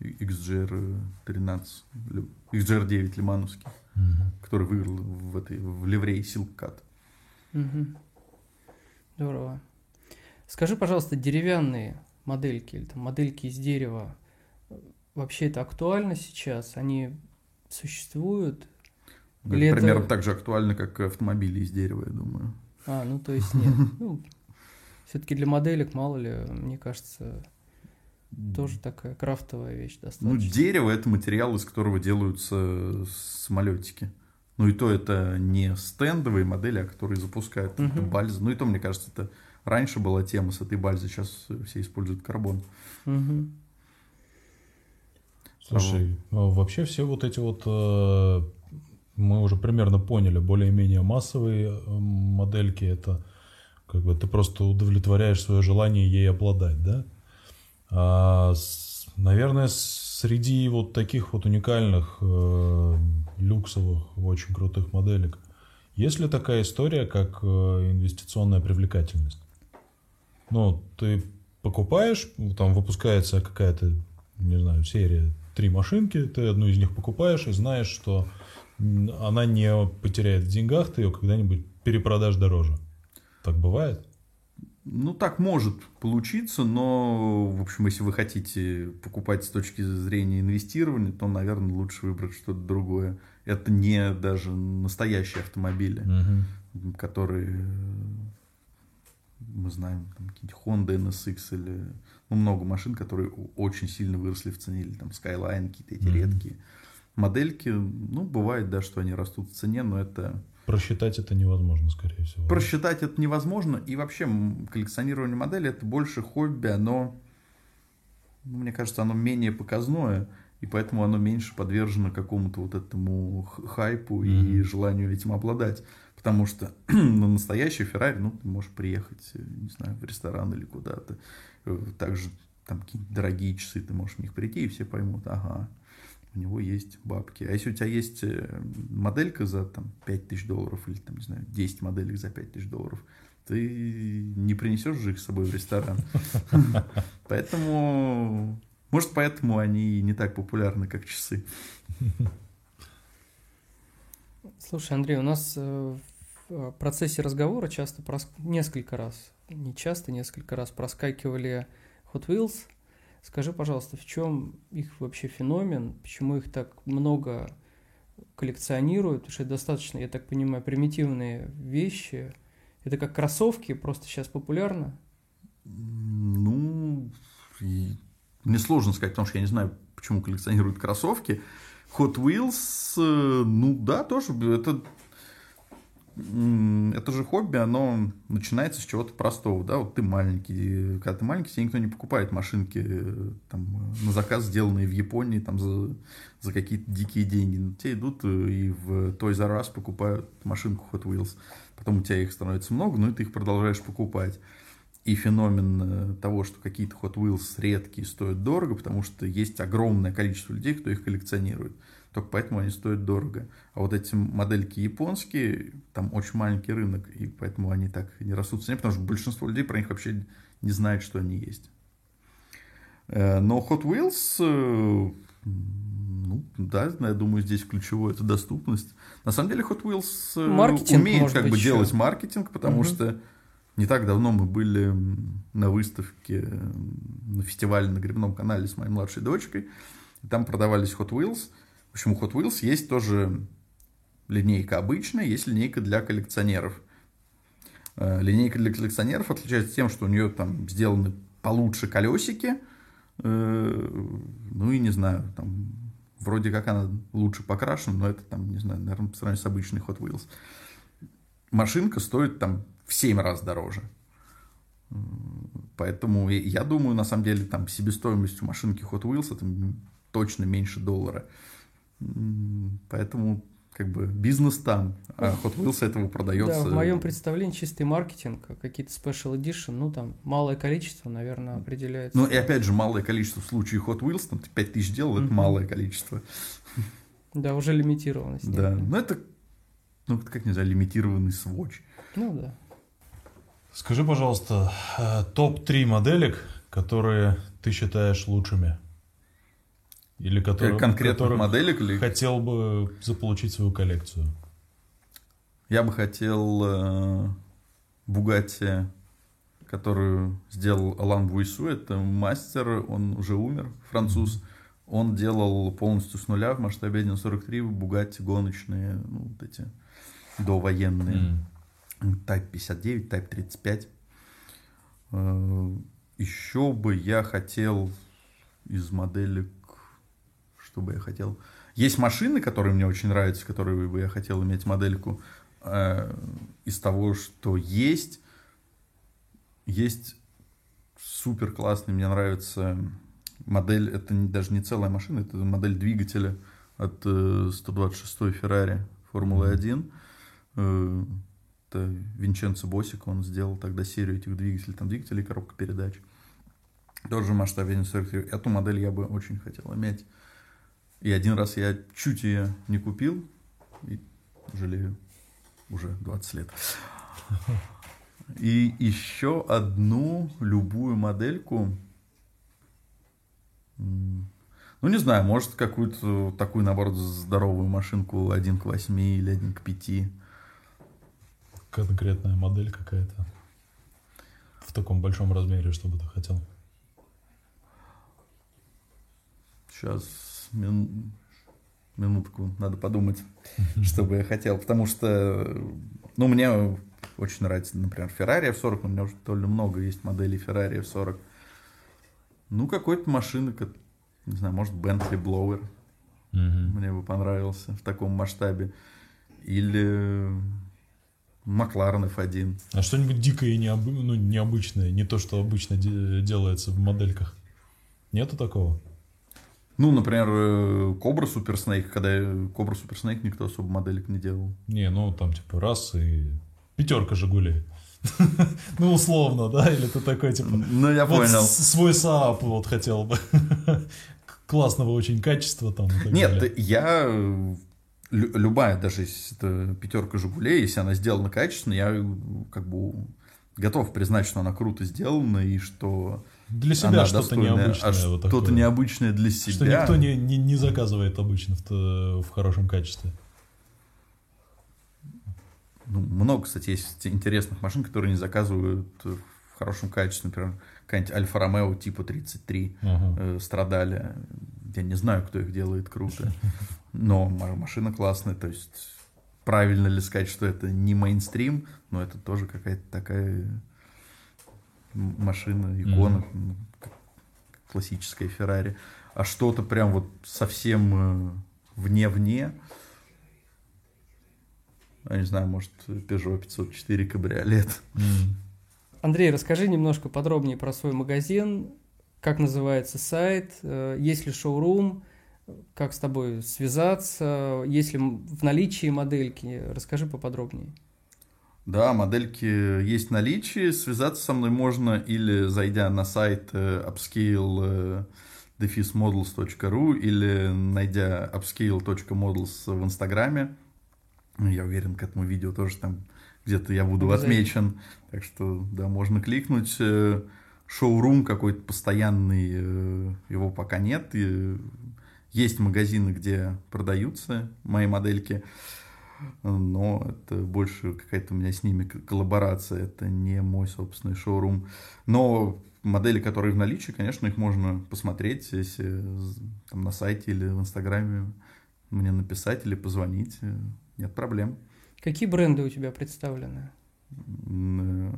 XGR 13, Ли- XGR 9 лимановский, Мгм. который выиграл в этой в Silk Cut. Мгм. Здорово. Скажи, пожалуйста, деревянные модельки или там модельки из дерева, э, вообще это актуально сейчас? Они существуют? Или это- Примерно так же актуально, как автомобили из дерева, я думаю. А, ну то есть нет. Ну, все-таки для моделек, мало ли, мне кажется, тоже такая крафтовая вещь Ну, достаточно. дерево это материал, из которого делаются самолетики. Ну и то это не стендовые модели, а которые запускают Мгм. это бальза. Ну и то, мне кажется, это раньше была тема с этой бальзой, сейчас все используют карбон. Мгм. Слушай, а вообще все вот эти вот э, мы уже примерно поняли, более-менее массовые э, модельки это как бы ты просто удовлетворяешь свое желание ей обладать, да? А, наверное, среди вот таких вот уникальных э, люксовых, очень крутых моделек, есть ли такая история, как э, инвестиционная привлекательность? Ну, ты покупаешь, там выпускается какая-то, не знаю, серия три машинки, ты одну из них покупаешь и знаешь, что она не потеряет в деньгах, ты ее когда-нибудь перепродашь дороже. Так бывает? Ну, так может получиться, но, в общем, если вы хотите покупать с точки зрения инвестирования, то, наверное, лучше выбрать что-то другое. Это не даже настоящие автомобили, Мгм. которые э, мы знаем, там, какие-нибудь Honda NSX или ну, много машин, которые очень сильно выросли в цене, или там Skyline, какие-то эти Мгм. редкие модельки. Ну, бывает, да, что они растут в цене, но это Просчитать это невозможно, скорее всего. Просчитать это невозможно. И вообще коллекционирование модели это больше хобби, оно, ну, мне кажется, оно менее показное, и поэтому оно меньше подвержено какому-то вот этому хайпу и Мгм. желанию этим обладать. Потому что на настоящий Феррари, ну, ты можешь приехать, э, не знаю, в ресторан или куда-то. Э, Также там какие-то дорогие часы, ты можешь в них прийти, и все поймут, ага, у него есть бабки. А если у тебя есть э, моделька за там, 5 тысяч долларов или, там, не знаю, 10 моделек за 5 тысяч долларов, ты не принесешь же их с собой в ресторан. Поэтому, может, поэтому они не так популярны, как часы. Слушай, Андрей, у нас э, в процессе разговора часто, несколько раз, не часто, несколько раз проскакивали Hot Wheels. Скажи, пожалуйста, в чем их вообще феномен, почему их так много коллекционируют, потому что это достаточно, я так понимаю, примитивные вещи. Это как кроссовки, просто сейчас популярно? Ну, мне сложно сказать, потому что я не знаю, почему коллекционируют кроссовки. Hot Wheels, э, ну да, тоже это это же хобби, оно начинается с чего-то простого, да, вот ты маленький, когда ты маленький, тебе никто не покупает машинки э, там, на заказ, сделанные в Японии, там, за, за какие-то дикие деньги. Те идут э, и в Toys R Us покупают машинку Hot Wheels, потом у тебя их становится много, но и ты их продолжаешь покупать. И феномен э, того, что какие-то Hot Wheels редкие стоят дорого, потому что есть огромное количество людей, кто их коллекционирует только поэтому они стоят дорого. А вот эти модельки японские, там очень маленький рынок, и поэтому они так не растут в цене, потому что большинство людей про них вообще не знает, что они есть. Э, но Hot Wheels, э, ну, да, я думаю, здесь ключевое это доступность. На самом деле Hot Wheels э, маркетинг, умеет как бы еще. делать маркетинг, потому угу. что не так давно мы были на выставке на фестивале на Грибном канале с моей младшей дочкой. И там продавались Hot Wheels. Общем, у Hot Wheels есть тоже линейка обычная, есть линейка для коллекционеров. Э, линейка для коллекционеров отличается тем, что у нее там сделаны получше колесики, э, ну и не знаю, там вроде как она лучше покрашена, но это там, не знаю, наверное, по сравнению с обычной Hot Wheels. Машинка стоит там в 7 раз дороже. Поэтому я думаю, на самом деле, там себестоимость у машинки Hot Wheels это точно меньше доллара. Поэтому как бы бизнес там, а Hot Wheels этого продается. Да, в моем представлении чистый маркетинг, какие-то special edition, ну там малое количество, наверное, определяется. Ну и опять же малое количество в случае Hot Wheels, там ты 5 тысяч делал, это малое количество. Да, уже лимитированность. Да, ну это, ну как нельзя, лимитированный сводч. Ну да. Скажи, пожалуйста, э, топ-3 моделек, которые ты считаешь лучшими? Или который, конкретных моделек или хотел бы заполучить свою коллекцию? Я бы хотел Бугатти, э, которую сделал Алан Буйсу. Это мастер, он уже умер, француз. Он делал полностью с нуля в масштабе 1.43 Бугатти гоночные, ну, вот эти довоенные. Mm. Type 59, Type 35. Еще бы я хотел из моделек что бы я хотел. Есть машины, которые мне очень нравятся, которые бы я хотел иметь модельку. Э, из того, что есть, есть супер классный, мне нравится модель, это не, даже не целая машина, это модель двигателя от э, 126 Ferrari Формулы 1. Э, это Винченцо Босик, он сделал тогда серию этих двигателей, там двигатели и коробка передач. Тоже масштабе 43. Эту модель я бы очень хотел иметь. И один раз я чуть ее не купил, и жалею уже 20 лет. И еще одну любую модельку. Ну, не знаю, может, какую-то такую, наоборот, здоровую машинку 1 к 8 или 1 к 5. Конкретная модель какая-то. В таком большом размере, что бы ты хотел? Сейчас мин... минутку, надо подумать, что бы я хотел. Потому что, ну, мне очень нравится, например, Ferrari F40, у меня уже довольно много есть моделей Ferrari F40. Ну, какой-то машина, не знаю, может, Bentley Blower. Мне бы понравился в таком масштабе. Или Макларен F1. А что-нибудь дикое и необы... ну, необычное, не то, что обычно де- делается в модельках? Нету такого? Ну, например, Кобра Супер Снейк, когда Кобра Супер Снейк никто особо моделек не делал. Не, ну там типа раз и пятерка Жигулей. Ну, условно, да? Или ты такой, типа... Ну, я понял. Свой Saab вот хотел бы. Классного очень качества там. Нет, я... Любая, даже если это пятерка Жигулей, если она сделана качественно, я как бы готов признать, что она круто сделана и что для себя что-то необычное. А вот что-то необычное для себя. Что никто не, не, не заказывает обычно в, в хорошем качестве. Ну, много, кстати, есть интересных машин, которые не заказывают в хорошем качестве. Например, какая-нибудь Альфа Ромео типа 33 Ага. э, страдали. Я не знаю, кто их делает круто. Но ма- машина классная. То есть, правильно ли сказать, что это не мейнстрим, но это тоже какая-то такая машина, икона, как классическая Феррари. А что-то прям вот совсем э, вне-вне. Я не знаю, может, Peugeot 504 кабриолет. М. Андрей, расскажи немножко подробнее про свой магазин, как называется сайт, э, есть ли шоурум, как с тобой связаться, есть ли в наличии модельки, расскажи поподробнее. Да, модельки есть в наличии. Связаться со мной можно или зайдя на сайт э, upscale э, defismodels.ru или найдя upscale.models в Инстаграме. Ну, Я уверен, к этому видео тоже там где-то я буду отмечен. Так что, да, можно кликнуть. Э, Шоурум какой-то постоянный, его пока нет. И Есть магазины, где продаются мои модельки но это больше какая-то у меня с ними коллаборация, это не мой собственный шоурум. Но модели, которые в наличии, конечно, их можно посмотреть, если там на сайте или в Инстаграме мне написать или позвонить, э, нет проблем. Какие бренды у тебя представлены? Э,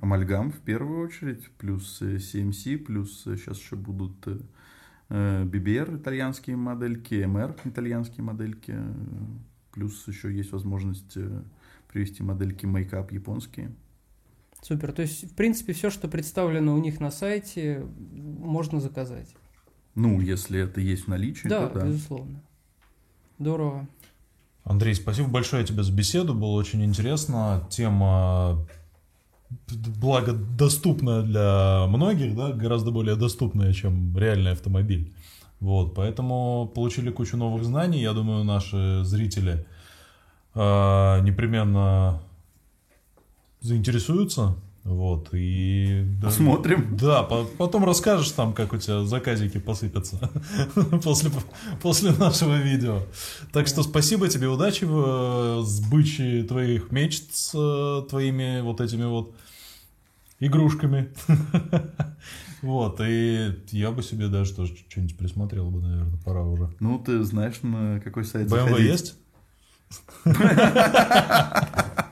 Амальгам в первую очередь, плюс э, CMC, плюс сейчас еще будут BBR итальянские модельки, MR итальянские модельки, плюс еще есть возможность э, привести модельки мейкап японские. Супер. То есть, в принципе, все, что представлено у них на сайте, можно заказать. Ну, если это есть в наличии, Да, то да. безусловно. Здорово. Андрей, спасибо большое тебе за беседу, было очень интересно. Тема, благо, доступная для многих, да, гораздо более доступная, чем реальный автомобиль. Вот, поэтому получили кучу новых знаний. Я думаю, наши зрители э, непременно заинтересуются. Вот, и... Посмотрим. Да, по- потом расскажешь там, как у тебя заказики посыпятся после, после нашего видео. Так что спасибо тебе, удачи в э, сбыче твоих мечт с э, твоими вот этими вот игрушками. Вот, и я бы себе даже тоже что-нибудь присмотрел бы, наверное, пора уже. Ну, ты знаешь, на какой сайт BMW заходить? есть?